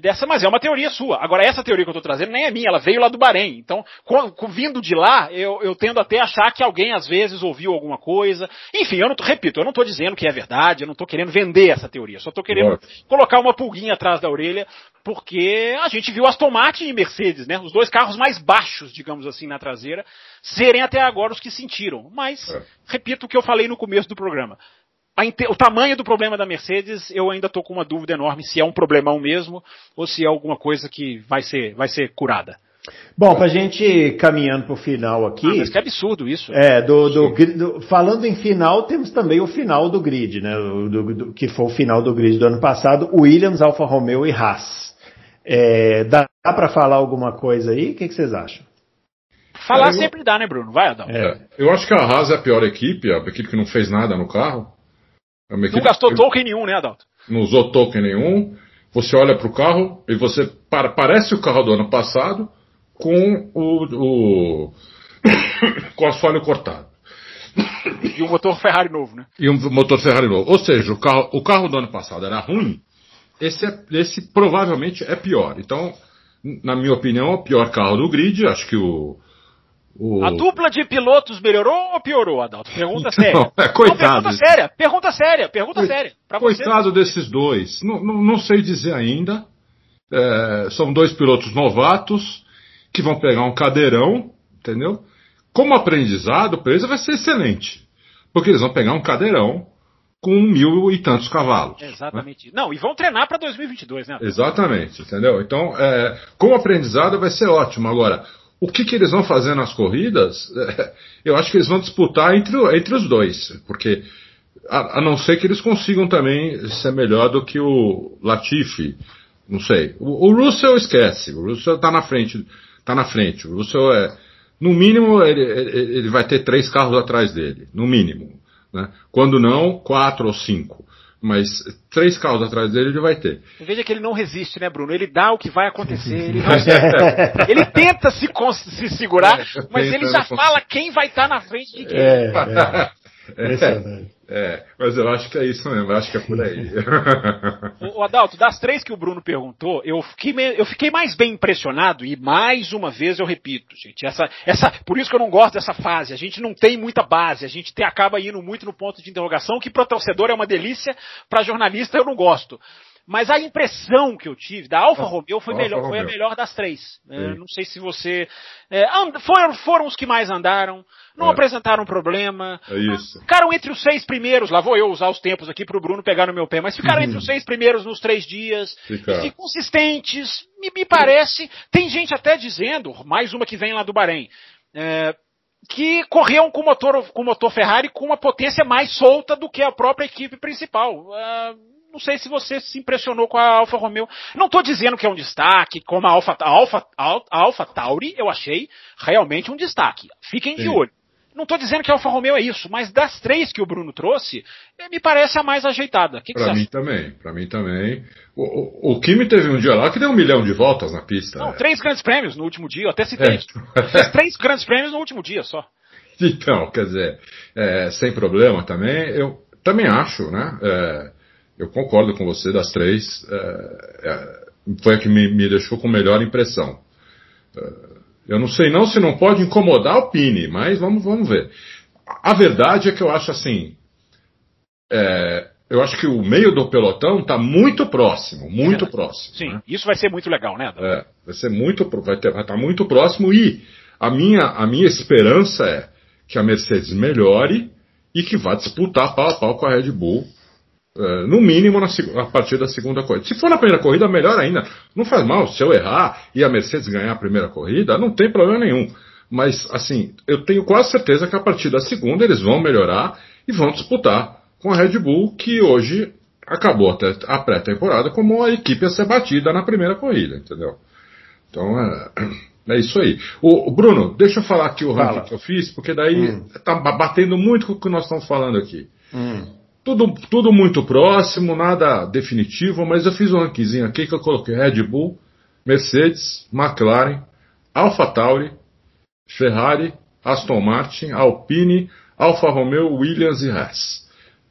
dessa, mas é uma teoria sua. Agora, essa teoria que eu estou trazendo nem é minha, ela veio lá do Bahrein. Então, com, com, vindo de lá, eu, eu, tendo até a achar que alguém às vezes ouviu alguma coisa. Enfim, eu não repito, eu não estou dizendo que é verdade, eu não estou querendo vender essa teoria, só estou querendo colocar uma pulguinha atrás da orelha, porque a gente viu Aston Martin e Mercedes, né, os dois carros mais baixos, digamos assim, na traseira, serem até agora os que sentiram. Mas, é. repito o que eu falei no começo do programa o tamanho do problema da Mercedes, eu ainda estou com uma dúvida enorme se é um problemão mesmo ou se é alguma coisa que vai ser, vai ser curada. Bom, para a gente caminhando para o final aqui. Ah, mas que absurdo isso. É, do, do, do, falando em final, temos também o final do grid, né? Do, que foi o final do grid do ano passado, Williams, Alfa Romeo e Haas. É, dá dá para falar alguma coisa aí? O que, que vocês acham? Falar eu... sempre dá, né, Bruno? Vai, Adão. É, eu acho que a Haas é a pior equipe, a equipe que não fez nada no carro. É não gastou que... token nenhum, né, Adalto? Não usou token nenhum. Você olha para o carro e você parece o carro do ano passado com o, o [coughs] com o asfalto cortado. E um motor Ferrari novo, né? E um motor Ferrari novo. Ou seja, o carro, o carro do ano passado era ruim, esse, é, esse provavelmente é pior. Então, na minha opinião, é o pior carro do grid. Acho que o, o... A dupla de pilotos melhorou ou piorou, Adalto? Pergunta séria. Não, [laughs] é, coitado. Não, pergunta séria, pergunta séria, pergunta séria. Coitado você. desses dois. Não, não, não, sei dizer ainda. É, são dois pilotos novatos que vão pegar um cadeirão, entendeu? Como aprendizado, para eles vai ser excelente. Porque eles vão pegar um cadeirão com mil e tantos cavalos. Né? Exatamente. Né? Não, e vão treinar para 2022, né? Exatamente, entendeu? Então, é, como aprendizado vai ser ótimo. Agora, o que, que eles vão fazer nas corridas, [laughs] eu acho que eles vão disputar entre, entre os dois, porque a, a, não ser que eles consigam também ser melhor do que o Latifi, não sei. O, o Russell esquece, o Russell está na frente, tá na frente. O Russell é, no mínimo, ele, ele vai ter três carros atrás dele, no mínimo. Né? Quando não, quatro ou cinco mas três carros atrás dele ele vai ter. Veja que ele não resiste, né, Bruno? Ele dá o que vai acontecer. [laughs] Ele, não... ele tenta se, se segurar, é, mas ele já fala quem vai estar tá na frente de quem. É, é. É. É, mas eu acho que é isso mesmo, eu acho que é por aí. [laughs] o, Adalto, das três que o Bruno perguntou, eu fiquei, eu fiquei mais bem impressionado e mais uma vez eu repito, gente, essa, essa, por isso que eu não gosto dessa fase, a gente não tem muita base, a gente tem, acaba indo muito no ponto de interrogação, que para torcedor é uma delícia, para jornalista eu não gosto. Mas a impressão que eu tive da Alfa Romeo foi, Alfa melhor, foi a Romeo. melhor das três. É, não sei se você. é, and- foram, foram os que mais andaram, não É. apresentaram problema. É isso. Ficaram entre os seis primeiros, lá vou eu usar os tempos aqui pro Bruno pegar no meu pé, mas ficaram entre os [laughs] seis primeiros nos três dias. Fica- E consistentes, me, me parece. Tem gente até dizendo, mais uma que vem lá do Bahrein, é, que corriam com motor, com motor Ferrari com uma potência mais solta do que a própria equipe principal. Ah, não sei se você se impressionou com a Alfa Romeo. Não estou dizendo que é um destaque, como a Alfa, a Alfa, a Alfa Tauri, eu achei realmente um destaque. Fiquem de Sim. olho. Não estou dizendo que a Alfa Romeo é isso, mas das três que o Bruno trouxe, eh, me parece a mais ajeitada. O que, que você Pra acha? mim também, pra mim também. O, o, o Kimi teve um dia lá que deu um milhão de voltas na pista. Não, né? três grandes prêmios no último dia, até citei. É. Três grandes prêmios no último dia só. [laughs] Então, quer dizer, é, sem problema também, eu também acho, né? é, eu concordo com você das três, é, é, foi a que me, me deixou com melhor impressão. É, eu não sei não se não pode incomodar o Pini, mas vamos, vamos ver. A verdade é que eu acho assim, é, eu acho que o meio do pelotão está muito próximo, muito próximo. Sim, né? isso vai ser muito legal, né? É, vai ser muito, vai estar muito próximo e a minha, a minha esperança é que a Mercedes melhore e que vá disputar pau a pau com a Red Bull, é, no mínimo na, a partir da segunda corrida. Se for na primeira corrida, melhor ainda. Não faz mal se eu errar e a Mercedes ganhar a primeira corrida, não tem problema nenhum. Mas, assim, eu tenho quase certeza que a partir da segunda eles vão melhorar e vão disputar com a Red Bull, que hoje acabou até a pré-temporada como a equipe a ser batida na primeira corrida, entendeu? Então é, é isso aí. O, o Bruno, deixa eu falar aqui o Fala. ranking que eu fiz, porque daí Hum. tá ba- batendo muito com o que nós estamos falando aqui. Hum. Tudo, tudo muito próximo, nada definitivo, mas eu fiz um rankzinho aqui que eu coloquei Red Bull, Mercedes, McLaren, AlphaTauri, Ferrari, Aston Martin, Alpine, Alfa Romeo, Williams e Haas.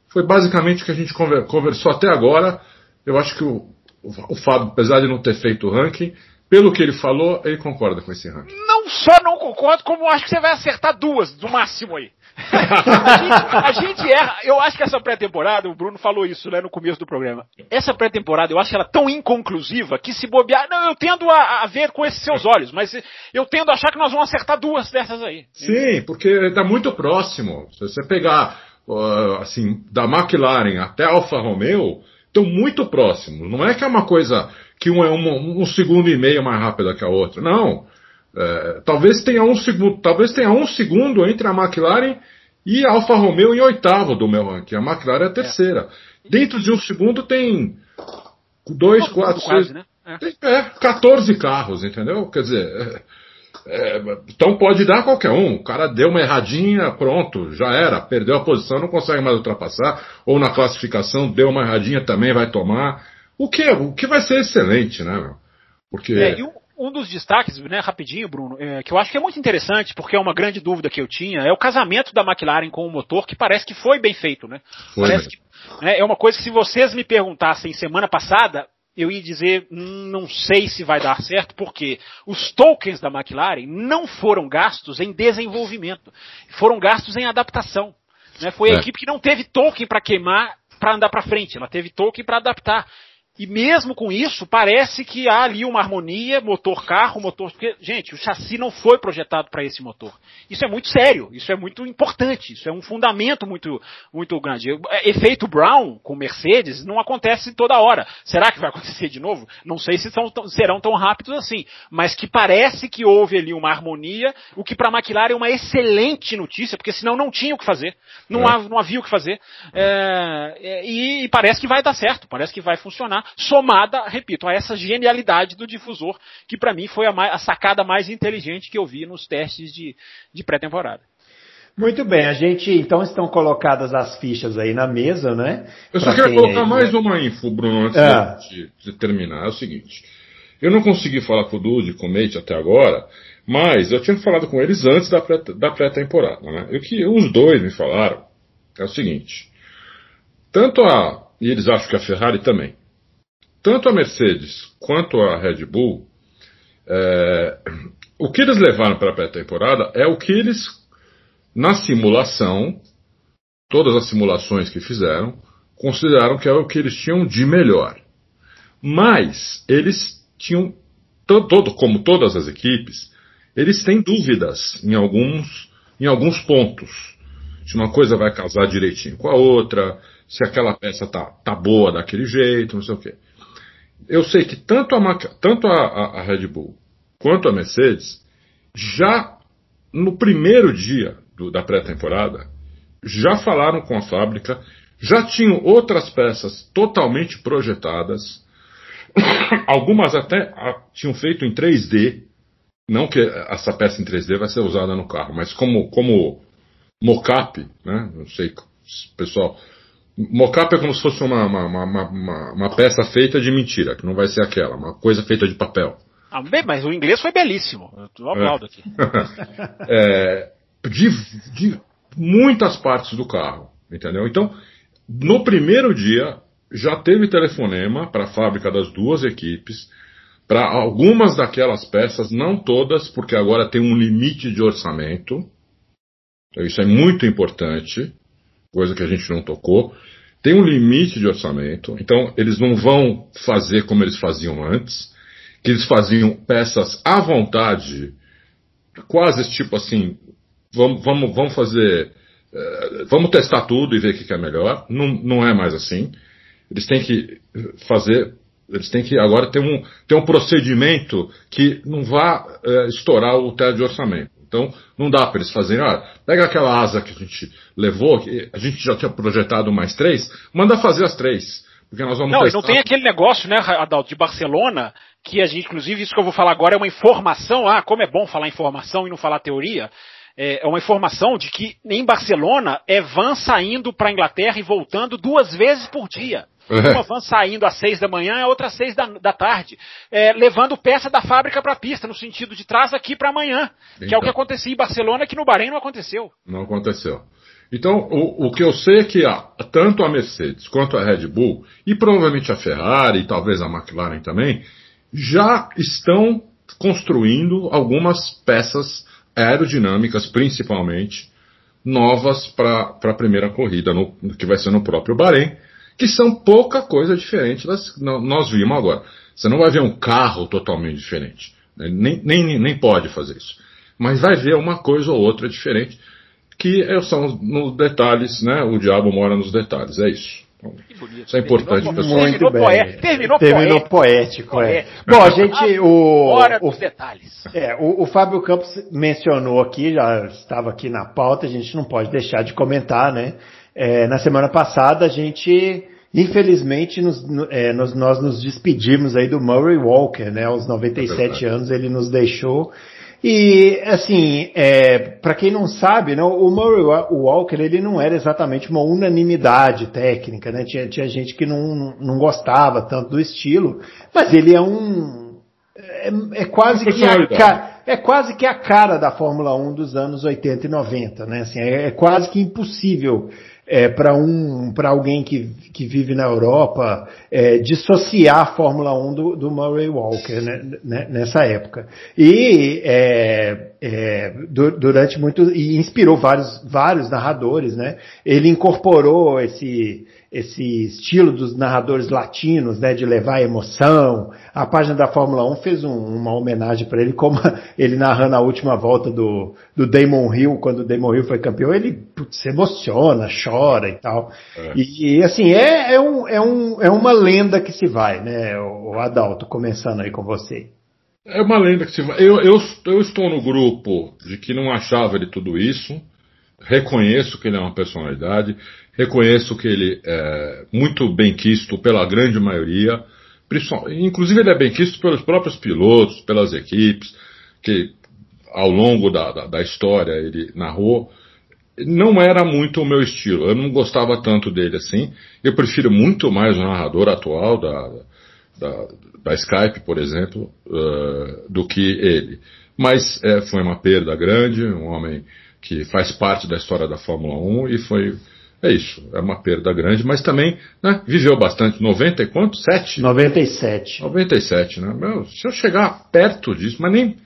Foi basicamente o que a gente conver- conversou até agora. Eu acho que o, o Fábio, apesar de não ter feito o ranking, pelo que ele falou, ele concorda com esse ranking. Não só não concordo, como acho que você vai acertar duas, do máximo aí. A, gente, a gente erra. Eu acho que essa pré-temporada, o Bruno falou isso né, no começo do programa. Essa pré-temporada, eu acho ela tão inconclusiva que se bobear. Não, eu tendo a, a ver com esses seus olhos, mas eu tendo a achar que nós vamos acertar duas dessas aí. Sim, porque está muito próximo. Se você pegar, uh, assim, da McLaren até Alfa Romeo, estão muito próximos. Não é que é uma coisa que um é um, um segundo e meio mais rápida que a outra. Não. É, talvez tenha um segundo, talvez tenha um segundo entre a McLaren e a Alfa Romeo em oitavo do meu ranking. A McLaren é a terceira. Dentro de um segundo tem dois, Todo quatro, mundo quase, seis, né? É. tem, é, 14 carros, entendeu? Quer dizer, é, é, então pode dar qualquer um. O cara deu uma erradinha, pronto, já era. Perdeu a posição, não consegue mais ultrapassar. Ou na classificação, deu uma erradinha, também vai tomar. O que, o que vai ser excelente, né, meu? Porque. É, e um dos destaques, né, rapidinho, Bruno, é, que eu acho que é muito interessante, porque é uma grande dúvida que eu tinha, é o casamento da McLaren com o motor, que parece que foi bem feito, né? Foi parece que, né, é uma coisa que se vocês me perguntassem semana passada, eu ia dizer, "Hum, não sei se vai dar certo, porque os tokens da McLaren não foram gastos em desenvolvimento, foram gastos em adaptação. Né? Foi a É. equipe que não teve token para queimar para andar para frente, ela teve token para adaptar. E mesmo com isso, parece que há ali uma harmonia, motor carro, motor. Porque, gente, o chassi não foi projetado para esse motor. Isso é muito sério, isso é muito importante, isso é um fundamento muito, muito grande. É, Efeito Brown com Mercedes não acontece toda hora. Será que vai [laughs] acontecer de novo? Não sei se são serão tão rápidos assim. Mas que parece que houve ali uma harmonia, o que para a McLaren é uma excelente notícia, porque senão não tinha o que fazer. Não, É. há- não havia o que fazer. É, é, e, e parece que vai dar certo, parece que vai funcionar, somada, repito, a essa genialidade do difusor, que para mim foi a, mais- a sacada mais inteligente que eu vi nos testes de, de pré-temporada. Muito bem, a gente então estão colocadas as fichas aí na mesa, né? Eu só Pra queria quem colocar aí, mais né? uma info, Bruno, antes Ah. de, de terminar. É o seguinte. Eu não consegui falar com o Dude e com o Mate até agora, mas eu tinha falado com eles antes da pré- da pré-temporada. né? E o que os dois me falaram é o seguinte. Tanto a. E eles acham que a Ferrari também. Tanto a Mercedes quanto a Red Bull, é, o que eles levaram para a pré-temporada é o que eles, na simulação, todas as simulações que fizeram, consideraram que é o que eles tinham de melhor. Mas eles tinham, todo, como todas as equipes, eles têm dúvidas em alguns, em alguns pontos. Se uma coisa vai casar direitinho com a outra, se aquela peça tá, tá boa daquele jeito, não sei o quê. Eu sei que tanto a, tanto a, a, a Red Bull quanto a Mercedes já no primeiro dia do, da pré-temporada já falaram com a fábrica, já tinham outras peças totalmente projetadas, [coughs] algumas até tinham feito em 3D, não que essa peça em 3D vai ser usada no carro, mas como, como mocap, né? Não sei, pessoal. Mocap é como se fosse uma, uma, uma, uma, peça feita de mentira, que não vai ser aquela, uma coisa feita de papel. Ah, bem, mas o inglês foi belíssimo. Eu aplaudo aqui. [laughs] é, de, de muitas partes do carro, entendeu? Então, no primeiro dia, já teve telefonema para a fábrica das duas equipes, para algumas daquelas peças, não todas, porque agora tem um limite de orçamento. Então, isso é muito importante, coisa que a gente não tocou. Tem um limite de orçamento, então eles não vão fazer como eles faziam antes, que eles faziam peças à vontade, quase tipo assim, vamos, vamos, vamos fazer. Uh, vamos testar tudo e ver o que, é melhor. Não, não é mais assim. Eles têm que fazer. Eles têm que agora ter um, ter um procedimento que não vá uh, estourar o teto de orçamento. Então, não dá para eles fazerem, ah, pega aquela asa que a gente levou, que a gente já tinha projetado mais três, manda fazer as três. Porque nós vamos não, testar. não tem aquele negócio, né, Adalto, de Barcelona, que a gente, inclusive, isso que eu vou falar agora é uma informação, ah, como é bom falar informação e não falar teoria é, é uma informação de que em Barcelona é van saindo para a Inglaterra e voltando duas vezes por dia. É. Uma van saindo às seis da manhã e a outra às seis da, da tarde, é, levando peça da fábrica para a pista, no sentido de trás aqui para amanhã, então. que é o que então. acontecia em Barcelona, que no Bahrein não aconteceu. Não aconteceu. Então, o, o que eu sei é que a, tanto a Mercedes quanto a Red Bull, e provavelmente a Ferrari e talvez a McLaren também, já estão construindo algumas peças aerodinâmicas, principalmente, novas para a primeira corrida, no, que vai ser no próprio Bahrein, que são pouca coisa diferente das que nós vimos agora. Você não vai ver um carro totalmente diferente. Né? Nem, nem, nem pode fazer isso. Mas vai ver uma coisa ou outra diferente, que é, são nos detalhes, né? O diabo mora nos detalhes, é isso. Isso é importante, terminou, pessoal. Muito bem. Poé terminou, terminou poético, poético, é. Bom, a gente. O, Hora dos detalhes. É, o, o Fábio Campos mencionou aqui, já estava aqui na pauta, a gente não pode deixar de comentar, né? É, na semana passada a gente. Infelizmente, nos, é, nós, nós nos despedimos aí do Murray Walker, né? Aos 97 é anos ele nos deixou. E, assim, é, para quem não sabe, né, o Murray Walker ele não era exatamente uma unanimidade técnica, né? Tinha, tinha gente que não, não gostava tanto do estilo, mas ele é um. É, é quase que a, é quase que a cara da Fórmula 1 dos anos 80 e 90, né? Assim, é, é quase que impossível é, para um, para alguém que, que vive na Europa é, dissociar a Fórmula 1 do, do Murray Walker né, né, nessa época. E é, é durante muito e inspirou vários, vários narradores, né? Ele incorporou esse esse estilo dos narradores latinos, né, de levar emoção. A página da Fórmula 1 fez um, uma homenagem para ele, como [laughs] ele narrando a última volta do, do Damon Hill, quando o Damon Hill foi campeão, ele putz, se emociona, chora e tal. É. E, e, assim, é, é, um, é, um, é uma lenda que se vai, né, o Adalto, começando aí com você. É uma lenda que se vai. Eu, eu, eu estou no grupo de que não achava ele tudo isso, reconheço que ele é uma personalidade, Reconheço que ele é muito bem quisto pela grande maioria, inclusive ele é bem quisto pelos próprios pilotos, pelas equipes, que ao longo da, da, da história ele narrou. Não era muito o meu estilo, eu não gostava tanto dele assim. Eu prefiro muito mais o narrador atual da, da, da Skype, por exemplo, uh, do que ele. Mas é, foi uma perda grande, um homem que faz parte da história da Fórmula 1 e foi é isso, é uma perda grande, mas também né, viveu bastante. 90 e quanto? 7? 97. 97, né? Meu, se eu chegar perto disso, mas nem.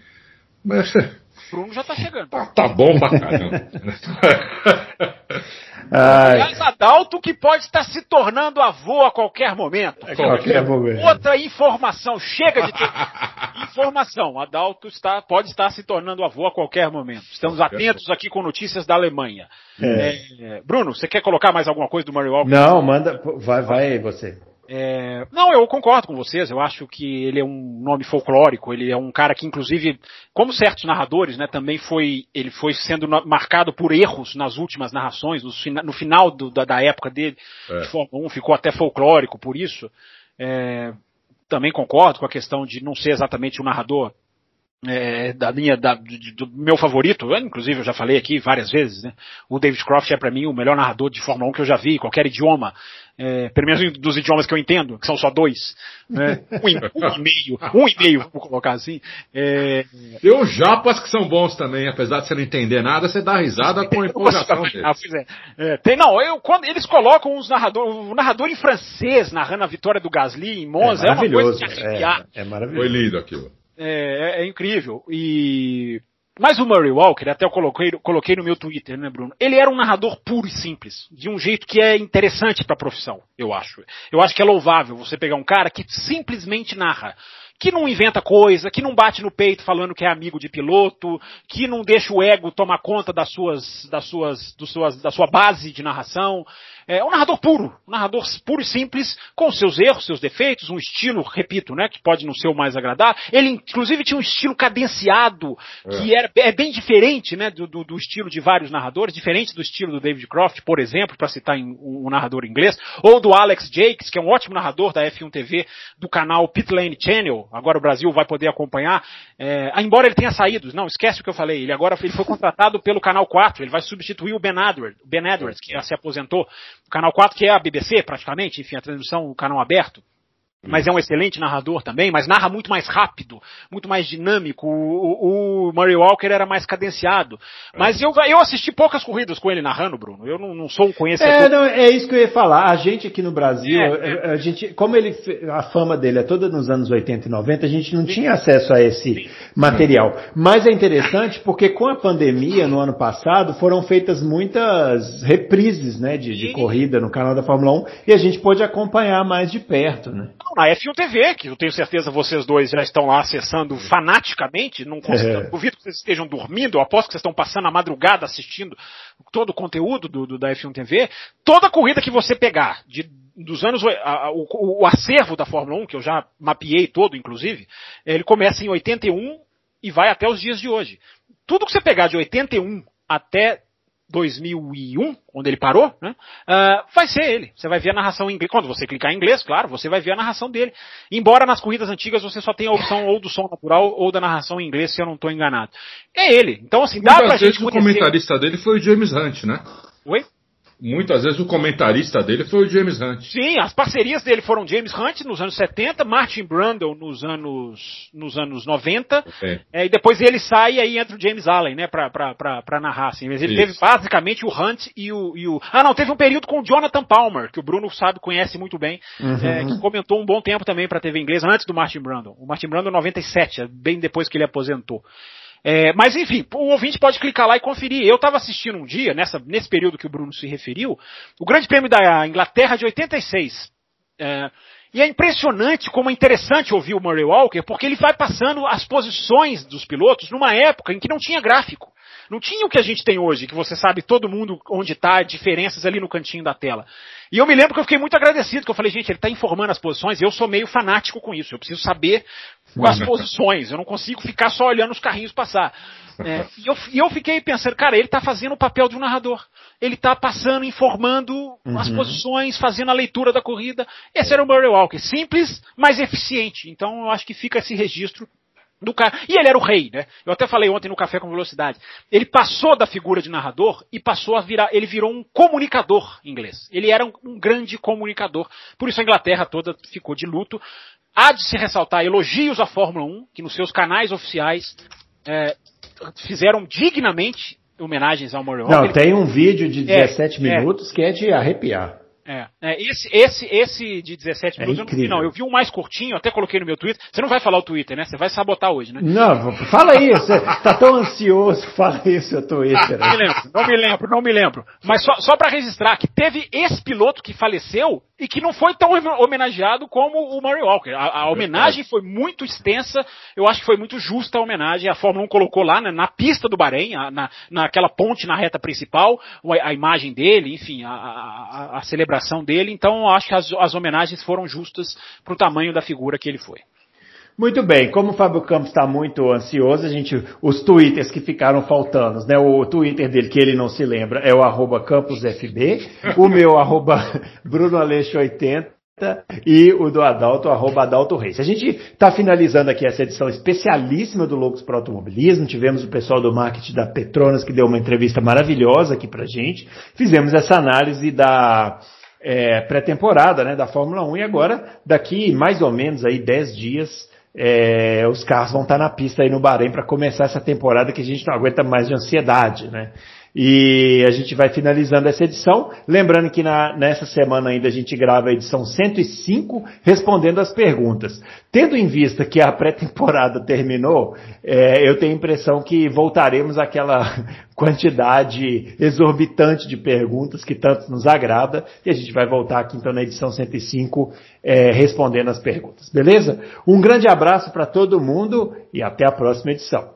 Mas, Bruno já tá chegando. Tá bom pra caramba. [laughs] Aliás, Adalto que pode estar se tornando avô a qualquer momento. A qualquer momento. Outra informação, chega de ter [laughs] informação. Adalto está, pode estar se tornando avô a qualquer momento. Estamos atentos aqui com notícias da Alemanha. É. É, Bruno, você quer colocar mais alguma coisa do Murray Walker? Não, manda, vai, vai você. É, não, eu concordo com vocês. Eu acho que ele é um nome folclórico. Ele é um cara que, inclusive, como certos narradores, né, também foi ele foi sendo marcado por erros nas últimas narrações, no, fina- no final do- da, da época dele É. de Fórmula 1, ficou até folclórico por isso. É, também concordo com a questão de não ser exatamente o narrador é, da linha da- do, do meu favorito, eu, inclusive eu já falei aqui várias vezes, né? O David Croft é para mim o melhor narrador de Fórmula 1 que eu já vi, qualquer idioma, é, pelo menos dos idiomas que eu entendo, que são só dois, né? [laughs] um, e- um e meio, um e meio, vou colocar assim. É, Tem os japas que são bons também, apesar de você não entender nada, você dá risada com a empolgação Ah, deles. pois é. É, tem, não, eu, quando eles colocam os narrador, o narrador em francês narrando a vitória do Gasly em Monza, é, uma maravilhoso. coisa de arrepiar. É, é Foi maravilhoso. lindo aquilo. É, é- é incrível. E. Mas o Murray Walker, até eu coloquei, coloquei no meu Twitter, né, Bruno? Ele era um narrador puro e simples, de um jeito que é interessante para a profissão, eu acho. Eu acho que é louvável você pegar um cara que simplesmente narra, que não inventa coisa, que não bate no peito falando que é amigo de piloto, que não deixa o ego tomar conta das suas, das suas, dos suas, da sua base de narração. É um narrador puro, um narrador puro e simples, com seus erros, seus defeitos, um estilo, repito, né, que pode não ser o mais agradável. Ele, inclusive, tinha um estilo cadenciado, que era, é bem diferente, né, do, do, do estilo de vários narradores, diferente do estilo do David Croft, por exemplo, para citar um, um narrador inglês, ou do Alex Jakes, que é um ótimo narrador da F1 TV, do canal Pit Lane Channel, agora o Brasil vai poder acompanhar, é, ah, embora ele tenha saído, não, esquece o que eu falei, ele agora ele foi contratado pelo canal 4, ele vai substituir o Ben Edwards, Ben Edwards que já se aposentou, canal 4 que é a BBC praticamente, enfim, a transmissão, o canal aberto, mas é um excelente narrador também, mas narra muito mais rápido, muito mais dinâmico. O, o- o Murray Walker era mais cadenciado. Mas eu, eu assisti poucas corridas com ele narrando, Bruno. Eu não, não sou um conhecedor. É, não, é isso que eu ia falar. A gente aqui no Brasil, É, a, a gente, como ele, a fama dele é toda nos anos 80 e 90, a gente não tinha acesso a esse material. Mas é interessante porque com a pandemia no ano passado foram feitas muitas reprises, né, de, de Sim. corrida no canal da Fórmula 1 e a gente pôde acompanhar mais de perto, né? Na F1 TV, que eu tenho certeza vocês dois já estão lá acessando fanaticamente, não consigo, É. duvido que vocês estejam dormindo, eu aposto que vocês estão passando a madrugada assistindo todo o conteúdo do, do- da F1 TV. Toda corrida que você pegar, de, dos anos, a- a- o, o acervo da Fórmula 1, que eu já mapeei todo, inclusive, ele começa em 81 e vai até os dias de hoje. Tudo que você pegar de 81 até 2001, onde ele parou, né, ah, vai ser ele. Você vai ver a narração em inglês. Quando você clicar em inglês, claro, você vai ver a narração dele. Embora nas corridas antigas você só tenha a opção ou do som natural ou da narração em inglês, se eu não estou enganado. É ele. Então, assim, dá pra Muitas vezes gente o conhecer... comentarista dele foi o James Hunt, né? Oi? Muitas vezes o comentarista dele foi o James Hunt. Sim, as parcerias dele foram James Hunt nos anos 70, Martin Brundle nos anos, nos anos 90, É. é, e depois ele sai e aí entra o James Allen, né, pra, pra, pra, pra narrar, assim. Mas ele Isso. teve basicamente o Hunt e o, e o... Ah, não, teve um período com o Jonathan Palmer, que o Bruno sabe, conhece muito bem, é, que comentou um bom tempo também pra TV inglesa, antes do Martin Brundle. O Martin Brundle 97, é bem depois que ele aposentou. É, mas enfim, o ouvinte pode clicar lá e conferir. Eu estava assistindo um dia, nessa, nesse período que o Bruno se referiu, o Grande Prêmio da Inglaterra de 86. É, e é impressionante como é interessante ouvir o Murray Walker, porque ele vai passando as posições dos pilotos numa época em que não tinha gráfico. Não tinha o que a gente tem hoje, que você sabe todo mundo onde está, diferenças ali no cantinho da tela. E eu me lembro que eu fiquei muito agradecido, que eu falei, gente, ele está informando as posições, eu sou meio fanático com isso, eu preciso saber as posições, eu não consigo ficar só olhando os carrinhos passar. É, e, eu, e eu fiquei pensando, cara, ele está fazendo o papel de um narrador. Ele está passando, informando as posições, fazendo a leitura da corrida. Esse era o Murray Walker, simples, mas eficiente. Então eu acho que fica esse registro do cara. E ele era o rei, né? Eu até falei ontem no Café com Velocidade. Ele passou da figura de narrador e passou a virar. Ele virou um comunicador inglês. Ele era um, um grande comunicador. Por isso a Inglaterra toda ficou de luto. Há de se ressaltar elogios à Fórmula 1, que nos seus canais oficiais é, fizeram dignamente homenagens ao Murray Não, Walker. tem um vídeo de É, 17 é. minutos que é de arrepiar. É, é, esse, esse, esse de 17 É minutos eu não vi, incrível. não. Eu vi um mais curtinho, até coloquei no meu Twitter. Você não vai falar o Twitter, né? Você vai sabotar hoje, né? Não, fala você tá tão ansioso, [laughs] fala aí o seu Twitter. Não me lembro, não me lembro, não me lembro. Mas só, só para registrar que teve esse piloto que faleceu e que não foi tão homenageado como o Murray Walker. A, a homenagem foi muito extensa, eu acho que foi muito justa a homenagem. A Fórmula 1 colocou lá né, na pista do Bahrein, a- na, naquela ponte na reta principal, o- a, imagem dele, enfim, a, a- a- a celebração dele. Então eu acho que as, as homenagens foram justas para o tamanho da figura que ele foi. Muito bem, como o Fábio Campos está muito ansioso, a gente, os twitters que ficaram faltando, né? O Twitter dele que ele não se lembra é o arroba campusfb, o meu [laughs] arroba brunoaleixo80 e o do Adalto, arroba Adalto Reis. A gente está finalizando aqui essa edição especialíssima do Loucos para Automobilismo, tivemos o pessoal do marketing da Petronas que deu uma entrevista maravilhosa aqui pra gente, fizemos essa análise da é, pré-temporada né, da Fórmula 1 e agora, daqui mais ou menos aí 10 dias, é, os carros vão estar na pista aí no Bahrein para começar essa temporada que a gente não aguenta mais de ansiedade, né? E a gente vai finalizando essa edição. Lembrando que na- nessa semana ainda a gente grava a edição 105, respondendo as perguntas. Tendo em vista que a pré-temporada [laughs] terminou, é, eu tenho a impressão que voltaremos àquela [laughs] quantidade exorbitante de perguntas que tanto nos agrada. E a gente vai voltar aqui então na edição 105, é, respondendo as perguntas. Beleza? Um grande abraço para todo mundo e até a próxima edição.